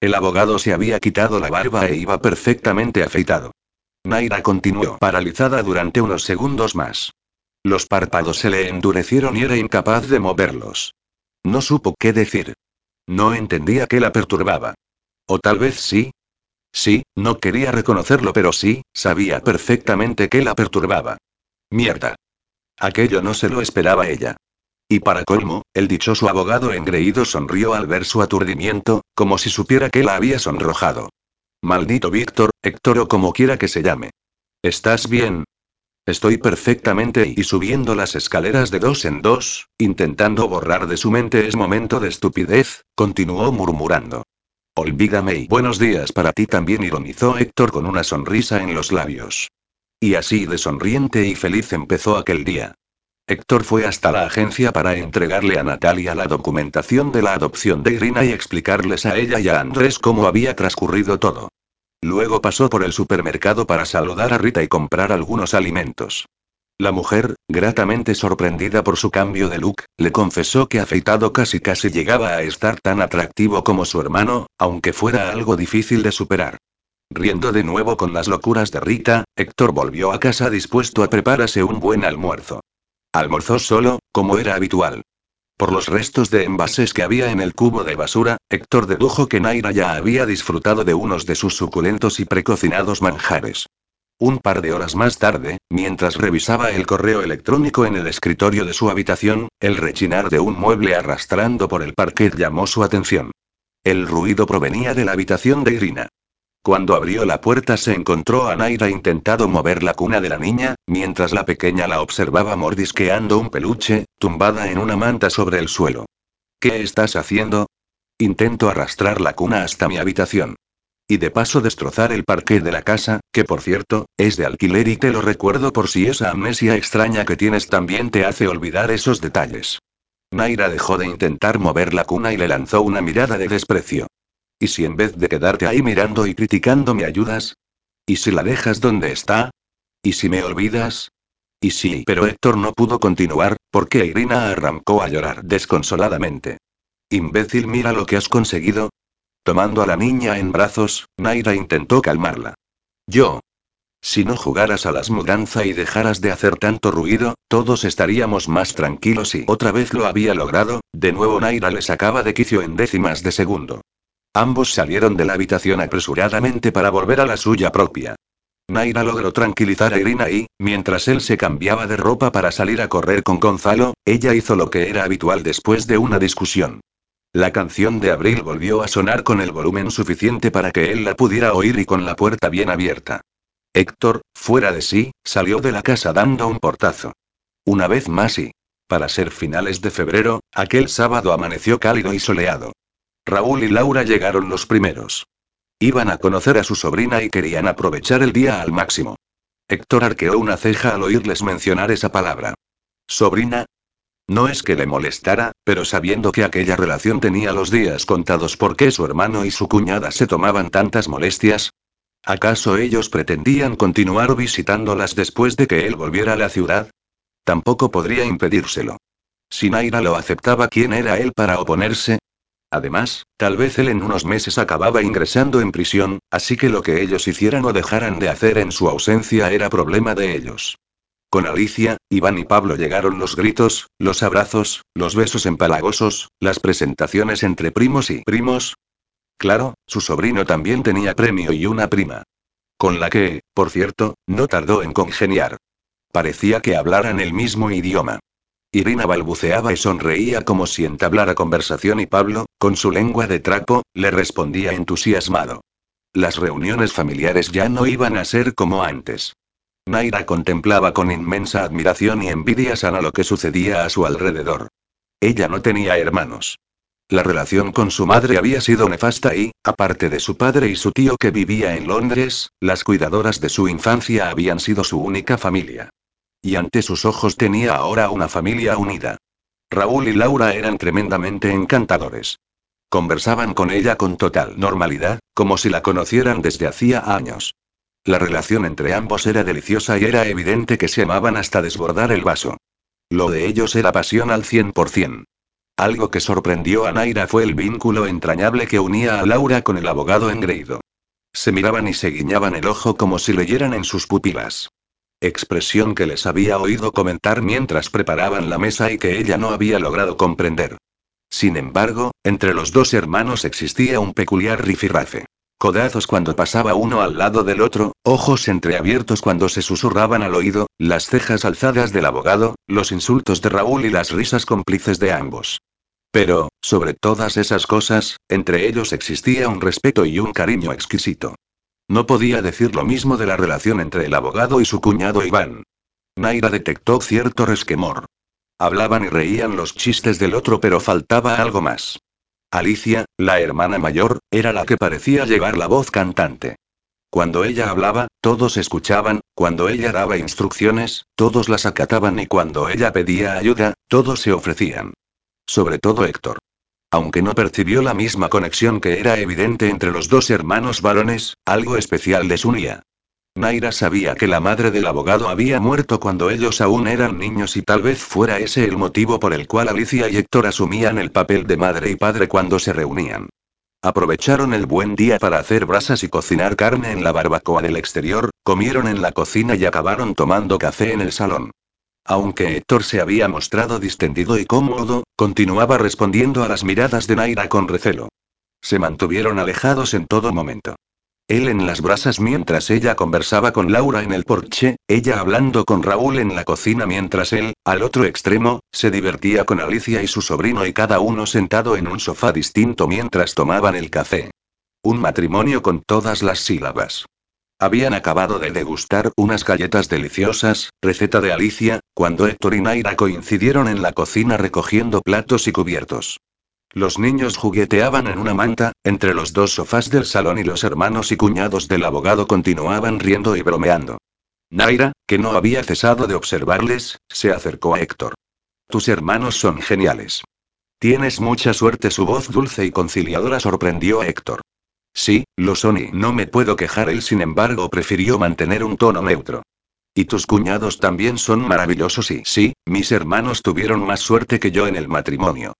El abogado se había quitado la barba e iba perfectamente afeitado. Naira continuó paralizada durante unos segundos más. Los párpados se le endurecieron y era incapaz de moverlos. No supo qué decir. No entendía qué la perturbaba. O tal vez sí. Sí, no quería reconocerlo, pero sí, sabía perfectamente qué la perturbaba. Mierda. Aquello no se lo esperaba ella. Y para colmo, el dichoso abogado engreído sonrió al ver su aturdimiento, como si supiera que la había sonrojado. Maldito Víctor, Héctor o como quiera que se llame. ¿Estás bien? Estoy perfectamente y subiendo las escaleras de dos en dos, intentando borrar de su mente ese momento de estupidez, continuó murmurando. Olvídame y buenos días para ti también ironizó Héctor con una sonrisa en los labios. Y así de sonriente y feliz empezó aquel día. Héctor fue hasta la agencia para entregarle a Natalia la documentación de la adopción de Irina y explicarles a ella y a Andrés cómo había transcurrido todo. Luego pasó por el supermercado para saludar a Rita y comprar algunos alimentos. La mujer, gratamente sorprendida por su cambio de look, le confesó que afeitado casi casi llegaba a estar tan atractivo como su hermano, aunque fuera algo difícil de superar. Riendo de nuevo con las locuras de Rita, Héctor volvió a casa dispuesto a prepararse un buen almuerzo. Almorzó solo, como era habitual. Por los restos de envases que había en el cubo de basura, Héctor dedujo que Naira ya había disfrutado de unos de sus suculentos y precocinados manjares. Un par de horas más tarde, mientras revisaba el correo electrónico en el escritorio de su habitación, el rechinar de un mueble arrastrando por el parquet llamó su atención. El ruido provenía de la habitación de Irina. Cuando abrió la puerta se encontró a Naira intentado mover la cuna de la niña, mientras la pequeña la observaba mordisqueando un peluche, tumbada en una manta sobre el suelo. ¿Qué estás haciendo? Intento arrastrar la cuna hasta mi habitación. Y de paso destrozar el parque de la casa, que por cierto, es de alquiler y te lo recuerdo por si esa amnesia extraña que tienes también te hace olvidar esos detalles. Naira dejó de intentar mover la cuna y le lanzó una mirada de desprecio. ¿Y si en vez de quedarte ahí mirando y criticando me ayudas? ¿Y si la dejas donde está? ¿Y si me olvidas? Y sí, pero Héctor no pudo continuar, porque Irina arrancó a llorar desconsoladamente. Imbécil, mira lo que has conseguido. Tomando a la niña en brazos, Naira intentó calmarla. Yo. Si no jugaras a las mudanza y dejaras de hacer tanto ruido, todos estaríamos más tranquilos y otra vez lo había logrado, de nuevo Naira le sacaba de quicio en décimas de segundo. Ambos salieron de la habitación apresuradamente para volver a la suya propia. Naira logró tranquilizar a Irina y, mientras él se cambiaba de ropa para salir a correr con Gonzalo, ella hizo lo que era habitual después de una discusión. La canción de Abril volvió a sonar con el volumen suficiente para que él la pudiera oír y con la puerta bien abierta. Héctor, fuera de sí, salió de la casa dando un portazo. Una vez más y, para ser finales de febrero, aquel sábado amaneció cálido y soleado. Raúl y Laura llegaron los primeros. Iban a conocer a su sobrina y querían aprovechar el día al máximo. Héctor arqueó una ceja al oírles mencionar esa palabra. ¿Sobrina? No es que le molestara, pero sabiendo que aquella relación tenía los días contados porque su hermano y su cuñada se tomaban tantas molestias. ¿Acaso ellos pretendían continuar visitándolas después de que él volviera a la ciudad? Tampoco podría impedírselo. Si Naira lo aceptaba, ¿quién era él para oponerse? Además, tal vez él en unos meses acababa ingresando en prisión, así que lo que ellos hicieran o dejaran de hacer en su ausencia era problema de ellos. Con Alicia, Iván y Pablo llegaron los gritos, los abrazos, los besos empalagosos, las presentaciones entre primos y primos. Claro, su sobrino también tenía premio y una prima. Con la que, por cierto, no tardó en congeniar. Parecía que hablaran el mismo idioma. Irina balbuceaba y sonreía como si entablara conversación y Pablo, con su lengua de trapo, le respondía entusiasmado. Las reuniones familiares ya no iban a ser como antes. Naira contemplaba con inmensa admiración y envidia sana lo que sucedía a su alrededor. Ella no tenía hermanos. La relación con su madre había sido nefasta y, aparte de su padre y su tío que vivía en Londres, las cuidadoras de su infancia habían sido su única familia. Y ante sus ojos tenía ahora una familia unida. Raúl y Laura eran tremendamente encantadores. Conversaban con ella con total normalidad, como si la conocieran desde hacía años. La relación entre ambos era deliciosa y era evidente que se amaban hasta desbordar el vaso. Lo de ellos era pasión al 100%. Algo que sorprendió a Naira fue el vínculo entrañable que unía a Laura con el abogado engreído. Se miraban y se guiñaban el ojo como si leyeran en sus pupilas. Expresión que les había oído comentar mientras preparaban la mesa y que ella no había logrado comprender. Sin embargo, entre los dos hermanos existía un peculiar rifirrafe. Codazos cuando pasaba uno al lado del otro, ojos entreabiertos cuando se susurraban al oído, las cejas alzadas del abogado, los insultos de Raúl y las risas cómplices de ambos. Pero, sobre todas esas cosas, entre ellos existía un respeto y un cariño exquisito. No podía decir lo mismo de la relación entre el abogado y su cuñado Iván. Naira detectó cierto resquemor. Hablaban y reían los chistes del otro, pero faltaba algo más. Alicia, la hermana mayor, era la que parecía llevar la voz cantante. Cuando ella hablaba, todos escuchaban, cuando ella daba instrucciones, todos las acataban y cuando ella pedía ayuda, todos se ofrecían. Sobre todo Héctor. Aunque no percibió la misma conexión que era evidente entre los dos hermanos varones, algo especial les unía. Naira sabía que la madre del abogado había muerto cuando ellos aún eran niños y tal vez fuera ese el motivo por el cual Alicia y Héctor asumían el papel de madre y padre cuando se reunían. Aprovecharon el buen día para hacer brasas y cocinar carne en la barbacoa del exterior, comieron en la cocina y acabaron tomando café en el salón. Aunque Héctor se había mostrado distendido y cómodo, continuaba respondiendo a las miradas de Naira con recelo. Se mantuvieron alejados en todo momento. Él en las brasas mientras ella conversaba con Laura en el porche, ella hablando con Raúl en la cocina mientras él, al otro extremo, se divertía con Alicia y su sobrino y cada uno sentado en un sofá distinto mientras tomaban el café. Un matrimonio con todas las sílabas. Habían acabado de degustar unas galletas deliciosas, receta de Alicia, cuando Héctor y Naira coincidieron en la cocina recogiendo platos y cubiertos. Los niños jugueteaban en una manta, entre los dos sofás del salón y los hermanos y cuñados del abogado continuaban riendo y bromeando. Naira, que no había cesado de observarles, se acercó a Héctor. Tus hermanos son geniales. Tienes mucha suerte. Su voz dulce y conciliadora sorprendió a Héctor. Sí, lo son y no me puedo quejar. Él, sin embargo, prefirió mantener un tono neutro. Y tus cuñados también son maravillosos y sí, mis hermanos tuvieron más suerte que yo en el matrimonio.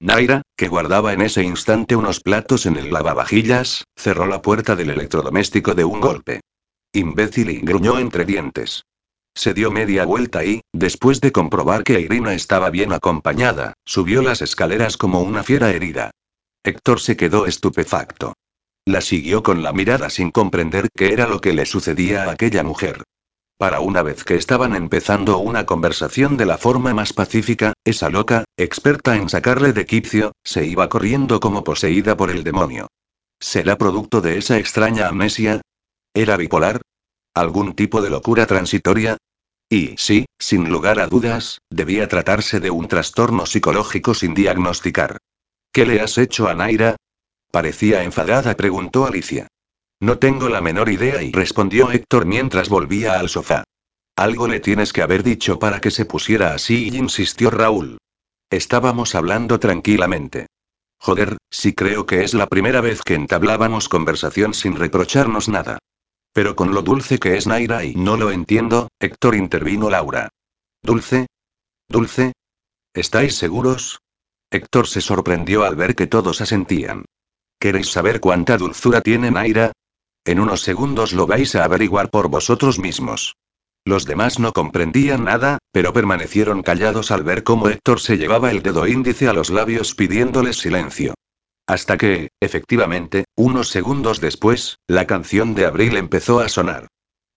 Naira, que guardaba en ese instante unos platos en el lavavajillas, cerró la puerta del electrodoméstico de un golpe. Imbécil y gruñó entre dientes. Se dio media vuelta y, después de comprobar que Irina estaba bien acompañada, subió las escaleras como una fiera herida. Héctor se quedó estupefacto. La siguió con la mirada sin comprender qué era lo que le sucedía a aquella mujer. Para una vez que estaban empezando una conversación de la forma más pacífica, esa loca, experta en sacarle de quicio, se iba corriendo como poseída por el demonio. ¿Será producto de esa extraña amnesia? ¿Era bipolar? ¿Algún tipo de locura transitoria? Y sí, sin lugar a dudas, debía tratarse de un trastorno psicológico sin diagnosticar. ¿Qué le has hecho a Naira? Parecía enfadada, preguntó Alicia. No tengo la menor idea y respondió Héctor mientras volvía al sofá. Algo le tienes que haber dicho para que se pusiera así, insistió Raúl. Estábamos hablando tranquilamente. Joder, sí creo que es la primera vez que entablábamos conversación sin reprocharnos nada. Pero con lo dulce que es Naira y no lo entiendo, Héctor intervino Laura. ¿Dulce? ¿Dulce? ¿Estáis seguros? Héctor se sorprendió al ver que todos asentían. ¿Queréis saber cuánta dulzura tiene Naira? En unos segundos lo vais a averiguar por vosotros mismos. Los demás no comprendían nada, pero permanecieron callados al ver cómo Héctor se llevaba el dedo índice a los labios pidiéndoles silencio. Hasta que, efectivamente, unos segundos después, la canción de Abril empezó a sonar.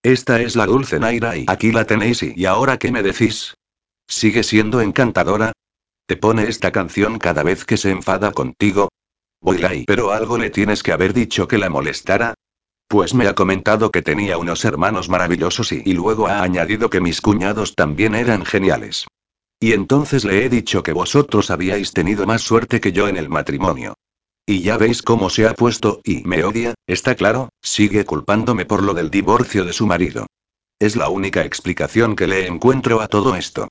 Esta es la dulce Naira y aquí la tenéis y, ¿y ahora qué me decís? ¿Sigue siendo encantadora? ¿Te pone esta canción cada vez que se enfada contigo? Voy pero algo le tienes que haber dicho que la molestara, pues me ha comentado que tenía unos hermanos maravillosos y, y luego ha añadido que mis cuñados también eran geniales. Y entonces le he dicho que vosotros habíais tenido más suerte que yo en el matrimonio. Y ya veis cómo se ha puesto, y me odia, está claro, sigue culpándome por lo del divorcio de su marido. Es la única explicación que le encuentro a todo esto.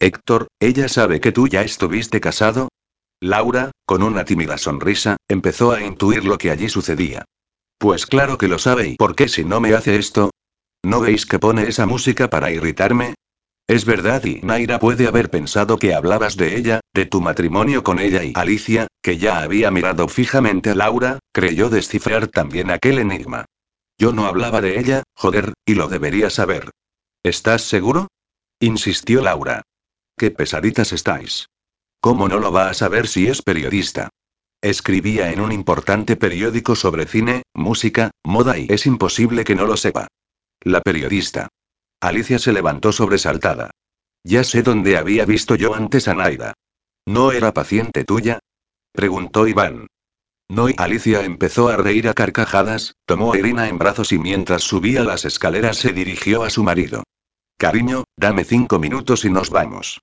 Héctor, ¿ella sabe que tú ya estuviste casado? Laura, con una tímida sonrisa, empezó a intuir lo que allí sucedía. Pues claro que lo sabe y ¿por qué si no me hace esto? ¿No veis que pone esa música para irritarme? Es verdad y Naira puede haber pensado que hablabas de ella, De tu matrimonio con ella y Alicia, que ya había mirado fijamente a Laura, creyó descifrar también aquel enigma. Yo no hablaba de ella, joder, y lo debería saber. ¿Estás seguro? insistió Laura. Qué pesaditas estáis. ¿Cómo no lo va a saber si es periodista? Escribía en un importante periódico sobre cine, música, moda y es imposible que no lo sepa. La periodista. Alicia se levantó sobresaltada. Ya sé dónde había visto yo antes a Naida. ¿No era paciente tuya? Preguntó Iván. No y Alicia empezó a reír a carcajadas, tomó a Irina en brazos y mientras subía las escaleras se dirigió a su marido. Cariño, dame cinco minutos y nos vamos.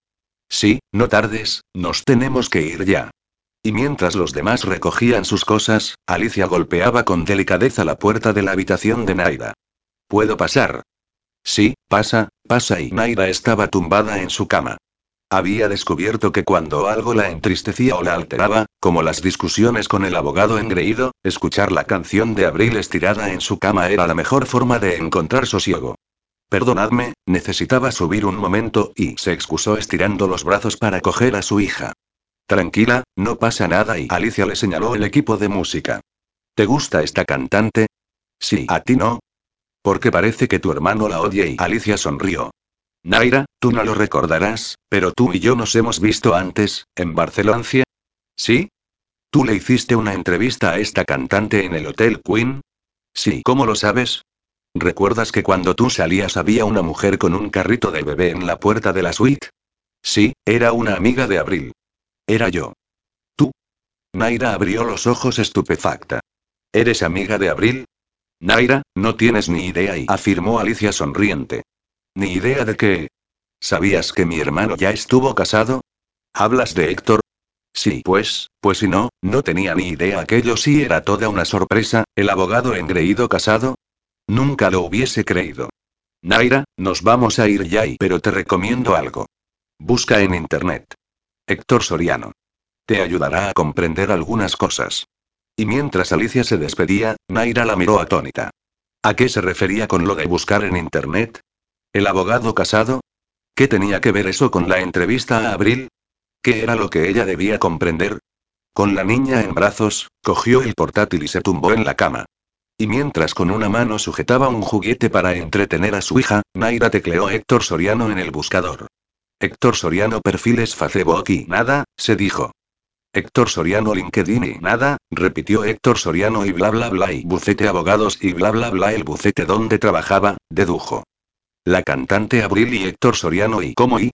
Sí, no tardes, nos tenemos que ir ya. Y mientras los demás recogían sus cosas, Alicia golpeaba con delicadeza la puerta de la habitación de Naida. ¿Puedo pasar? Sí, pasa, pasa y Naida estaba tumbada en su cama. Había descubierto que cuando algo la entristecía o la alteraba, como las discusiones con el abogado engreído, escuchar la canción de Abril estirada en su cama era la mejor forma de encontrar sosiego. Perdonadme, necesitaba subir un momento, y se excusó estirando los brazos para coger a su hija. Tranquila, no pasa nada y Alicia le señaló el equipo de música. ¿Te gusta esta cantante? Sí, a ti no. Porque parece que tu hermano la odia y Alicia sonrió. Naira, tú no lo recordarás, pero tú y yo nos hemos visto antes, en Barcelona. ¿Sí? ¿Tú le hiciste una entrevista a esta cantante en el Hotel Queen? Sí, ¿cómo lo sabes? ¿Recuerdas que cuando tú salías había una mujer con un carrito de bebé en la puerta de la suite? Sí, era una amiga de Abril. Era yo. ¿Tú? Naira abrió los ojos estupefacta. ¿Eres amiga de Abril? Naira, no tienes ni idea y afirmó Alicia sonriente. Ni idea de qué. ¿Sabías que mi hermano ya estuvo casado? ¿Hablas de Héctor? Sí, pues, pues si no, no tenía ni idea aquello sí era toda una sorpresa, el abogado engreído casado. Nunca lo hubiese creído. Naira, nos vamos a ir ya y pero te recomiendo algo. Busca en internet. Héctor Soriano. Te ayudará a comprender algunas cosas. Y mientras Alicia se despedía, Naira la miró atónita. ¿A qué se refería con lo de buscar en internet? ¿El abogado casado? ¿Qué tenía que ver eso con la entrevista a Abril? ¿Qué era lo que ella debía comprender? Con la niña en brazos, cogió el portátil y se tumbó en la cama. Y mientras con una mano sujetaba un juguete para entretener a su hija, Naira tecleó Héctor Soriano en el buscador. Héctor Soriano perfiles Facebook y nada, se dijo. Héctor Soriano LinkedIn y nada, repitió Héctor Soriano y bla bla bla y bucete abogados y bla bla bla el bucete donde trabajaba, dedujo. La cantante Abril y Héctor Soriano y cómo y.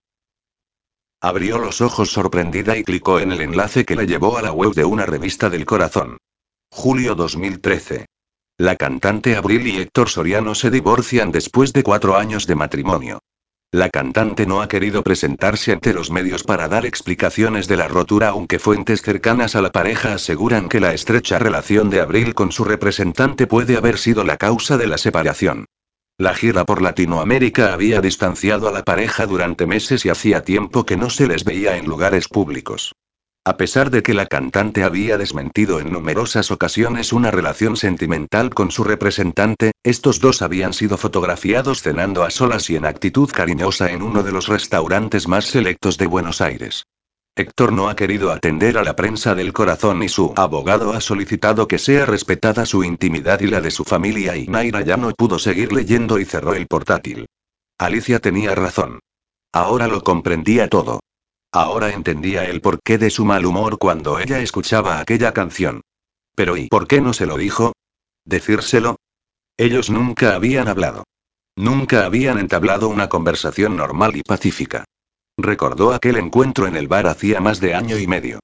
Abrió los ojos sorprendida y clicó en el enlace que le llevó a la web de una revista del corazón. Julio 2013. La cantante Abril y Héctor Soriano se divorcian después de cuatro años de matrimonio. La cantante no ha querido presentarse ante los medios para dar explicaciones de la rotura aunque fuentes cercanas a la pareja aseguran que la estrecha relación de Abril con su representante puede haber sido la causa de la separación. La gira por Latinoamérica había distanciado a la pareja durante meses y hacía tiempo que no se les veía en lugares públicos. A pesar de que la cantante había desmentido en numerosas ocasiones una relación sentimental con su representante, estos dos habían sido fotografiados cenando a solas y en actitud cariñosa en uno de los restaurantes más selectos de Buenos Aires. Héctor no ha querido atender a la prensa del corazón y su abogado ha solicitado que sea respetada su intimidad y la de su familia y Naira ya no pudo seguir leyendo y cerró el portátil. Alicia tenía razón. Ahora lo comprendía todo. Ahora entendía el porqué de su mal humor cuando ella escuchaba aquella canción. Pero ¿y por qué no se lo dijo? ¿Decírselo? Ellos nunca habían hablado. Nunca habían entablado una conversación normal y pacífica. Recordó aquel encuentro en el bar hacía más de año y medio.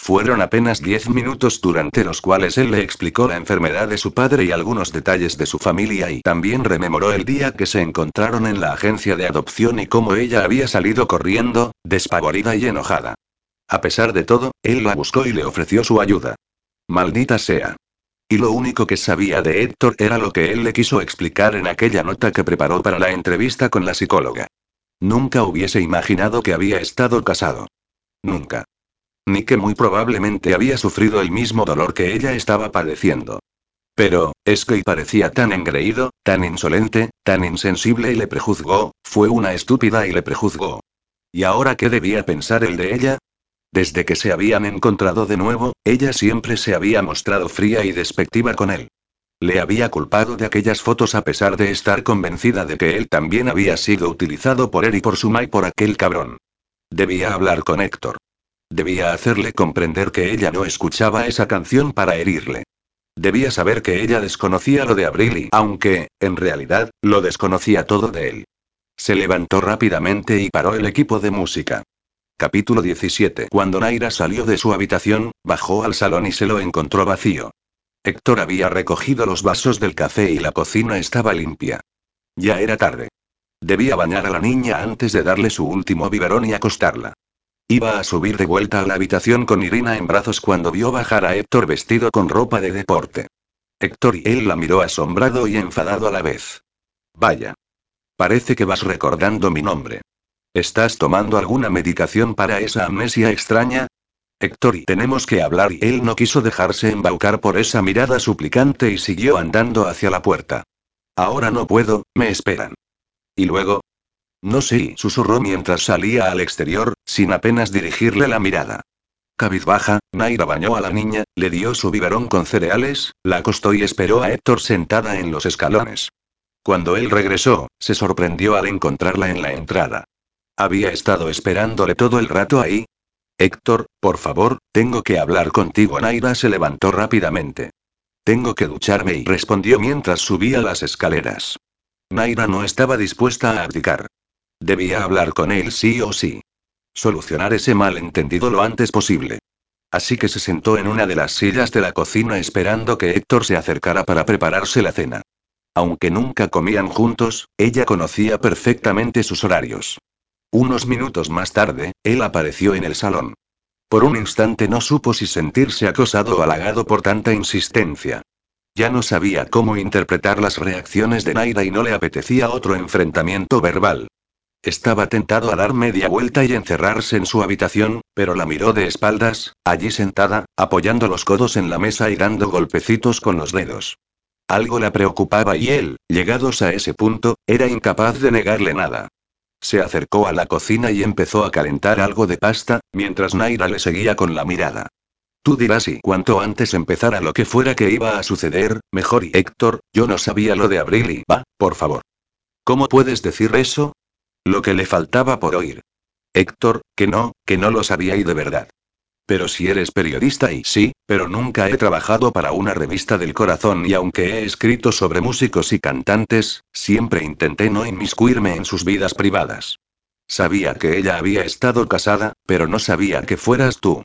Fueron apenas diez minutos durante los cuales él le explicó la enfermedad de su padre y algunos detalles de su familia y también rememoró el día que se encontraron en la agencia de adopción y cómo ella había salido corriendo, despavorida y enojada. A pesar de todo, él la buscó y le ofreció su ayuda. Maldita sea. Y lo único que sabía de Héctor era lo que él le quiso explicar en aquella nota que preparó para la entrevista con la psicóloga. Nunca hubiese imaginado que había estado casado. Nunca. Ni que muy probablemente había sufrido el mismo dolor que ella estaba padeciendo. Pero, que parecía tan engreído, tan insolente, tan insensible y le prejuzgó, fue una estúpida y le prejuzgó. ¿Y ahora qué debía pensar el de ella? Desde que se habían encontrado de nuevo, ella siempre se había mostrado fría y despectiva con él. Le había culpado de aquellas fotos a pesar de estar convencida de que él también había sido utilizado por él y por su y por aquel cabrón. Debía hablar con Héctor. Debía hacerle comprender que ella no escuchaba esa canción para herirle. Debía saber que ella desconocía lo de Abril y, aunque, en realidad, lo desconocía todo de él. Se levantó rápidamente y paró el equipo de música. Capítulo 17. Cuando Naira salió de su habitación, bajó al salón y se lo encontró vacío. Héctor había recogido los vasos del café y la cocina estaba limpia. Ya era tarde. Debía bañar a la niña antes de darle su último biberón y acostarla. Iba a subir de vuelta a la habitación con Irina en brazos cuando vio bajar a Héctor vestido con ropa de deporte. Héctor y él la miró asombrado y enfadado a la vez. Vaya. Parece que vas recordando mi nombre. ¿Estás tomando alguna medicación para esa amnesia extraña? Héctor, y tenemos que hablar y él no quiso dejarse embaucar por esa mirada suplicante y siguió andando hacia la puerta. Ahora no puedo, me esperan. ¿Y luego? No sé, susurró mientras salía al exterior, sin apenas dirigirle la mirada. Cabizbaja, Naira bañó a la niña, le dio su biberón con cereales, la acostó y esperó a Héctor sentada en los escalones. Cuando él regresó, se sorprendió al encontrarla en la entrada. Había estado esperándole todo el rato ahí. Héctor, por favor, tengo que hablar contigo. Naira se levantó rápidamente. Tengo que ducharme y respondió mientras subía las escaleras. Naira no estaba dispuesta a abdicar. Debía hablar con él sí o sí. Solucionar ese malentendido lo antes posible. Así que se sentó en una de las sillas de la cocina esperando que Héctor se acercara para prepararse la cena. Aunque nunca comían juntos, ella conocía perfectamente sus horarios. Unos minutos más tarde, él apareció en el salón. Por un instante no supo si sentirse acosado o halagado por tanta insistencia. Ya no sabía cómo interpretar las reacciones de Naira y no le apetecía otro enfrentamiento verbal. Estaba tentado a dar media vuelta y encerrarse en su habitación, pero la miró de espaldas, allí sentada, apoyando los codos en la mesa y dando golpecitos con los dedos. Algo la preocupaba y él, llegados a ese punto, era incapaz de negarle nada. Se acercó a la cocina y empezó a calentar algo de pasta, mientras Naira le seguía con la mirada. Tú dirás y cuanto antes empezara lo que fuera que iba a suceder, mejor y Héctor, yo no sabía lo de Abril y va, por favor. ¿Cómo puedes decir eso? Lo que le faltaba por oír. Héctor, que no, que no lo sabía y de verdad. Pero si eres periodista y sí, pero nunca he trabajado para una revista del corazón y aunque he escrito sobre músicos y cantantes, siempre intenté no inmiscuirme en sus vidas privadas. Sabía que ella había estado casada, pero no sabía que fueras tú.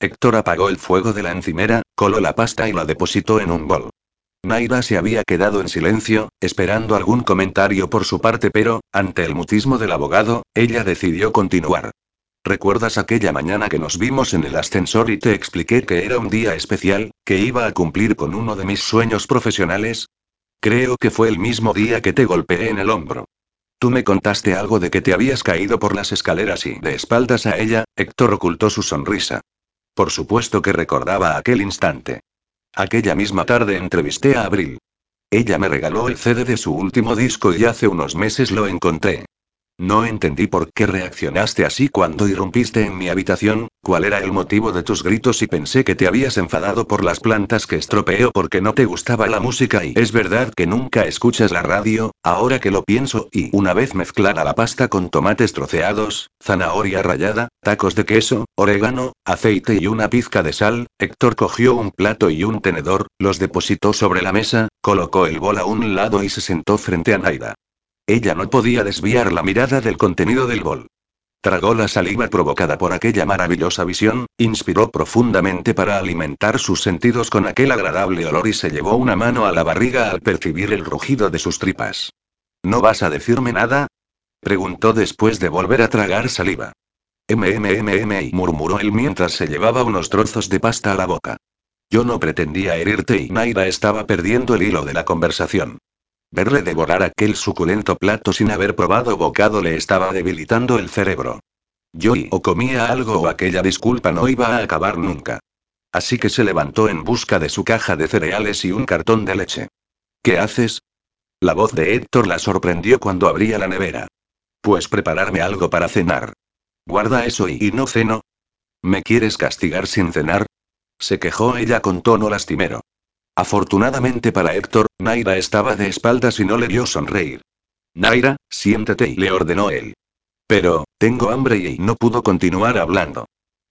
Héctor apagó el fuego de la encimera, coló la pasta y la depositó en un bol. Naira se había quedado en silencio, esperando algún comentario por su parte, pero, ante el mutismo del abogado, ella decidió continuar. ¿Recuerdas aquella mañana que nos vimos en el ascensor y te expliqué que era un día especial, que iba a cumplir con uno de mis sueños profesionales? Creo que fue el mismo día que te golpeé en el hombro. Tú me contaste algo de que te habías caído por las escaleras y, de espaldas a ella, Héctor ocultó su sonrisa. Por supuesto que recordaba aquel instante. Aquella misma tarde entrevisté a Abril. Ella me regaló el CD de su último disco y hace unos meses lo encontré. No entendí por qué reaccionaste así cuando irrumpiste en mi habitación, cuál era el motivo de tus gritos y pensé que te habías enfadado por las plantas que estropeó porque no te gustaba la música y es verdad que nunca escuchas la radio, ahora que lo pienso y una vez mezclada la pasta con tomates troceados, zanahoria rallada, tacos de queso, orégano, aceite y una pizca de sal, Héctor cogió un plato y un tenedor, los depositó sobre la mesa, colocó el bol a un lado y se sentó frente a Naida. Ella no podía desviar la mirada del contenido del bol. Tragó la saliva provocada por aquella maravillosa visión, inspiró profundamente para alimentar sus sentidos con aquel agradable olor y se llevó una mano a la barriga al percibir el rugido de sus tripas. ¿No vas a decirme nada? preguntó después de volver a tragar saliva. MMMM murmuró él mientras se llevaba unos trozos de pasta a la boca. Yo no pretendía herirte y Naira estaba perdiendo el hilo de la conversación. Verle devorar aquel suculento plato sin haber probado bocado le estaba debilitando el cerebro. Yo o comía algo o aquella disculpa no iba a acabar nunca. Así que se levantó en busca de su caja de cereales y un cartón de leche. ¿Qué haces? La voz de Héctor la sorprendió cuando abría la nevera. Pues prepararme algo para cenar. Guarda eso y, y no ceno. ¿Me quieres castigar sin cenar? Se quejó ella con tono lastimero. Afortunadamente para Héctor, Naira estaba de espaldas y no le vio sonreír. Naira, siéntate y le ordenó él. Pero, tengo hambre y no pudo continuar hablando.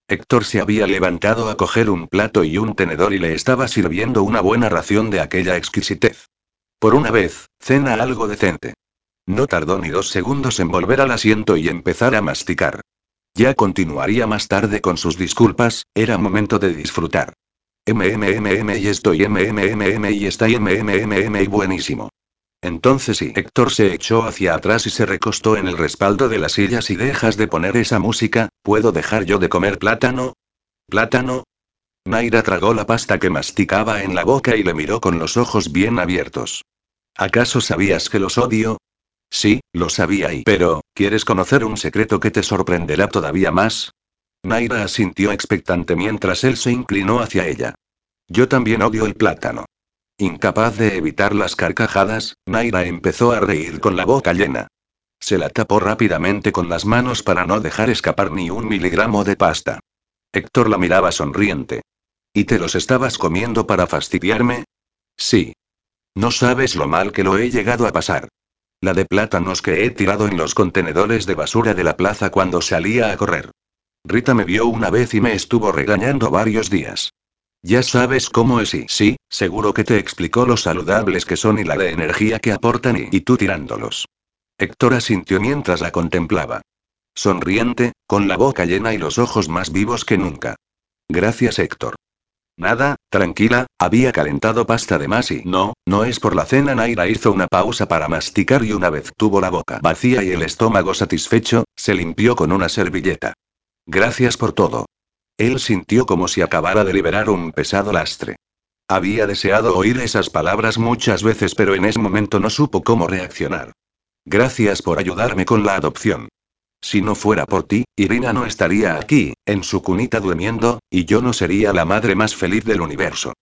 Héctor se había levantado a coger un plato y un tenedor y le estaba sirviendo una buena ración de aquella exquisitez. Por una vez, cena algo decente. No tardó ni dos segundos en volver al asiento y empezar a masticar. Ya continuaría más tarde con sus disculpas, era momento de disfrutar. MMMM y estoy MMMM y está MMMM y buenísimo. Entonces sí, Héctor se echó hacia atrás y se recostó en el respaldo de la silla. Si dejas de poner esa música, ¿puedo dejar yo de comer plátano? ¿Plátano? Naira tragó la pasta que masticaba en la boca y le miró con los ojos bien abiertos. ¿Acaso sabías que los odio? Sí, lo sabía y... Pero, ¿quieres conocer un secreto que te sorprenderá todavía más? Naira asintió expectante mientras él se inclinó hacia ella. Yo también odio el plátano. Incapaz de evitar las carcajadas, Naira empezó a reír con la boca llena. Se la tapó rápidamente con las manos para no dejar escapar ni un miligramo de pasta. Héctor la miraba sonriente. ¿Y te los estabas comiendo para fastidiarme? Sí. No sabes lo mal que lo he llegado a pasar. La de plátanos que he tirado en los contenedores de basura de la plaza cuando salía a correr. Rita me vio una vez y me estuvo regañando varios días. Ya sabes cómo es y sí, seguro que te explicó lo saludables que son y la de energía que aportan y, y tú tirándolos. Héctor asintió mientras la contemplaba. Sonriente, con la boca llena y los ojos más vivos que nunca. Gracias Héctor. Nada, tranquila, había calentado pasta de más y no, no es por la cena. Naira hizo una pausa para masticar y una vez tuvo la boca vacía y el estómago satisfecho, se limpió con una servilleta. Gracias por todo. Él sintió como si acabara de liberar un pesado lastre. Había deseado oír esas palabras muchas veces, pero en ese momento no supo cómo reaccionar. Gracias por ayudarme con la adopción. Si no fuera por ti, Irina no estaría aquí, en su cunita durmiendo, y yo no sería la madre más feliz del universo.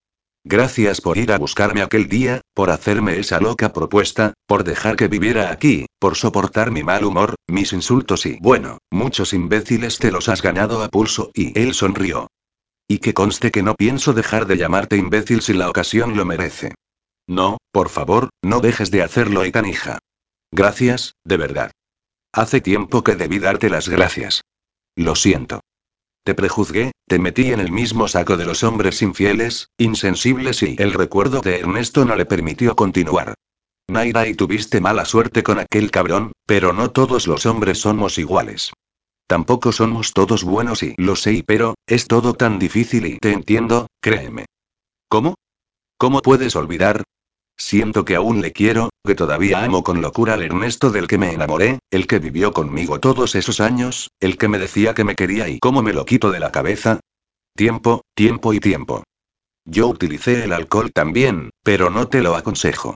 Gracias por ir a buscarme aquel día, por hacerme esa loca propuesta, por dejar que viviera aquí, por soportar mi mal humor, mis insultos y, bueno, muchos imbéciles te los has ganado a pulso, y él sonrió. Y que conste que no pienso dejar de llamarte imbécil si la ocasión lo merece. No, por favor, no dejes de hacerlo, y hija. Gracias, de verdad. Hace tiempo que debí darte las gracias. Lo siento. Te prejuzgué, te metí en el mismo saco de los hombres infieles, insensibles y el recuerdo de Ernesto no le permitió continuar. Naira y tuviste mala suerte con aquel cabrón, pero no todos los hombres somos iguales. Tampoco somos todos buenos y lo sé, pero, es todo tan difícil y te entiendo, créeme. ¿Cómo? ¿Cómo puedes olvidar? Siento que aún le quiero, que todavía amo con locura al Ernesto del que me enamoré, el que vivió conmigo todos esos años, el que me decía que me quería y cómo me lo quito de la cabeza. Tiempo, tiempo y tiempo. Yo utilicé el alcohol también, pero no te lo aconsejo.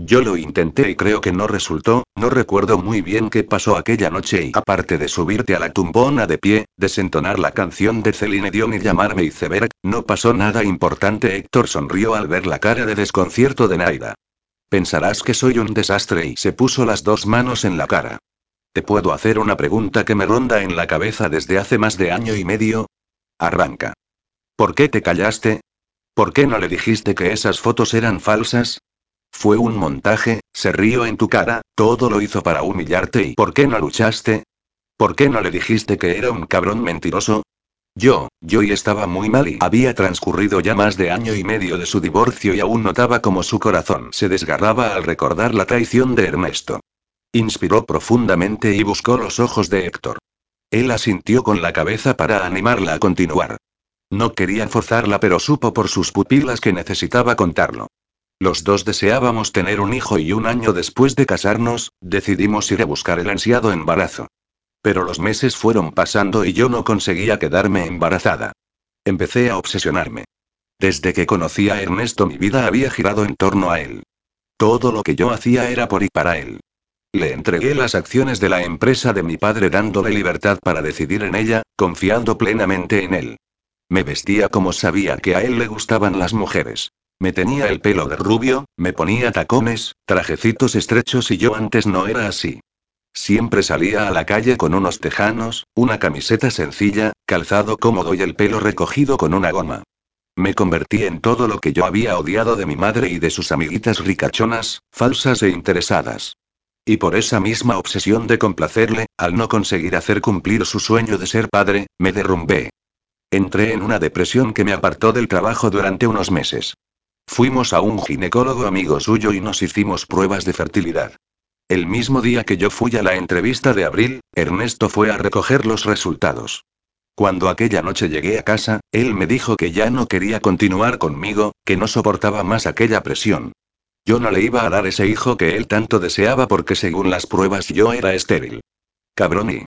Yo lo intenté y creo que no resultó, no recuerdo muy bien qué pasó aquella noche y aparte de subirte a la tumbona de pie, desentonar la canción de Celine Dion y llamarme iceberg, no pasó nada importante. Héctor sonrió al ver la cara de desconcierto de Naida. Pensarás que soy un desastre y se puso las dos manos en la cara. ¿Te puedo hacer una pregunta que me ronda en la cabeza desde hace más de año y medio? Arranca. ¿Por qué te callaste? ¿Por qué no le dijiste que esas fotos eran falsas? Fue un montaje, se rió en tu cara, todo lo hizo para humillarte y ¿por qué no luchaste? ¿Por qué no le dijiste que era un cabrón mentiroso? Yo, yo y estaba muy mal y había transcurrido ya más de año y medio de su divorcio y aún notaba como su corazón se desgarraba al recordar la traición de Ernesto. Inspiró profundamente y buscó los ojos de Héctor. Él asintió con la cabeza para animarla a continuar. No quería forzarla pero supo por sus pupilas que necesitaba contarlo. Los dos deseábamos tener un hijo y un año después de casarnos, decidimos ir a buscar el ansiado embarazo. Pero los meses fueron pasando y yo no conseguía quedarme embarazada. Empecé a obsesionarme. Desde que conocí a Ernesto mi vida había girado en torno a él. Todo lo que yo hacía era por y para él. Le entregué las acciones de la empresa de mi padre dándole libertad para decidir en ella, confiando plenamente en él. Me vestía como sabía que a él le gustaban las mujeres. Me tenía el pelo de rubio, me ponía tacones, trajecitos estrechos y yo antes no era así. Siempre salía a la calle con unos tejanos, una camiseta sencilla, calzado cómodo y el pelo recogido con una goma. Me convertí en todo lo que yo había odiado de mi madre y de sus amiguitas ricachonas, falsas e interesadas. Y por esa misma obsesión de complacerle, al no conseguir hacer cumplir su sueño de ser padre, me derrumbé. Entré en una depresión que me apartó del trabajo durante unos meses. Fuimos a un ginecólogo amigo suyo y nos hicimos pruebas de fertilidad. El mismo día que yo fui a la entrevista de abril, Ernesto fue a recoger los resultados. Cuando aquella noche llegué a casa, él me dijo que ya no quería continuar conmigo, que no soportaba más aquella presión. Yo no le iba a dar ese hijo que él tanto deseaba porque según las pruebas yo era estéril. Cabrón y...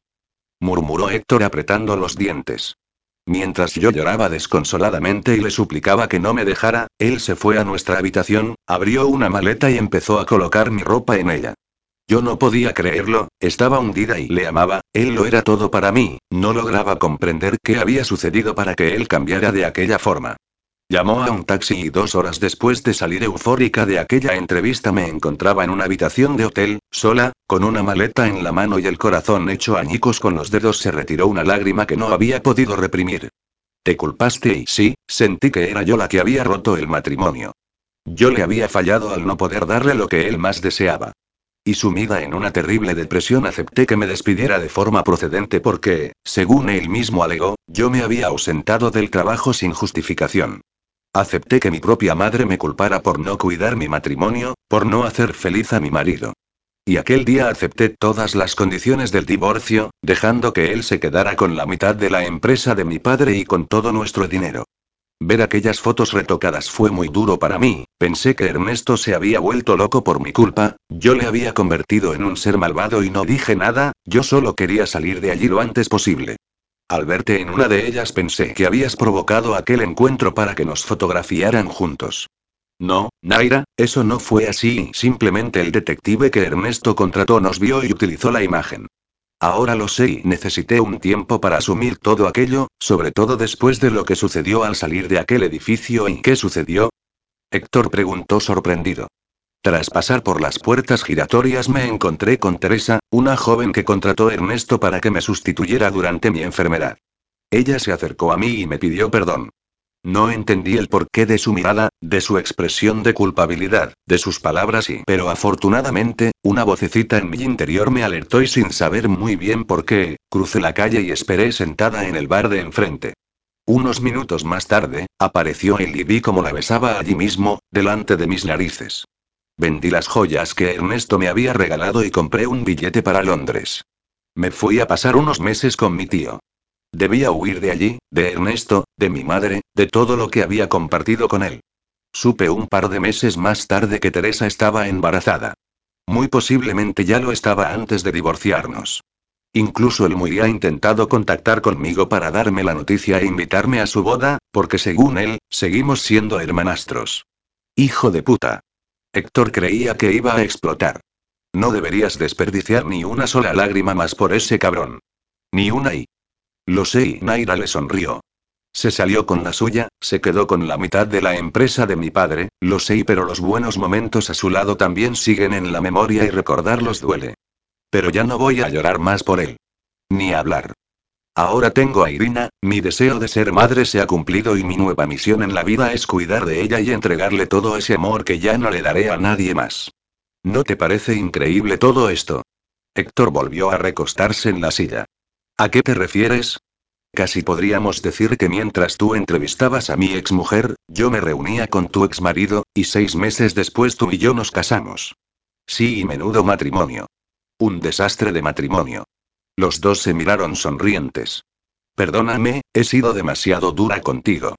murmuró Héctor apretando los dientes. Mientras yo lloraba desconsoladamente y le suplicaba que no me dejara, él se fue a nuestra habitación, abrió una maleta y empezó a colocar mi ropa en ella. Yo no podía creerlo, estaba hundida y le amaba, él lo era todo para mí, no lograba comprender qué había sucedido para que él cambiara de aquella forma. Llamó a un taxi y dos horas después de salir eufórica de aquella entrevista me encontraba en una habitación de hotel, sola, con una maleta en la mano y el corazón hecho añicos con los dedos se retiró una lágrima que no había podido reprimir. Te culpaste y sí, sentí que era yo la que había roto el matrimonio. Yo le había fallado al no poder darle lo que él más deseaba. Y sumida en una terrible depresión acepté que me despidiera de forma procedente porque, según él mismo alegó, yo me había ausentado del trabajo sin justificación. Acepté que mi propia madre me culpara por no cuidar mi matrimonio, por no hacer feliz a mi marido. Y aquel día acepté todas las condiciones del divorcio, dejando que él se quedara con la mitad de la empresa de mi padre y con todo nuestro dinero. Ver aquellas fotos retocadas fue muy duro para mí, pensé que Ernesto se había vuelto loco por mi culpa, yo le había convertido en un ser malvado y no dije nada, yo solo quería salir de allí lo antes posible. Al verte en una de ellas pensé que habías provocado aquel encuentro para que nos fotografiaran juntos. No, Naira, eso no fue así, simplemente el detective que Ernesto contrató nos vio y utilizó la imagen. Ahora lo sé y necesité un tiempo para asumir todo aquello, sobre todo después de lo que sucedió al salir de aquel edificio y qué sucedió. Héctor preguntó sorprendido. Tras pasar por las puertas giratorias me encontré con Teresa, una joven que contrató Ernesto para que me sustituyera durante mi enfermedad. Ella se acercó a mí y me pidió perdón. No entendí el porqué de su mirada, de su expresión de culpabilidad, de sus palabras y... Pero afortunadamente, una vocecita en mi interior me alertó y sin saber muy bien por qué, crucé la calle y esperé sentada en el bar de enfrente. Unos minutos más tarde, apareció él y vi cómo la besaba allí mismo, delante de mis narices. Vendí las joyas que Ernesto me había regalado y compré un billete para Londres. Me fui a pasar unos meses con mi tío. Debía huir de allí, de Ernesto, de mi madre, de todo lo que había compartido con él. Supe un par de meses más tarde que Teresa estaba embarazada. Muy posiblemente ya lo estaba antes de divorciarnos. Incluso él muy ha intentado contactar conmigo para darme la noticia e invitarme a su boda, porque según él, seguimos siendo hermanastros. Hijo de puta. Héctor creía que iba a explotar. No deberías desperdiciar ni una sola lágrima más por ese cabrón. Ni una y. Lo sé y Naira le sonrió. Se salió con la suya, se quedó con la mitad de la empresa de mi padre, lo sé pero los buenos momentos a su lado también siguen en la memoria y recordarlos duele. Pero ya no voy a llorar más por él. Ni hablar. Ahora tengo a Irina, mi deseo de ser madre se ha cumplido y mi nueva misión en la vida es cuidar de ella y entregarle todo ese amor que ya no le daré a nadie más. ¿No te parece increíble todo esto? Héctor volvió a recostarse en la silla. ¿A qué te refieres? Casi podríamos decir que mientras tú entrevistabas a mi exmujer, yo me reunía con tu exmarido, y seis meses después tú y yo nos casamos. Sí, y menudo matrimonio. Un desastre de matrimonio. Los dos se miraron sonrientes. Perdóname, he sido demasiado dura contigo.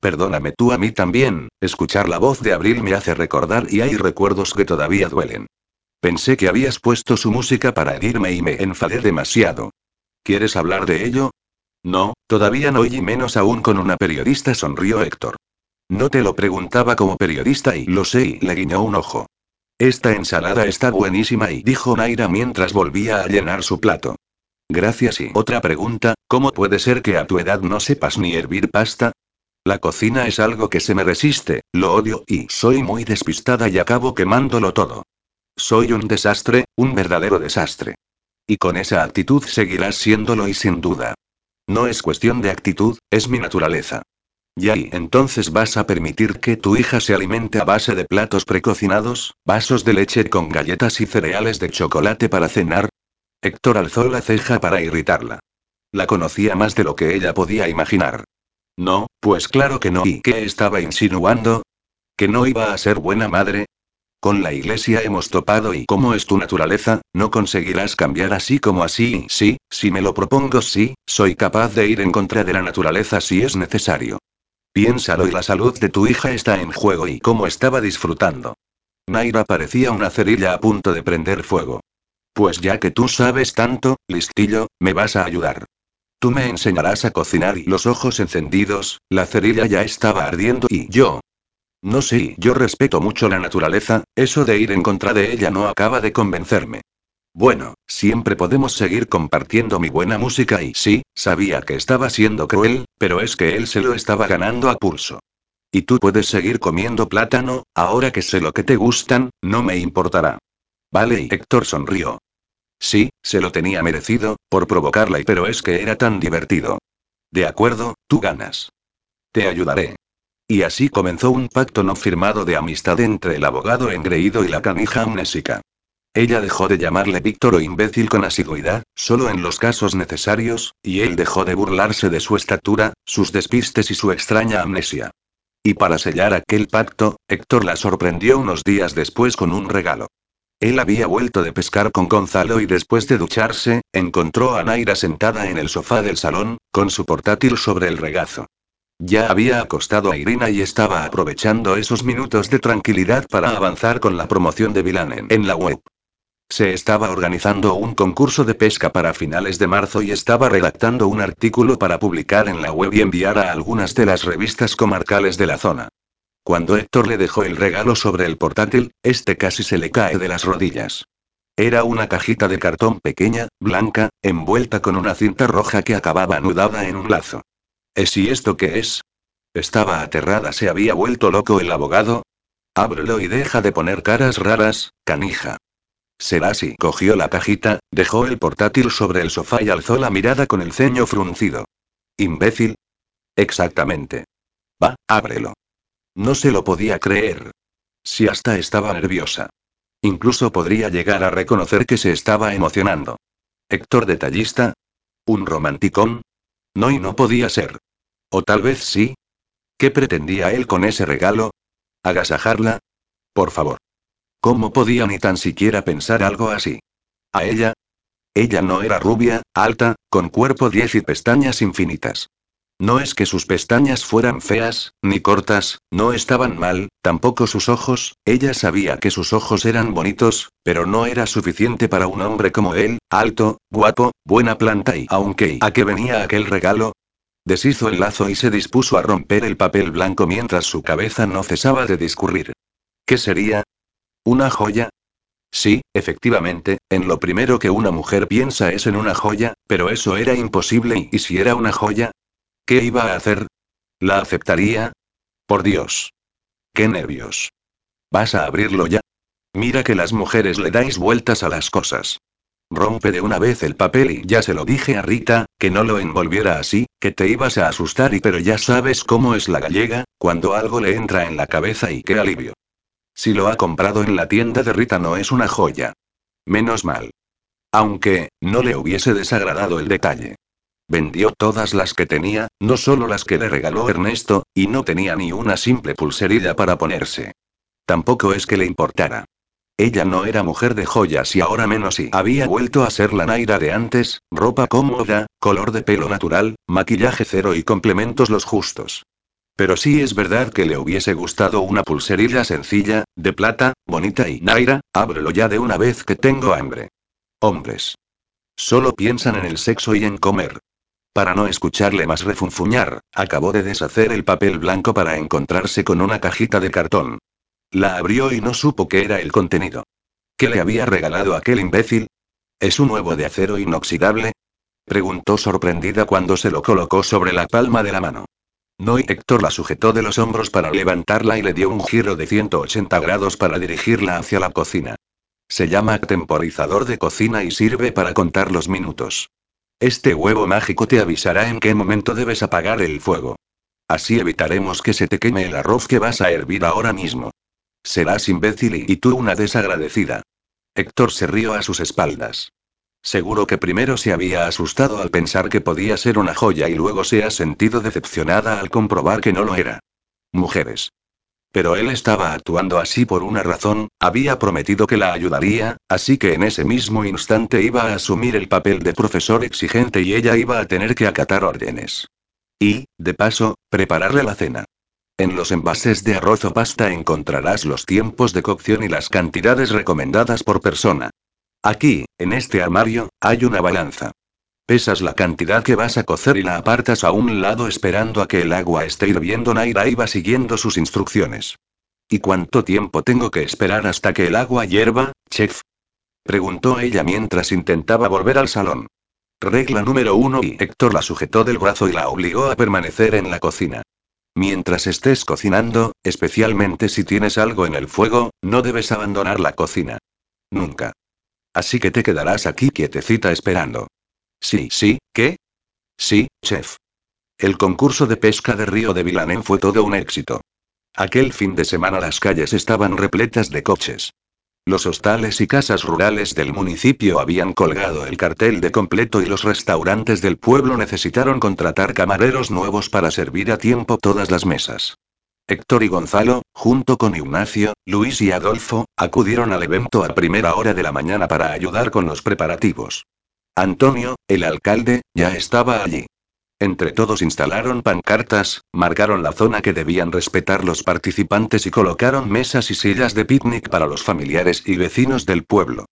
Perdóname tú a mí también, escuchar la voz de Abril me hace recordar y hay recuerdos que todavía duelen. Pensé que habías puesto su música para herirme y me enfadé demasiado. ¿Quieres hablar de ello? No, todavía no y menos aún con una periodista, sonrió Héctor. No te lo preguntaba como periodista y lo sé le guiñó un ojo. Esta ensalada está buenísima y dijo Naira mientras volvía a llenar su plato. Gracias y otra pregunta, ¿cómo puede ser que a tu edad no sepas ni hervir pasta? La cocina es algo que se me resiste, lo odio y soy muy despistada y acabo quemándolo todo. Soy un desastre, un verdadero desastre. Y con esa actitud seguirás siéndolo y sin duda. No es cuestión de actitud, es mi naturaleza. Ya y entonces vas a permitir que tu hija se alimente a base de platos precocinados, vasos de leche con galletas y cereales de chocolate para cenar. Héctor alzó la ceja para irritarla. La conocía más de lo que ella podía imaginar. No, pues claro que no. ¿Y qué estaba insinuando? ¿Que no iba a ser buena madre? Con la iglesia hemos topado y como es tu naturaleza, no conseguirás cambiar así como así. Sí, si me lo propongo, sí, soy capaz de ir en contra de la naturaleza si es necesario. Piénsalo y la salud de tu hija está en juego y cómo estaba disfrutando. Naira parecía una cerilla a punto de prender fuego. Pues ya que tú sabes tanto, listillo, me vas a ayudar. Tú me enseñarás a cocinar y los ojos encendidos, la cerilla ya estaba ardiendo y yo. No sé, yo respeto mucho la naturaleza, eso de ir en contra de ella no acaba de convencerme. Bueno, siempre podemos seguir compartiendo mi buena música y sí, sabía que estaba siendo cruel, pero es que él se lo estaba ganando a pulso. Y tú puedes seguir comiendo plátano, ahora que sé lo que te gustan, no me importará. Vale, y Héctor sonrió. Sí, se lo tenía merecido, por provocarla y pero es que era tan divertido. De acuerdo, tú ganas. Te ayudaré. Y así comenzó un pacto no firmado de amistad entre el abogado engreído y la canija amnésica. Ella dejó de llamarle Víctor o imbécil con asiduidad, solo en los casos necesarios, y él dejó de burlarse de su estatura, sus despistes y su extraña amnesia. Y para sellar aquel pacto, Héctor la sorprendió unos días después con un regalo. Él había vuelto de pescar con Gonzalo y después de ducharse, encontró a Naira sentada en el sofá del salón, con su portátil sobre el regazo. Ya había acostado a Irina y estaba aprovechando esos minutos de tranquilidad para avanzar con la promoción de Vilanen en la web. Se estaba organizando un concurso de pesca para finales de marzo y estaba redactando un artículo para publicar en la web y enviar a algunas de las revistas comarcales de la zona. Cuando Héctor le dejó el regalo sobre el portátil, este casi se le cae de las rodillas. Era una cajita de cartón pequeña, blanca, envuelta con una cinta roja que acababa anudada en un lazo. ¿Es y esto qué es? Estaba aterrada, se había vuelto loco el abogado. Ábrelo y deja de poner caras raras, canija. Será así. Cogió la cajita, dejó el portátil sobre el sofá y alzó la mirada con el ceño fruncido. ¿Imbécil? Exactamente. Va, ábrelo. No se lo podía creer. Si hasta estaba nerviosa. Incluso podría llegar a reconocer que se estaba emocionando. Héctor detallista. ¿Un romanticón? No y no podía ser. O tal vez sí. ¿Qué pretendía él con ese regalo? ¿Agasajarla? Por favor. ¿Cómo podía ni tan siquiera pensar algo así? ¿A ella? Ella no era rubia, alta, con cuerpo diez y pestañas infinitas. No es que sus pestañas fueran feas, ni cortas, no estaban mal, tampoco sus ojos, ella sabía que sus ojos eran bonitos, pero no era suficiente para un hombre como él, alto, guapo, buena planta y aunque ¿a qué venía aquel regalo? Deshizo el lazo y se dispuso a romper el papel blanco mientras su cabeza no cesaba de discurrir. ¿Qué sería? ¿Una joya? Sí, efectivamente, en lo primero que una mujer piensa es en una joya, pero eso era imposible y, si era una joya, ¿qué iba a hacer? ¿La aceptaría? Por Dios. ¡Qué nervios! ¿Vas a abrirlo ya? Mira que las mujeres le dais vueltas a las cosas. Rompe de una vez el papel y ya se lo dije a Rita, que no lo envolviera así, que te ibas a asustar y pero ya sabes cómo es la gallega, cuando algo le entra en la cabeza y qué alivio. Si lo ha comprado en la tienda de Rita no es una joya. Menos mal. Aunque, no le hubiese desagradado el detalle. Vendió todas las que tenía, no solo las que le regaló Ernesto, y no tenía ni una simple pulserilla para ponerse. Tampoco es que le importara. Ella no era mujer de joyas y ahora menos y había vuelto a ser la Naira de antes, ropa cómoda, color de pelo natural, maquillaje cero y complementos los justos. Pero sí es verdad que le hubiese gustado una pulserilla sencilla, de plata, bonita y Naira, ábrelo ya de una vez que tengo hambre. Hombres. Solo piensan en el sexo y en comer. Para no escucharle más refunfuñar, acabó de deshacer el papel blanco para encontrarse con una cajita de cartón. La abrió y no supo qué era el contenido. ¿Qué le había regalado aquel imbécil? ¿Es un huevo de acero inoxidable? Preguntó sorprendida cuando se lo colocó sobre la palma de la mano. No y Héctor la sujetó de los hombros para levantarla y le dio un giro de 180 grados para dirigirla hacia la cocina. Se llama temporizador de cocina y sirve para contar los minutos. Este huevo mágico te avisará en qué momento debes apagar el fuego. Así evitaremos que se te queme el arroz que vas a hervir ahora mismo. Serás imbécil y, tú una desagradecida. Héctor se rió a sus espaldas. Seguro que primero se había asustado al pensar que podía ser una joya y luego se ha sentido decepcionada al comprobar que no lo era. Mujeres. Pero él estaba actuando así por una razón, había prometido que la ayudaría, así que en ese mismo instante iba a asumir el papel de profesor exigente y ella iba a tener que acatar órdenes. Y, de paso, prepararle la cena. En los envases de arroz o pasta encontrarás los tiempos de cocción y las cantidades recomendadas por persona. Aquí, en este armario, hay una balanza. Pesas la cantidad que vas a cocer y la apartas a un lado esperando a que el agua esté hirviendo. Naira iba siguiendo sus instrucciones. ¿Y cuánto tiempo tengo que esperar hasta que el agua hierva, chef? Preguntó ella mientras intentaba volver al salón. Regla número uno y Héctor la sujetó del brazo y la obligó a permanecer en la cocina. Mientras estés cocinando, especialmente si tienes algo en el fuego, no debes abandonar la cocina. Nunca. Así que te quedarás aquí quietecita esperando. Sí, sí, ¿qué? Sí, chef. El concurso de pesca de Río de Vilanen fue todo un éxito. Aquel fin de semana las calles estaban repletas de coches. Los hostales y casas rurales del municipio habían colgado el cartel de completo y los restaurantes del pueblo necesitaron contratar camareros nuevos para servir a tiempo todas las mesas. Héctor y Gonzalo, junto con Ignacio, Luis y Adolfo, acudieron al evento a primera hora de la mañana para ayudar con los preparativos. Antonio, el alcalde, ya estaba allí. Entre todos instalaron pancartas, marcaron la zona que debían respetar los participantes y colocaron mesas y sillas de picnic para los familiares y vecinos del pueblo.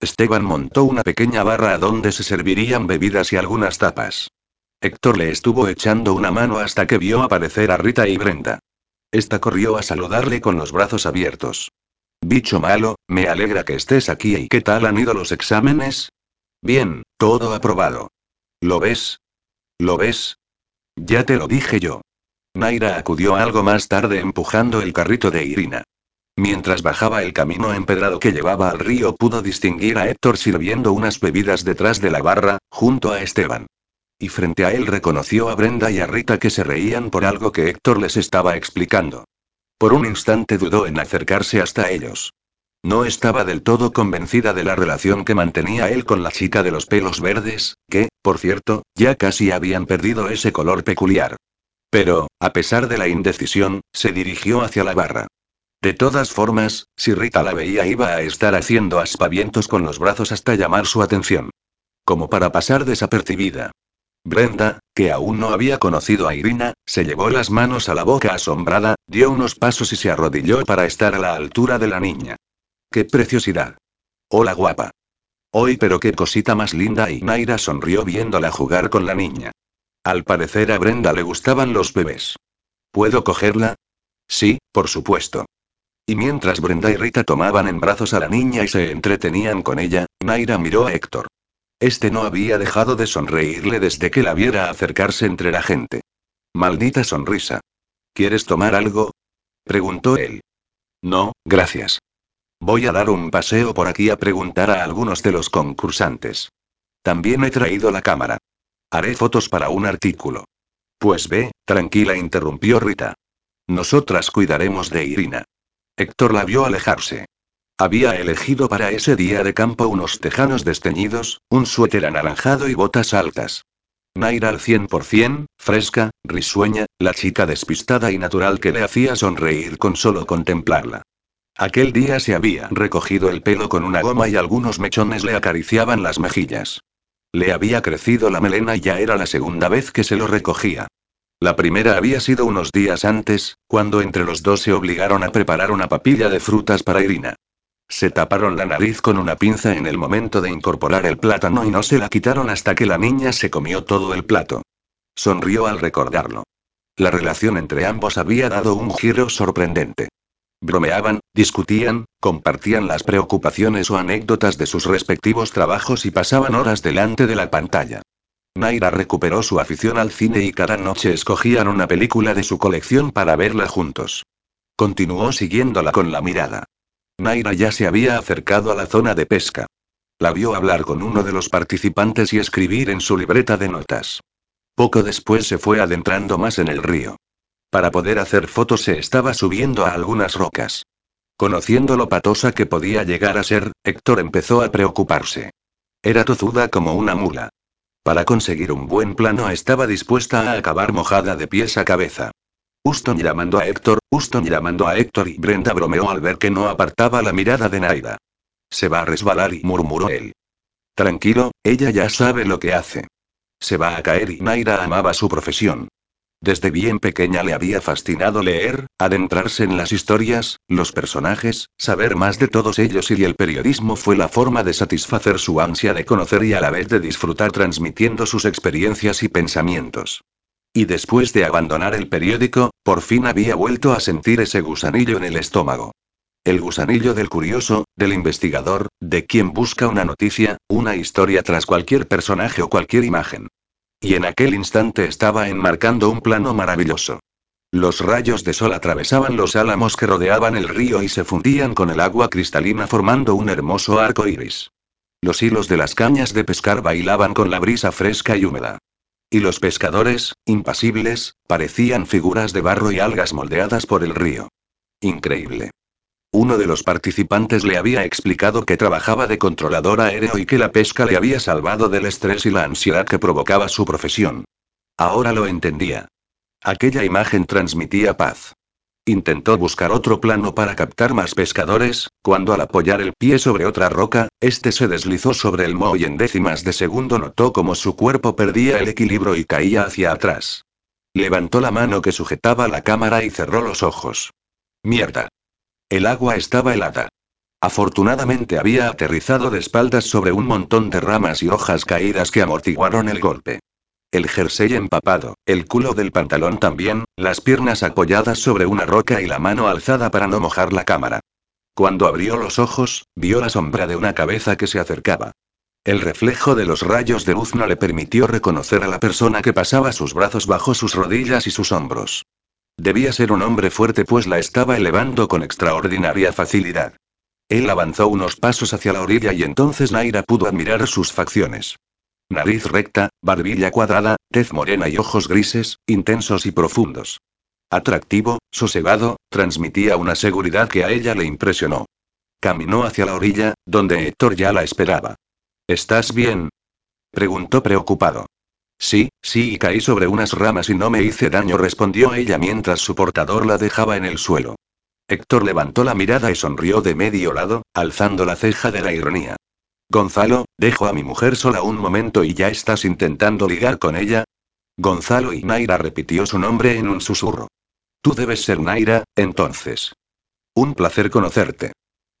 Esteban montó una pequeña barra donde se servirían bebidas y algunas tapas. Héctor le estuvo echando una mano hasta que vio aparecer a Rita y Brenda. Esta corrió a saludarle con los brazos abiertos. Bicho malo, me alegra que estés aquí y qué tal han ido los exámenes? Bien, todo aprobado. ¿Lo ves? ¿Lo ves? Ya te lo dije yo. Naira acudió algo más tarde empujando el carrito de Irina. Mientras bajaba el camino empedrado que llevaba al río pudo distinguir a Héctor sirviendo unas bebidas detrás de la barra, junto a Esteban. Y frente a él reconoció a Brenda y a Rita que se reían por algo que Héctor les estaba explicando. Por un instante dudó en acercarse hasta ellos. No estaba del todo convencida de la relación que mantenía él con la chica de los pelos verdes, que, por cierto, ya casi habían perdido ese color peculiar. Pero, a pesar de la indecisión, se dirigió hacia la barra. De todas formas, si Rita la veía iba a estar haciendo aspavientos con los brazos hasta llamar su atención. Como para pasar desapercibida. Brenda, que aún no había conocido a Irina, se llevó las manos a la boca asombrada, dio unos pasos y se arrodilló para estar a la altura de la niña. ¡Qué preciosidad! Hola guapa. Hoy pero qué cosita más linda y Naira sonrió viéndola jugar con la niña. Al parecer a Brenda le gustaban los bebés. ¿Puedo cogerla? Sí, por supuesto. Y mientras Brenda y Rita tomaban en brazos a la niña y se entretenían con ella, Naira miró a Héctor. Este no había dejado de sonreírle desde que la viera acercarse entre la gente. Maldita sonrisa. ¿Quieres tomar algo? preguntó él. No, gracias. Voy a dar un paseo por aquí a preguntar a algunos de los concursantes. También he traído la cámara. Haré fotos para un artículo. Pues ve, tranquila, interrumpió Rita. Nosotras cuidaremos de Irina. Héctor la vio alejarse. Había elegido para ese día de campo unos tejanos desteñidos, un suéter anaranjado y botas altas. Naira al 100%, fresca, risueña, la chica despistada y natural que le hacía sonreír con solo contemplarla. Aquel día se había recogido el pelo con una goma y algunos mechones le acariciaban las mejillas. Le había crecido la melena y ya era la segunda vez que se lo recogía. La primera había sido unos días antes, cuando entre los dos se obligaron a preparar una papilla de frutas para Irina. Se taparon la nariz con una pinza en el momento de incorporar el plátano y no se la quitaron hasta que la niña se comió todo el plato. Sonrió al recordarlo. La relación entre ambos había dado un giro sorprendente. Bromeaban, discutían, compartían las preocupaciones o anécdotas de sus respectivos trabajos y pasaban horas delante de la pantalla. Naira recuperó su afición al cine y cada noche escogían una película de su colección para verla juntos. Continuó siguiéndola con la mirada. Naira ya se había acercado a la zona de pesca. La vio hablar con uno de los participantes y escribir en su libreta de notas. Poco después se fue adentrando más en el río. Para poder hacer fotos se estaba subiendo a algunas rocas. Conociendo lo patosa que podía llegar a ser, Héctor empezó a preocuparse. Era tozuda como una mula. Para conseguir un buen plano estaba dispuesta a acabar mojada de pies a cabeza. Uston llamando a Héctor, Uston llamando a Héctor y Brenda bromeó al ver que no apartaba la mirada de Naira. Se va a resbalar y murmuró él. Tranquilo, ella ya sabe lo que hace. Se va a caer y Naira amaba su profesión. Desde bien pequeña le había fascinado leer, adentrarse en las historias, los personajes, saber más de todos ellos y el periodismo fue la forma de satisfacer su ansia de conocer y a la vez de disfrutar transmitiendo sus experiencias y pensamientos. Y después de abandonar el periódico, por fin había vuelto a sentir ese gusanillo en el estómago. El gusanillo del curioso, del investigador, de quien busca una noticia, una historia tras cualquier personaje o cualquier imagen. Y en aquel instante estaba enmarcando un plano maravilloso. Los rayos de sol atravesaban los álamos que rodeaban el río y se fundían con el agua cristalina formando un hermoso arco iris. Los hilos de las cañas de pescar bailaban con la brisa fresca y húmeda. Y los pescadores, impasibles, parecían figuras de barro y algas moldeadas por el río. Increíble. Uno de los participantes le había explicado que trabajaba de controlador aéreo y que la pesca le había salvado del estrés y la ansiedad que provocaba su profesión. Ahora lo entendía. Aquella imagen transmitía paz. Intentó buscar otro plano para captar más pescadores, cuando al apoyar el pie sobre otra roca, este se deslizó sobre el moho y en décimas de segundo notó como su cuerpo perdía el equilibrio y caía hacia atrás. Levantó la mano que sujetaba la cámara y cerró los ojos. Mierda. El agua estaba helada. Afortunadamente había aterrizado de espaldas sobre un montón de ramas y hojas caídas que amortiguaron el golpe. El jersey empapado, el culo del pantalón también, las piernas apoyadas sobre una roca y la mano alzada para no mojar la cámara. Cuando abrió los ojos, vio la sombra de una cabeza que se acercaba. El reflejo de los rayos de luz no le permitió reconocer a la persona que pasaba sus brazos bajo sus rodillas y sus hombros. Debía ser un hombre fuerte pues la estaba elevando con extraordinaria facilidad. Él avanzó unos pasos hacia la orilla y entonces Naira pudo admirar sus facciones. Nariz recta, barbilla cuadrada, tez morena y ojos grises, intensos y profundos. Atractivo, sosegado, transmitía una seguridad que a ella le impresionó. Caminó hacia la orilla, donde Héctor ya la esperaba. ¿Estás bien? preguntó preocupado. Sí, sí, y caí sobre unas ramas y no me hice daño, respondió ella mientras su portador la dejaba en el suelo. Héctor levantó la mirada y sonrió de medio lado, alzando la ceja de la ironía. Gonzalo, dejo a mi mujer sola un momento y ya estás intentando ligar con ella. Gonzalo y Naira repitió su nombre en un susurro. Tú debes ser Naira, entonces. Un placer conocerte.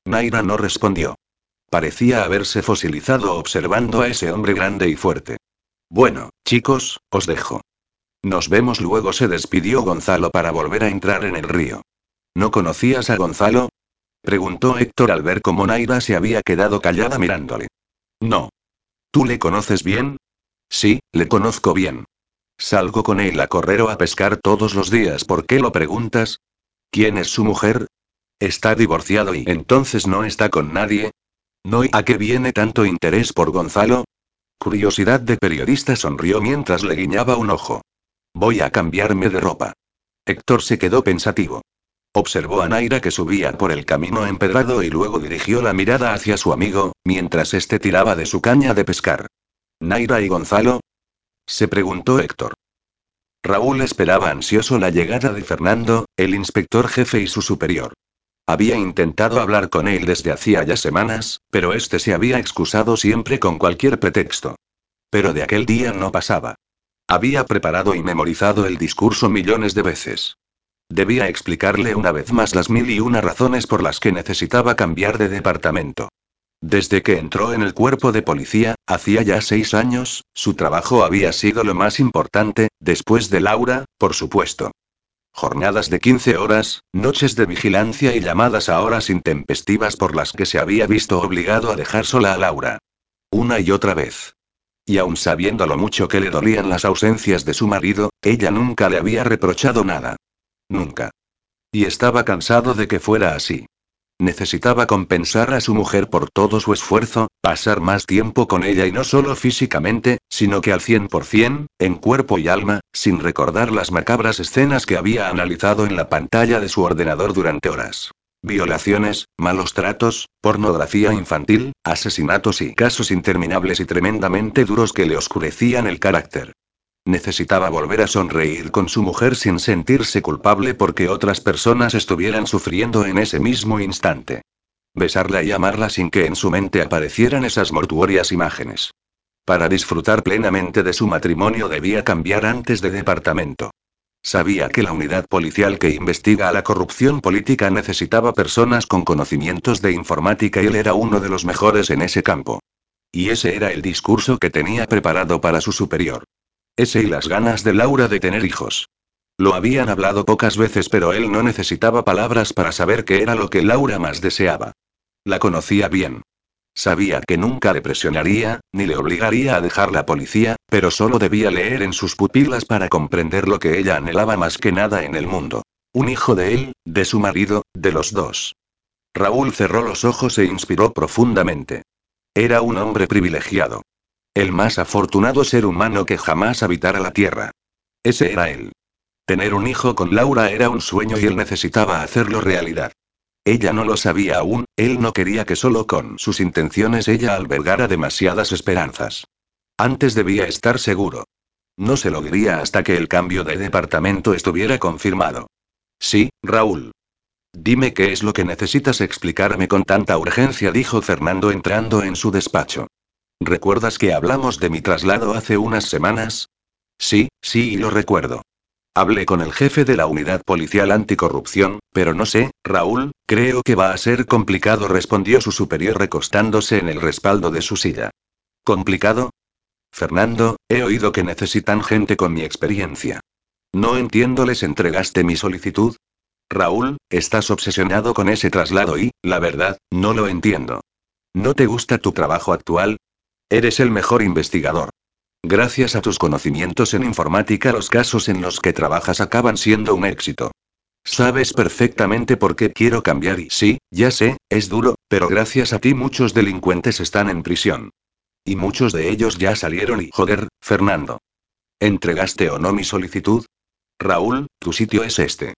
Naira no respondió. Parecía haberse fosilizado observando a ese hombre grande y fuerte. Bueno, chicos, os dejo. Nos vemos luego, se despidió Gonzalo para volver a entrar en el río. ¿No conocías a Gonzalo? preguntó Héctor al ver cómo Naira se había quedado callada mirándole. No. ¿Tú le conoces bien? Sí, le conozco bien. Salgo con él a correr o a pescar todos los días. ¿Por qué lo preguntas? ¿Quién es su mujer? Está divorciado y entonces no está con nadie. ¿No y a qué viene tanto interés por Gonzalo? Curiosidad de periodista sonrió mientras le guiñaba un ojo. Voy a cambiarme de ropa. Héctor se quedó pensativo. Observó a Naira que subía por el camino empedrado y luego dirigió la mirada hacia su amigo, mientras éste tiraba de su caña de pescar. ¿Naira y Gonzalo? se preguntó Héctor. Raúl esperaba ansioso la llegada de Fernando, el inspector jefe y su superior. Había intentado hablar con él desde hacía ya semanas, pero este se había excusado siempre con cualquier pretexto. Pero de aquel día no pasaba. Había preparado y memorizado el discurso millones de veces. Debía explicarle una vez más las mil y una razones por las que necesitaba cambiar de departamento. Desde que entró en el cuerpo de policía, hacía ya seis años, su trabajo había sido lo más importante, después de Laura, por supuesto. Jornadas de 15 horas, noches de vigilancia y llamadas a horas intempestivas por las que se había visto obligado a dejar sola a Laura. Una y otra vez. Y aun sabiendo lo mucho que le dolían las ausencias de su marido, ella nunca le había reprochado nada. Nunca. Y estaba cansado de que fuera así. Necesitaba compensar a su mujer por todo su esfuerzo, pasar más tiempo con ella y no solo físicamente, sino que al 100%, en cuerpo y alma, sin recordar las macabras escenas que había analizado en la pantalla de su ordenador durante horas. Violaciones, malos tratos, pornografía infantil, asesinatos y casos interminables y tremendamente duros que le oscurecían el carácter. Necesitaba volver a sonreír con su mujer sin sentirse culpable porque otras personas estuvieran sufriendo en ese mismo instante. Besarla y amarla sin que en su mente aparecieran esas mortuorias imágenes. Para disfrutar plenamente de su matrimonio debía cambiar antes de departamento. Sabía que la unidad policial que investiga a la corrupción política necesitaba personas con conocimientos de informática y él era uno de los mejores en ese campo. Y ese era el discurso que tenía preparado para su superior. Ese y las ganas de Laura de tener hijos. Lo habían hablado pocas veces, pero él no necesitaba palabras para saber qué era lo que Laura más deseaba. La conocía bien. Sabía que nunca le presionaría, ni le obligaría a dejar la policía, pero solo debía leer en sus pupilas para comprender lo que ella anhelaba más que nada en el mundo. Un hijo de él, de su marido, de los dos. Raúl cerró los ojos e inspiró profundamente. Era un hombre privilegiado. El más afortunado ser humano que jamás habitara la Tierra. Ese era él. Tener un hijo con Laura era un sueño y él necesitaba hacerlo realidad. Ella no lo sabía aún, él no quería que solo con sus intenciones ella albergara demasiadas esperanzas. Antes debía estar seguro. No se lo diría hasta que el cambio de departamento estuviera confirmado. Sí, Raúl. Dime qué es lo que necesitas explicarme con tanta urgencia, dijo Fernando entrando en su despacho. ¿Recuerdas que hablamos de mi traslado hace unas semanas? Sí, sí, lo recuerdo. Hablé con el jefe de la unidad policial anticorrupción, pero no sé, Raúl, creo que va a ser complicado, respondió su superior recostándose en el respaldo de su silla. ¿Complicado? Fernando, he oído que necesitan gente con mi experiencia. No entiendo, ¿les entregaste mi solicitud? Raúl, estás obsesionado con ese traslado y, la verdad, no lo entiendo. ¿No te gusta tu trabajo actual? Eres el mejor investigador. Gracias a tus conocimientos en informática los casos en los que trabajas acaban siendo un éxito. Sabes perfectamente por qué quiero cambiar y sí, ya sé, es duro, pero gracias a ti muchos delincuentes están en prisión. Y muchos de ellos ya salieron y joder, Fernando. ¿Entregaste o no mi solicitud? Raúl, tu sitio es este.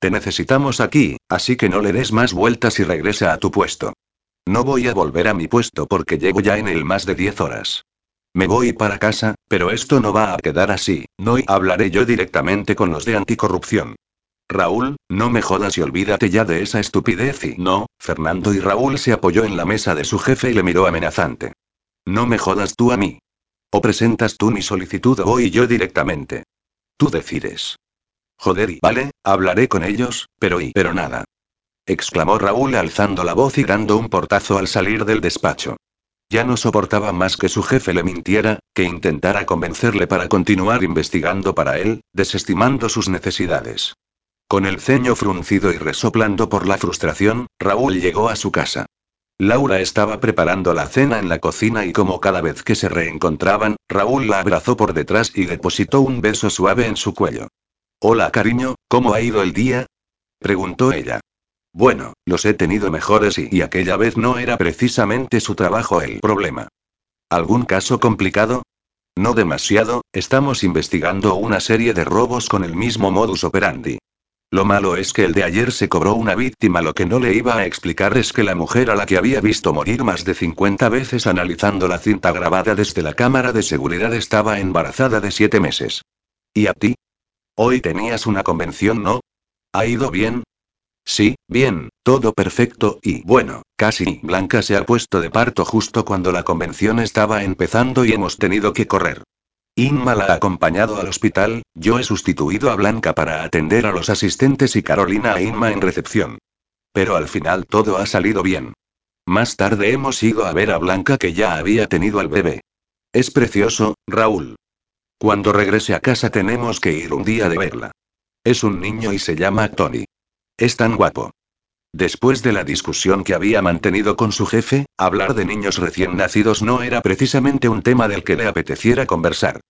Te necesitamos aquí, así que no le des más vueltas y regresa a tu puesto. No voy a volver a mi puesto porque llego ya en el más de 10 horas. Me voy para casa, pero esto no va a quedar así, no y hablaré yo directamente con los de anticorrupción. Raúl, no me jodas y olvídate ya de esa estupidez y no, Fernando y Raúl se apoyó en la mesa de su jefe y le miró amenazante. No me jodas tú a mí. O presentas tú mi solicitud o voy yo directamente. Tú decides. Joder y vale, hablaré con ellos, pero y pero nada exclamó Raúl alzando la voz y dando un portazo al salir del despacho. Ya no soportaba más que su jefe le mintiera, que intentara convencerle para continuar investigando para él, desestimando sus necesidades. Con el ceño fruncido y resoplando por la frustración, Raúl llegó a su casa. Laura estaba preparando la cena en la cocina y como cada vez que se reencontraban, Raúl la abrazó por detrás y depositó un beso suave en su cuello. Hola cariño, ¿cómo ha ido el día? preguntó ella. Bueno, los he tenido mejores y, aquella vez no era precisamente su trabajo el problema. ¿Algún caso complicado? No demasiado, estamos investigando una serie de robos con el mismo modus operandi. Lo malo es que el de ayer se cobró una víctima. Lo que no le iba a explicar es que la mujer a la que había visto morir más de 50 veces analizando la cinta grabada desde la cámara de seguridad estaba embarazada de 7 meses. ¿Y a ti? Hoy tenías una convención, ¿no? ¿Ha ido bien? Sí, bien, todo perfecto y bueno, casi Blanca se ha puesto de parto justo cuando la convención estaba empezando y hemos tenido que correr. Inma la ha acompañado al hospital, yo he sustituido a Blanca para atender a los asistentes y Carolina a Inma en recepción. Pero al final todo ha salido bien. Más tarde hemos ido a ver a Blanca que ya había tenido al bebé. Es precioso, Raúl. Cuando regrese a casa tenemos que ir un día de verla. Es un niño y se llama Tony. Es tan guapo. Después de la discusión que había mantenido con su jefe, hablar de niños recién nacidos no era precisamente un tema del que le apeteciera conversar.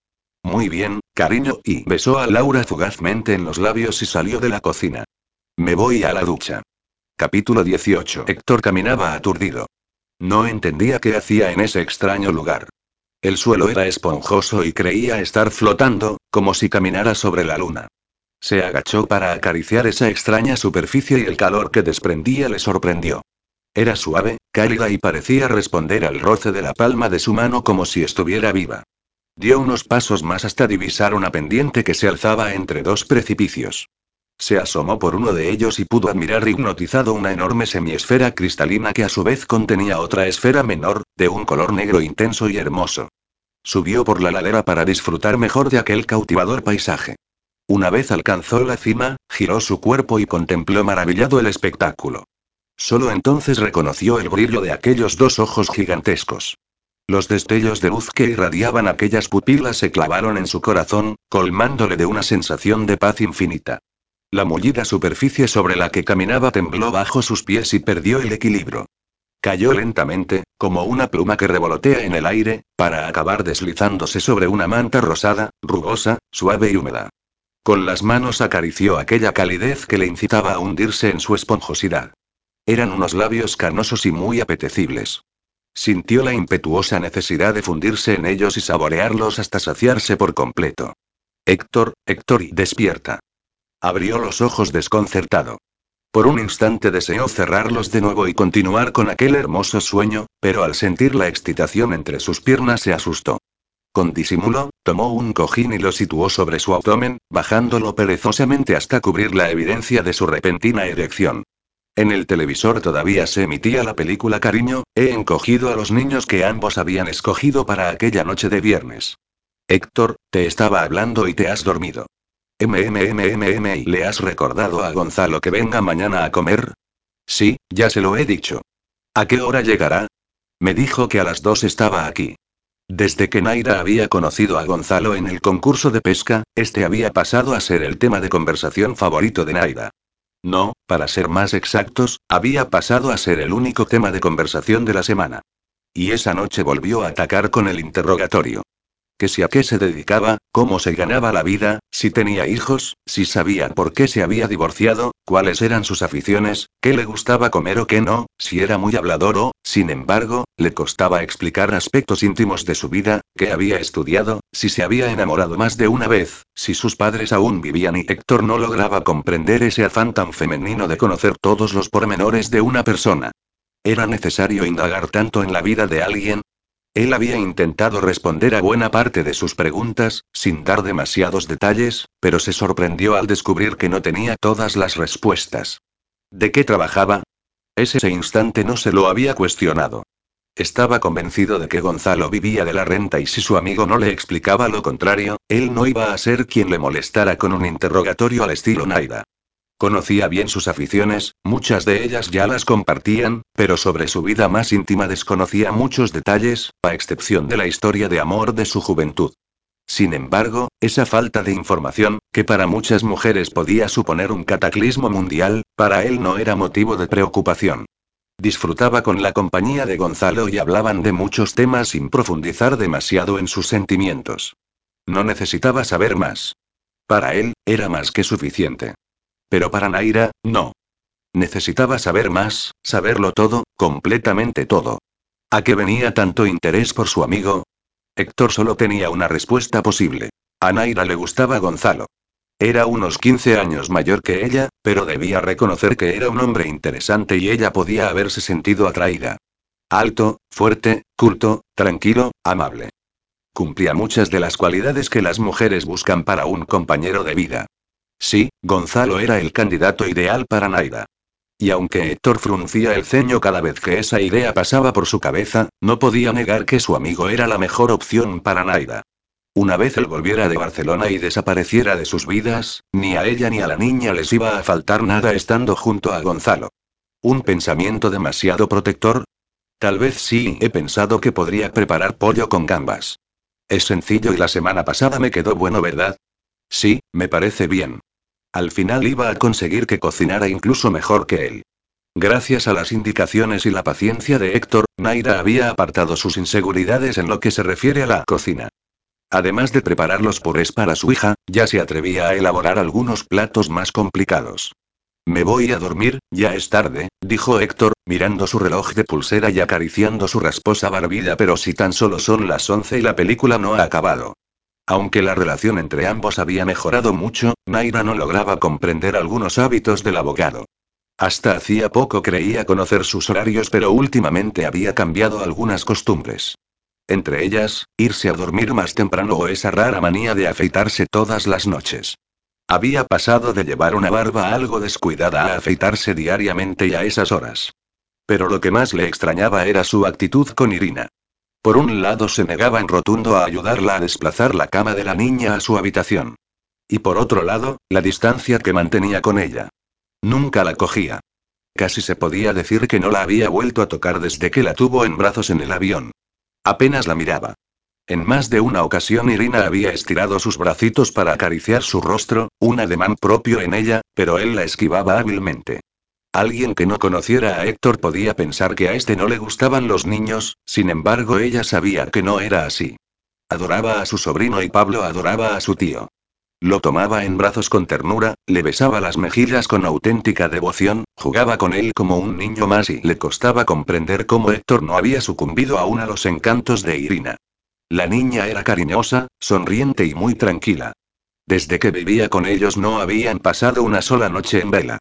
Muy bien, cariño, y besó a Laura fugazmente en los labios y salió de la cocina. Me voy a la ducha. Capítulo 18. Héctor caminaba aturdido. No entendía qué hacía en ese extraño lugar. El suelo era esponjoso y creía estar flotando, como si caminara sobre la luna. Se agachó para acariciar esa extraña superficie y el calor que desprendía le sorprendió. Era suave, cálida y parecía responder al roce de la palma de su mano como si estuviera viva. Dio unos pasos más hasta divisar una pendiente que se alzaba entre dos precipicios. Se asomó por uno de ellos y pudo admirar hipnotizado una enorme semiesfera cristalina que a su vez contenía otra esfera menor, de un color negro intenso y hermoso. Subió por la ladera para disfrutar mejor de aquel cautivador paisaje. Una vez alcanzó la cima, giró su cuerpo y contempló maravillado el espectáculo. Solo entonces reconoció el brillo de aquellos dos ojos gigantescos. Los destellos de luz que irradiaban aquellas pupilas se clavaron en su corazón, colmándole de una sensación de paz infinita. La mullida superficie sobre la que caminaba tembló bajo sus pies y perdió el equilibrio. Cayó lentamente, como una pluma que revolotea en el aire, para acabar deslizándose sobre una manta rosada, rugosa, suave y húmeda. Con las manos acarició aquella calidez que le incitaba a hundirse en su esponjosidad. Eran unos labios carnosos y muy apetecibles. Sintió la impetuosa necesidad de fundirse en ellos y saborearlos hasta saciarse por completo. Héctor, Héctor y despierta. Abrió los ojos desconcertado. Por un instante deseó cerrarlos de nuevo y continuar con aquel hermoso sueño, pero al sentir la excitación entre sus piernas se asustó. Con disimulo, tomó un cojín y lo situó sobre su abdomen, bajándolo perezosamente hasta cubrir la evidencia de su repentina erección. En el televisor todavía se emitía la película Cariño, he encogido a los niños que ambos habían escogido para aquella noche de viernes. Héctor, te estaba hablando y te has dormido. MMMMM ¿le has recordado a Gonzalo que venga mañana a comer? Sí, ya se lo he dicho. ¿A qué hora llegará? Me dijo que a las dos estaba aquí. Desde que Naira había conocido a Gonzalo en el concurso de pesca, este había pasado a ser el tema de conversación favorito de Naira. No, para ser más exactos, había pasado a ser el único tema de conversación de la semana. Y esa noche volvió a atacar con el interrogatorio que si a qué se dedicaba, cómo se ganaba la vida, si tenía hijos, si sabía por qué se había divorciado, cuáles eran sus aficiones, qué le gustaba comer o qué no, si era muy hablador o, sin embargo, le costaba explicar aspectos íntimos de su vida, qué había estudiado, si se había enamorado más de una vez, si sus padres aún vivían y Héctor no lograba comprender ese afán tan femenino de conocer todos los pormenores de una persona. ¿Era necesario indagar tanto en la vida de alguien? Él había intentado responder a buena parte de sus preguntas, sin dar demasiados detalles, pero se sorprendió al descubrir que no tenía todas las respuestas. ¿De qué trabajaba? Ese instante no se lo había cuestionado. Estaba convencido de que Gonzalo vivía de la renta y si su amigo no le explicaba lo contrario, él no iba a ser quien le molestara con un interrogatorio al estilo Naida. Conocía bien sus aficiones, muchas de ellas ya las compartían, pero sobre su vida más íntima desconocía muchos detalles, a excepción de la historia de amor de su juventud. Sin embargo, esa falta de información, que para muchas mujeres podía suponer un cataclismo mundial, para él no era motivo de preocupación. Disfrutaba con la compañía de Gonzalo y hablaban de muchos temas sin profundizar demasiado en sus sentimientos. No necesitaba saber más. Para él, era más que suficiente. Pero para Naira, no. Necesitaba saber más, saberlo todo, completamente todo. ¿A qué venía tanto interés por su amigo? Héctor solo tenía una respuesta posible. A Naira le gustaba Gonzalo. Era unos 15 años mayor que ella, pero debía reconocer que era un hombre interesante y ella podía haberse sentido atraída. Alto, fuerte, culto, tranquilo, amable. Cumplía muchas de las cualidades que las mujeres buscan para un compañero de vida. Sí, Gonzalo era el candidato ideal para Naida. Y aunque Héctor fruncía el ceño cada vez que esa idea pasaba por su cabeza, no podía negar que su amigo era la mejor opción para Naida. Una vez él volviera de Barcelona y desapareciera de sus vidas, ni a ella ni a la niña les iba a faltar nada estando junto a Gonzalo. ¿Un pensamiento demasiado protector? Tal vez sí, he pensado que podría preparar pollo con gambas. Es sencillo y la semana pasada me quedó bueno, ¿verdad? Sí, me parece bien. Al final iba a conseguir que cocinara incluso mejor que él. Gracias a las indicaciones y la paciencia de Héctor, Naira había apartado sus inseguridades en lo que se refiere a la cocina. Además de preparar los purés para su hija, ya se atrevía a elaborar algunos platos más complicados. Me voy a dormir, ya es tarde, dijo Héctor, mirando su reloj de pulsera y acariciando su rasposa barbilla, pero si tan solo son las once y la película no ha acabado. Aunque la relación entre ambos había mejorado mucho, Naira no lograba comprender algunos hábitos del abogado. Hasta hacía poco creía conocer sus horarios, pero últimamente había cambiado algunas costumbres. Entre ellas, irse a dormir más temprano o esa rara manía de afeitarse todas las noches. Había pasado de llevar una barba algo descuidada a afeitarse diariamente y a esas horas. Pero lo que más le extrañaba era su actitud con Irina. Por un lado se negaba en rotundo a ayudarla a desplazar la cama de la niña a su habitación. Y por otro lado, la distancia que mantenía con ella. Nunca la cogía. Casi se podía decir que no la había vuelto a tocar desde que la tuvo en brazos en el avión. Apenas la miraba. En más de una ocasión Irina había estirado sus bracitos para acariciar su rostro, un ademán propio en ella, pero él la esquivaba hábilmente. Alguien que no conociera a Héctor podía pensar que a este no le gustaban los niños, sin embargo ella sabía que no era así. Adoraba a su sobrino y Pablo adoraba a su tío. Lo tomaba en brazos con ternura, le besaba las mejillas con auténtica devoción, jugaba con él como un niño más y le costaba comprender cómo Héctor no había sucumbido aún a los encantos de Irina. La niña era cariñosa, sonriente y muy tranquila. Desde que vivía con ellos no habían pasado una sola noche en vela.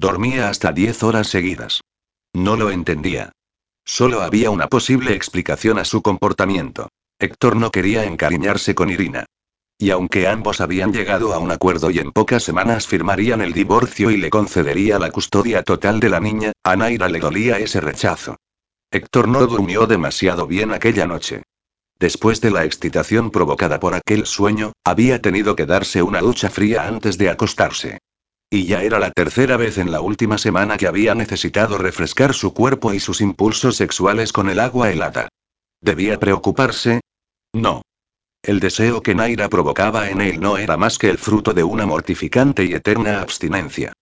Dormía hasta diez horas seguidas. No lo entendía. Solo había una posible explicación a su comportamiento. Héctor no quería encariñarse con Irina. Y aunque ambos habían llegado a un acuerdo y en pocas semanas firmarían el divorcio y le concedería la custodia total de la niña, a Naira le dolía ese rechazo. Héctor no durmió demasiado bien aquella noche. Después de la excitación provocada por aquel sueño, había tenido que darse una ducha fría antes de acostarse. Y ya era la tercera vez en la última semana que había necesitado refrescar su cuerpo y sus impulsos sexuales con el agua helada. ¿Debía preocuparse? No. El deseo que Naira provocaba en él no era más que el fruto de una mortificante y eterna abstinencia.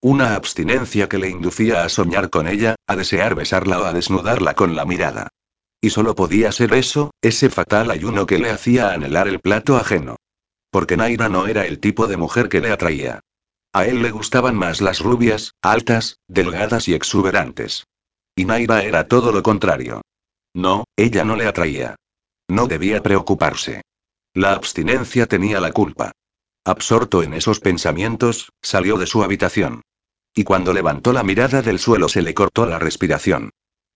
Una abstinencia que le inducía a soñar con ella, a desear besarla o a desnudarla con la mirada. Y solo podía ser eso, ese fatal ayuno que le hacía anhelar el plato ajeno. Porque Naira no era el tipo de mujer que le atraía. A él le gustaban más las rubias, altas, delgadas y exuberantes. Y Naira era todo lo contrario. No, ella no le atraía. No debía preocuparse. La abstinencia tenía la culpa. Absorto en esos pensamientos, salió de su habitación. Y cuando levantó la mirada del suelo se le cortó la respiración.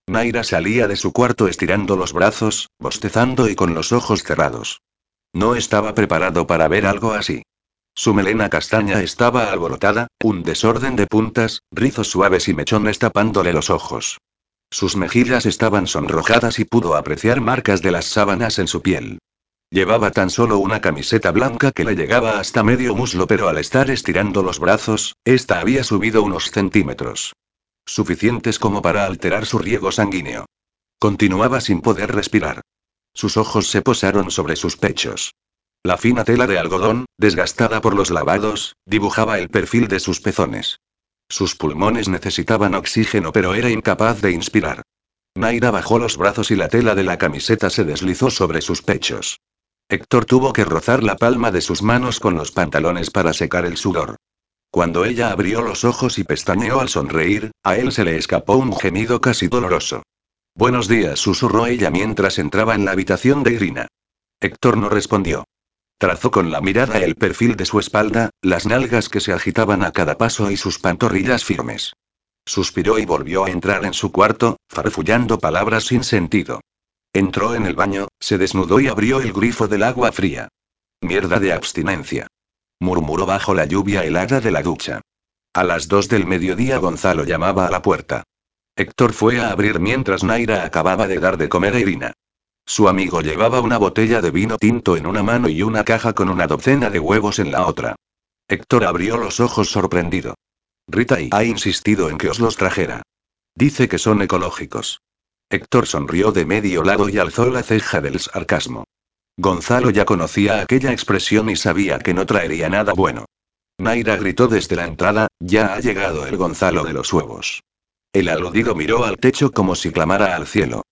Naira salía de su cuarto estirando los brazos, bostezando y con los ojos cerrados. No estaba preparado para ver algo así. Su melena castaña estaba alborotada, un desorden de puntas, rizos suaves y mechones tapándole los ojos. Sus mejillas estaban sonrojadas y pudo apreciar marcas de las sábanas en su piel. Llevaba tan solo una camiseta blanca que le llegaba hasta medio muslo, pero al estar estirando los brazos, esta había subido unos centímetros suficientes como para alterar su riego sanguíneo. Continuaba sin poder respirar. Sus ojos se posaron sobre sus pechos. La fina tela de algodón, desgastada por los lavados, dibujaba el perfil de sus pezones. Sus pulmones necesitaban oxígeno pero era incapaz de inspirar. Naira bajó los brazos y la tela de la camiseta se deslizó sobre sus pechos. Héctor tuvo que rozar la palma de sus manos con los pantalones para secar el sudor. Cuando ella abrió los ojos y pestañeó al sonreír, a él se le escapó un gemido casi doloroso. Buenos días, susurró ella mientras entraba en la habitación de Irina. Héctor no respondió. Trazó con la mirada el perfil de su espalda, las nalgas que se agitaban a cada paso y sus pantorrillas firmes. Suspiró y volvió a entrar en su cuarto, farfullando palabras sin sentido. Entró en el baño, se desnudó y abrió el grifo del agua fría. Mierda de abstinencia murmuró bajo la lluvia helada de la ducha. A las dos del mediodía Gonzalo llamaba a la puerta. Héctor fue a abrir mientras Naira acababa de dar de comer a Irina. Su amigo llevaba una botella de vino tinto en una mano y una caja con una docena de huevos en la otra. Héctor abrió los ojos sorprendido. Rita ha insistido en que os los trajera. Dice que son ecológicos. Héctor sonrió de medio lado y alzó la ceja del sarcasmo. Gonzalo ya conocía aquella expresión y sabía que no traería nada bueno. Naira gritó desde la entrada, ya ha llegado el Gonzalo de los huevos. El aludido miró al techo como si clamara al cielo.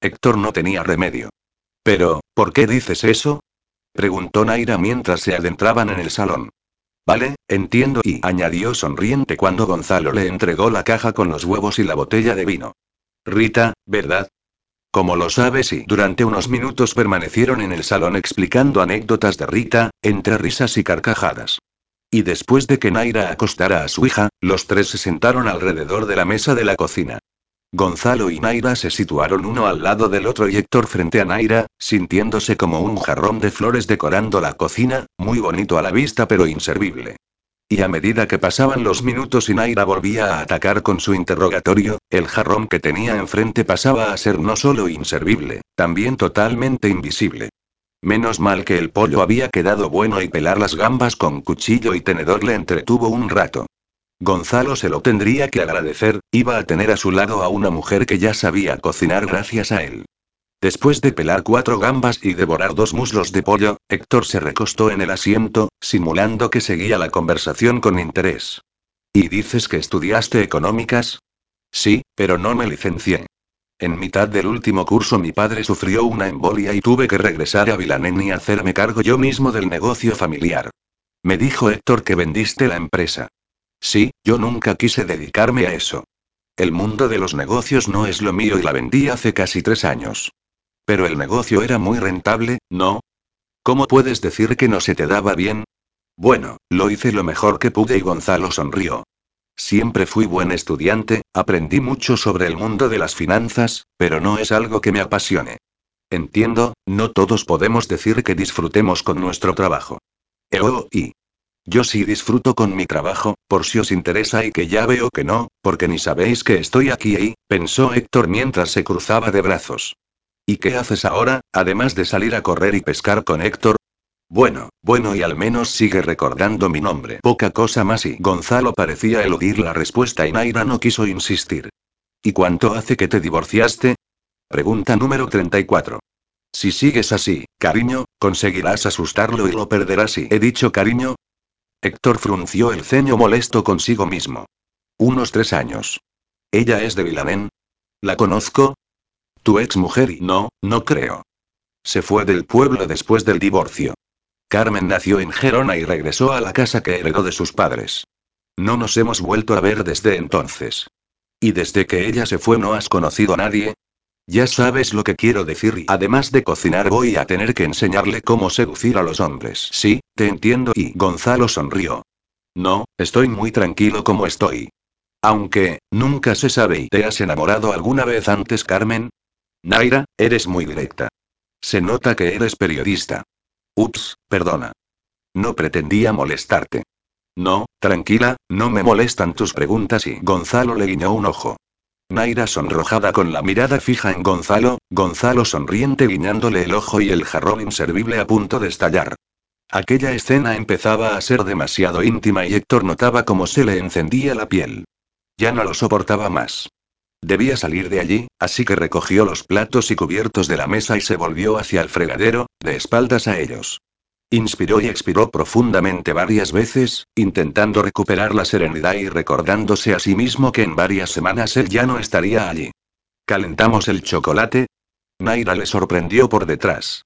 Héctor no tenía remedio. Pero, ¿por qué dices eso? preguntó Naira mientras se adentraban en el salón. Vale, entiendo y añadió sonriente cuando Gonzalo le entregó la caja con los huevos y la botella de vino. Rita, ¿verdad? Como lo sabes y durante unos minutos permanecieron en el salón explicando anécdotas de Rita, entre risas y carcajadas. Y después de que Naira acostara a su hija, los tres se sentaron alrededor de la mesa de la cocina. Gonzalo y Naira se situaron uno al lado del otro y Héctor frente a Naira, sintiéndose como un jarrón de flores decorando la cocina, muy bonito a la vista pero inservible. Y a medida que pasaban los minutos y Naira volvía a atacar con su interrogatorio, el jarrón que tenía enfrente pasaba a ser no solo inservible, también totalmente invisible. Menos mal que el pollo había quedado bueno y pelar las gambas con cuchillo y tenedor le entretuvo un rato. Gonzalo se lo tendría que agradecer, iba a tener a su lado a una mujer que ya sabía cocinar gracias a él. Después de pelar cuatro gambas y devorar dos muslos de pollo, Héctor se recostó en el asiento, simulando que seguía la conversación con interés. ¿Y dices que estudiaste económicas? Sí, pero no me licencié. En mitad del último curso mi padre sufrió una embolia y tuve que regresar a Vilanén y hacerme cargo yo mismo del negocio familiar. Me dijo Héctor que vendiste la empresa. Sí, yo nunca quise dedicarme a eso. El mundo de los negocios no es lo mío y la vendí hace casi tres años. Pero el negocio era muy rentable, ¿no? ¿Cómo puedes decir que no se te daba bien? Bueno, lo hice lo mejor que pude y Gonzalo sonrió. Siempre fui buen estudiante, aprendí mucho sobre el mundo de las finanzas, pero no es algo que me apasione. Entiendo, no todos podemos decir que disfrutemos con nuestro trabajo. EO y yo sí disfruto con mi trabajo, por si os interesa y que ya veo que no, porque ni sabéis que estoy aquí y, pensó Héctor mientras se cruzaba de brazos. ¿Y qué haces ahora, además de salir a correr y pescar con Héctor? Bueno, bueno y al menos sigue recordando mi nombre. Poca cosa más y Gonzalo parecía eludir la respuesta y Naira no quiso insistir. ¿Y cuánto hace que te divorciaste? Pregunta número 34. Si sigues así, cariño, conseguirás asustarlo y lo perderás y he dicho cariño, Héctor frunció el ceño molesto consigo mismo. Unos tres años. ¿Ella es de Vilanén? ¿La conozco? Tu ex mujer y no, no creo. Se fue del pueblo después del divorcio. Carmen nació en Gerona y regresó a la casa que heredó de sus padres. No nos hemos vuelto a ver desde entonces. ¿Y desde que ella se fue no has conocido a nadie? Ya sabes lo que quiero decir y además de cocinar voy a tener que enseñarle cómo seducir a los hombres. Sí, te entiendo y Gonzalo sonrió. No, estoy muy tranquilo como estoy. Aunque, nunca se sabe y te has enamorado alguna vez antes, Carmen. Naira, eres muy directa. Se nota que eres periodista. Ups, perdona. No pretendía molestarte. No, tranquila, no me molestan tus preguntas y Gonzalo le guiñó un ojo. Naira sonrojada con la mirada fija en Gonzalo, Gonzalo sonriente guiñándole el ojo y el jarrón inservible a punto de estallar. Aquella escena empezaba a ser demasiado íntima y Héctor notaba cómo se le encendía la piel. Ya no lo soportaba más. Debía salir de allí, así que recogió los platos y cubiertos de la mesa y se volvió hacia el fregadero, de espaldas a ellos. Inspiró y expiró profundamente varias veces, intentando recuperar la serenidad y recordándose a sí mismo que en varias semanas él ya no estaría allí. ¿Calentamos el chocolate? Naira le sorprendió por detrás.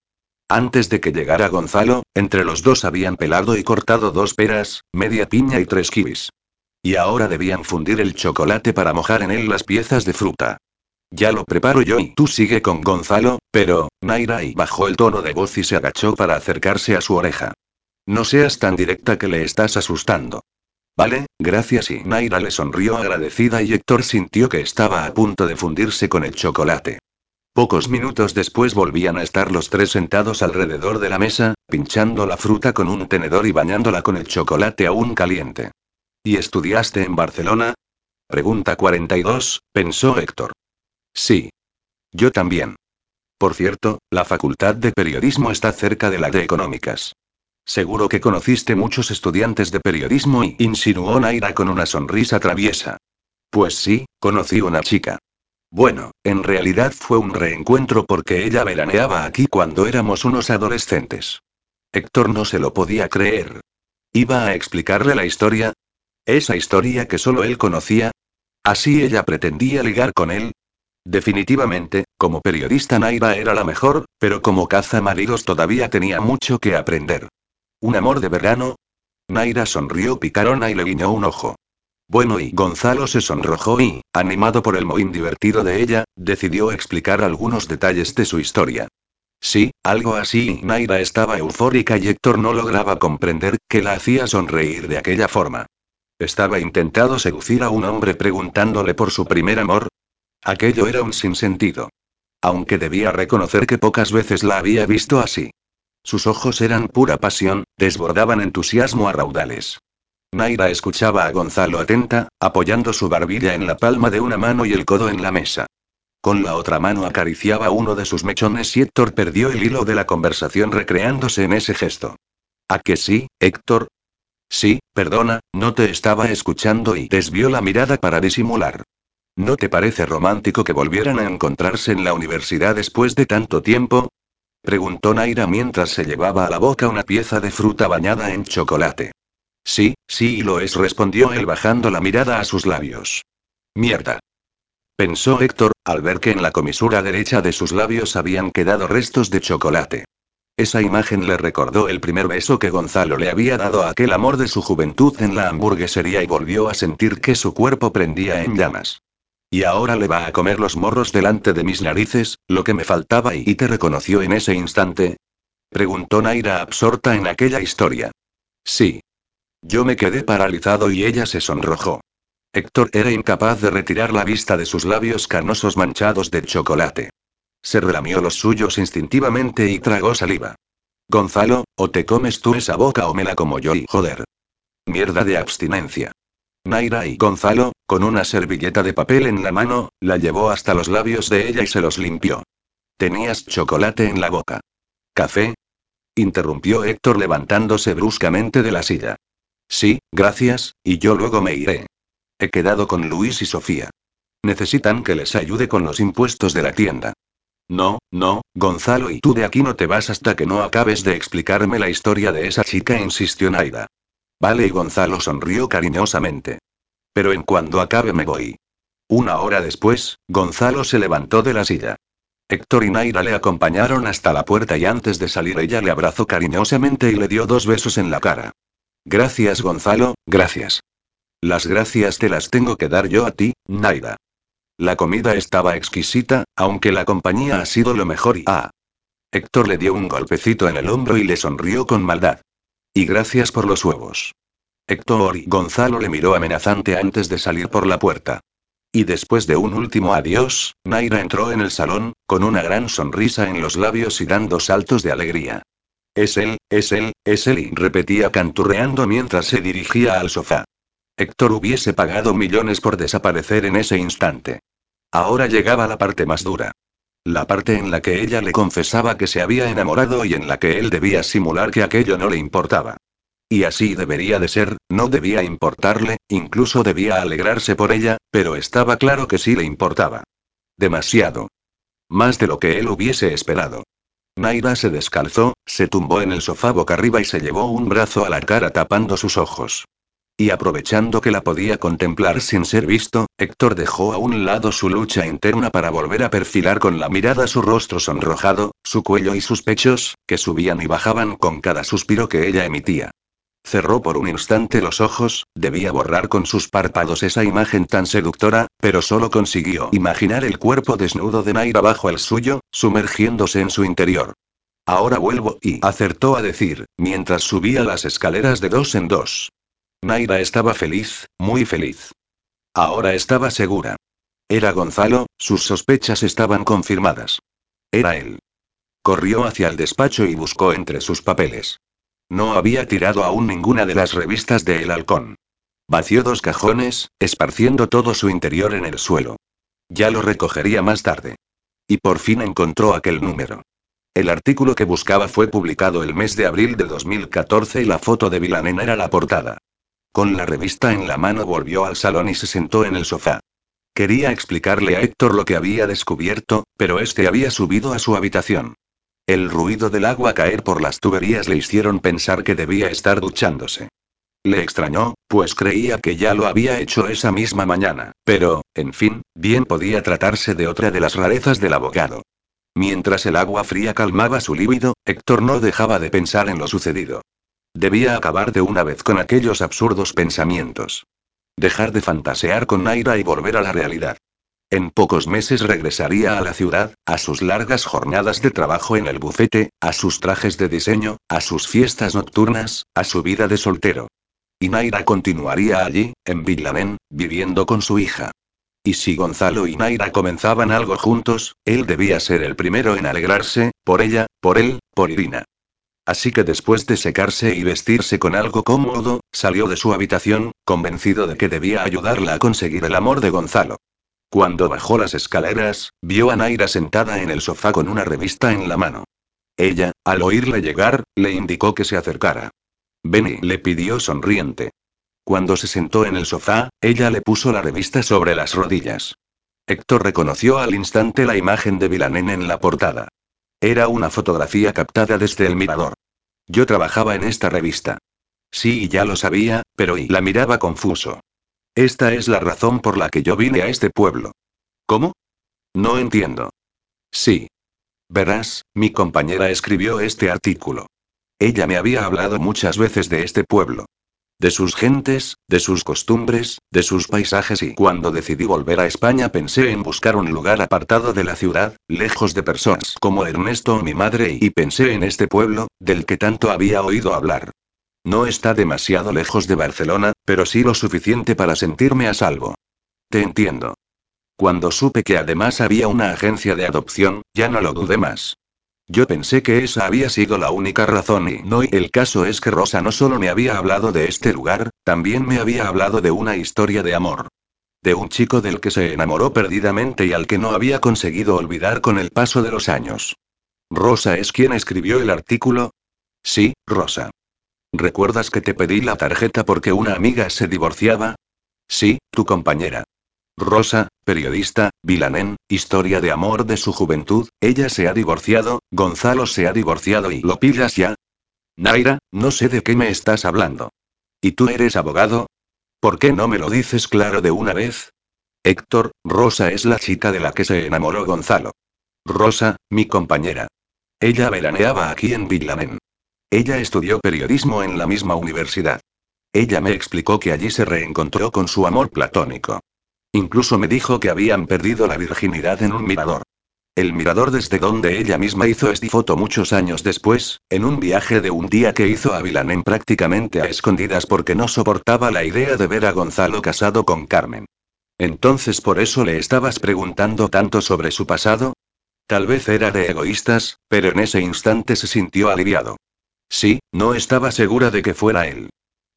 Antes de que llegara Gonzalo, entre los dos habían pelado y cortado dos peras, media piña y tres kiwis. Y ahora debían fundir el chocolate para mojar en él las piezas de fruta. Ya lo preparo yo y tú sigue con Gonzalo, pero, Naira y bajó el tono de voz y se agachó para acercarse a su oreja. No seas tan directa que le estás asustando. Vale, gracias y Naira le sonrió agradecida y Héctor sintió que estaba a punto de fundirse con el chocolate. Pocos minutos después volvían a estar los tres sentados alrededor de la mesa, pinchando la fruta con un tenedor y bañándola con el chocolate aún caliente. ¿Y estudiaste en Barcelona? Pregunta 42, pensó Héctor. Sí. Yo también. Por cierto, la Facultad de Periodismo está cerca de la de Económicas. Seguro que conociste muchos estudiantes de periodismo y insinuó Naira con una sonrisa traviesa. Pues sí, conocí una chica. Bueno, en realidad fue un reencuentro porque ella veraneaba aquí cuando éramos unos adolescentes. Héctor no se lo podía creer. ¿Iba a explicarle la historia? ¿Esa historia que solo él conocía? ¿Así ella pretendía ligar con él? Definitivamente, como periodista Naira era la mejor, pero como caza maridos todavía tenía mucho que aprender. ¿Un amor de verano? Naira sonrió picarona y le guiñó un ojo. Bueno, y Gonzalo se sonrojó y, animado por el mohín divertido de ella, decidió explicar algunos detalles de su historia. Sí, algo así. Naira estaba eufórica y Héctor no lograba comprender que la hacía sonreír de aquella forma. Estaba intentando seducir a un hombre preguntándole por su primer amor. Aquello era un sinsentido. Aunque debía reconocer que pocas veces la había visto así. Sus ojos eran pura pasión, desbordaban entusiasmo a raudales. Naira escuchaba a Gonzalo atenta, apoyando su barbilla en la palma de una mano y el codo en la mesa. Con la otra mano acariciaba uno de sus mechones y Héctor perdió el hilo de la conversación recreándose en ese gesto. ¿A que sí, Héctor? Sí, perdona, no te estaba escuchando y desvió la mirada para disimular. ¿No te parece romántico que volvieran a encontrarse en la universidad después de tanto tiempo? Preguntó Naira mientras se llevaba a la boca una pieza de fruta bañada en chocolate. Sí, sí lo es, respondió él bajando la mirada a sus labios. Mierda. Pensó Héctor, al ver que en la comisura derecha de sus labios habían quedado restos de chocolate. Esa imagen le recordó el primer beso que Gonzalo le había dado a aquel amor de su juventud en la hamburguesería y volvió a sentir que su cuerpo prendía en llamas. Y ahora le va a comer los morros delante de mis narices, lo que me faltaba y, ¿Y te reconoció en ese instante. Preguntó Naira absorta en aquella historia. Sí. Yo me quedé paralizado y ella se sonrojó. Héctor era incapaz de retirar la vista de sus labios canosos manchados de chocolate. Se relamió los suyos instintivamente y tragó saliva. Gonzalo, o te comes tú esa boca o me la como yo y joder. Mierda de abstinencia. Naira y Gonzalo, con una servilleta de papel en la mano, la llevó hasta los labios de ella y se los limpió. Tenías chocolate en la boca. ¿Café? interrumpió Héctor levantándose bruscamente de la silla. Sí, gracias, y yo luego me iré. He quedado con Luis y Sofía. Necesitan que les ayude con los impuestos de la tienda. No, no, Gonzalo y tú de aquí no te vas hasta que no acabes de explicarme la historia de esa chica, insistió Naida. Vale, y Gonzalo sonrió cariñosamente. Pero en cuando acabe me voy. Una hora después, Gonzalo se levantó de la silla. Héctor y Naira le acompañaron hasta la puerta y antes de salir ella le abrazó cariñosamente y le dio dos besos en la cara. Gracias Gonzalo, gracias. Las gracias te las tengo que dar yo a ti, Naida. La comida estaba exquisita, aunque la compañía ha sido lo mejor y... Ah. Héctor le dio un golpecito en el hombro y le sonrió con maldad. Y gracias por los huevos. Héctor y Gonzalo le miró amenazante antes de salir por la puerta. Y después de un último adiós, Naira entró en el salón, con una gran sonrisa en los labios y dando saltos de alegría. Es él, es él, es él, y repetía canturreando mientras se dirigía al sofá. Héctor hubiese pagado millones por desaparecer en ese instante. Ahora llegaba la parte más dura. La parte en la que ella le confesaba que se había enamorado y en la que él debía simular que aquello no le importaba. Y así debería de ser, no debía importarle, incluso debía alegrarse por ella, pero estaba claro que sí le importaba. Demasiado. Más de lo que él hubiese esperado. Naira se descalzó, se tumbó en el sofá boca arriba y se llevó un brazo a la cara tapando sus ojos. Y aprovechando que la podía contemplar sin ser visto, Héctor dejó a un lado su lucha interna para volver a perfilar con la mirada su rostro sonrojado, su cuello y sus pechos, que subían y bajaban con cada suspiro que ella emitía. Cerró por un instante los ojos, debía borrar con sus párpados esa imagen tan seductora, pero solo consiguió imaginar el cuerpo desnudo de Naira bajo el suyo, sumergiéndose en su interior. Ahora vuelvo, y acertó a decir, mientras subía las escaleras de dos en dos. Naira estaba feliz, muy feliz. Ahora estaba segura. Era Gonzalo, sus sospechas estaban confirmadas. Era él. Corrió hacia el despacho y buscó entre sus papeles. No había tirado aún ninguna de las revistas de El Halcón. Vació dos cajones, esparciendo todo su interior en el suelo. Ya lo recogería más tarde. Y por fin encontró aquel número. El artículo que buscaba fue publicado el mes de abril de 2014 y la foto de Vilanen era la portada. Con la revista en la mano volvió al salón y se sentó en el sofá. Quería explicarle a Héctor lo que había descubierto, pero este había subido a su habitación. El ruido del agua caer por las tuberías le hicieron pensar que debía estar duchándose. Le extrañó, pues creía que ya lo había hecho esa misma mañana, pero, en fin, bien podía tratarse de otra de las rarezas del abogado. Mientras el agua fría calmaba su líbido, Héctor no dejaba de pensar en lo sucedido. Debía acabar de una vez con aquellos absurdos pensamientos. Dejar de fantasear con Naira y volver a la realidad. En pocos meses regresaría a la ciudad, a sus largas jornadas de trabajo en el bufete, a sus trajes de diseño, a sus fiestas nocturnas, a su vida de soltero. Y Naira continuaría allí, en Villanen, viviendo con su hija. Y si Gonzalo y Naira comenzaban algo juntos, él debía ser el primero en alegrarse, por ella, por él, por Irina. Así que después de secarse y vestirse con algo cómodo, salió de su habitación, convencido de que debía ayudarla a conseguir el amor de Gonzalo. Cuando bajó las escaleras, vio a Naira sentada en el sofá con una revista en la mano. Ella, al oírle llegar, le indicó que se acercara. Benny le pidió sonriente. Cuando se sentó en el sofá, ella le puso la revista sobre las rodillas. Héctor reconoció al instante la imagen de Vilanen en la portada. Era una fotografía captada desde el mirador. Yo trabajaba en esta revista. Sí, ya lo sabía, pero y la miraba confuso. Esta es la razón por la que yo vine a este pueblo. ¿Cómo? No entiendo. Sí. Verás, mi compañera escribió este artículo. Ella me había hablado muchas veces de este pueblo. De sus gentes, de sus costumbres, de sus paisajes y cuando decidí volver a España pensé en buscar un lugar apartado de la ciudad, lejos de personas como Ernesto o mi madre y pensé en este pueblo, del que tanto había oído hablar. No está demasiado lejos de Barcelona, pero sí lo suficiente para sentirme a salvo. Te entiendo. Cuando supe que además había una agencia de adopción, ya no lo dudé más. Yo pensé que esa había sido la única razón y no, y el caso es que Rosa no solo me había hablado de este lugar, también me había hablado de una historia de amor. De un chico del que se enamoró perdidamente y al que no había conseguido olvidar con el paso de los años. ¿Rosa es quien escribió el artículo? Sí, Rosa. ¿Recuerdas que te pedí la tarjeta porque una amiga se divorciaba? Sí, tu compañera. Rosa, periodista, Vilanen, historia de amor de su juventud, ella se ha divorciado, Gonzalo se ha divorciado y ¿lo pillas ya? Naira, no sé de qué me estás hablando. ¿Y tú eres abogado? ¿Por qué no me lo dices claro de una vez? Héctor, Rosa es la chica de la que se enamoró Gonzalo. Rosa, mi compañera. Ella veraneaba aquí en Vilanen. Ella estudió periodismo en la misma universidad. Ella me explicó que allí se reencontró con su amor platónico. Incluso me dijo que habían perdido la virginidad en un mirador. El mirador desde donde ella misma hizo esta foto muchos años después, en un viaje de un día que hizo a Vilanen prácticamente a escondidas porque no soportaba la idea de ver a Gonzalo casado con Carmen. Entonces por eso le estabas preguntando tanto sobre su pasado? Tal vez era de egoístas, pero en ese instante se sintió aliviado. Sí, no estaba segura de que fuera él.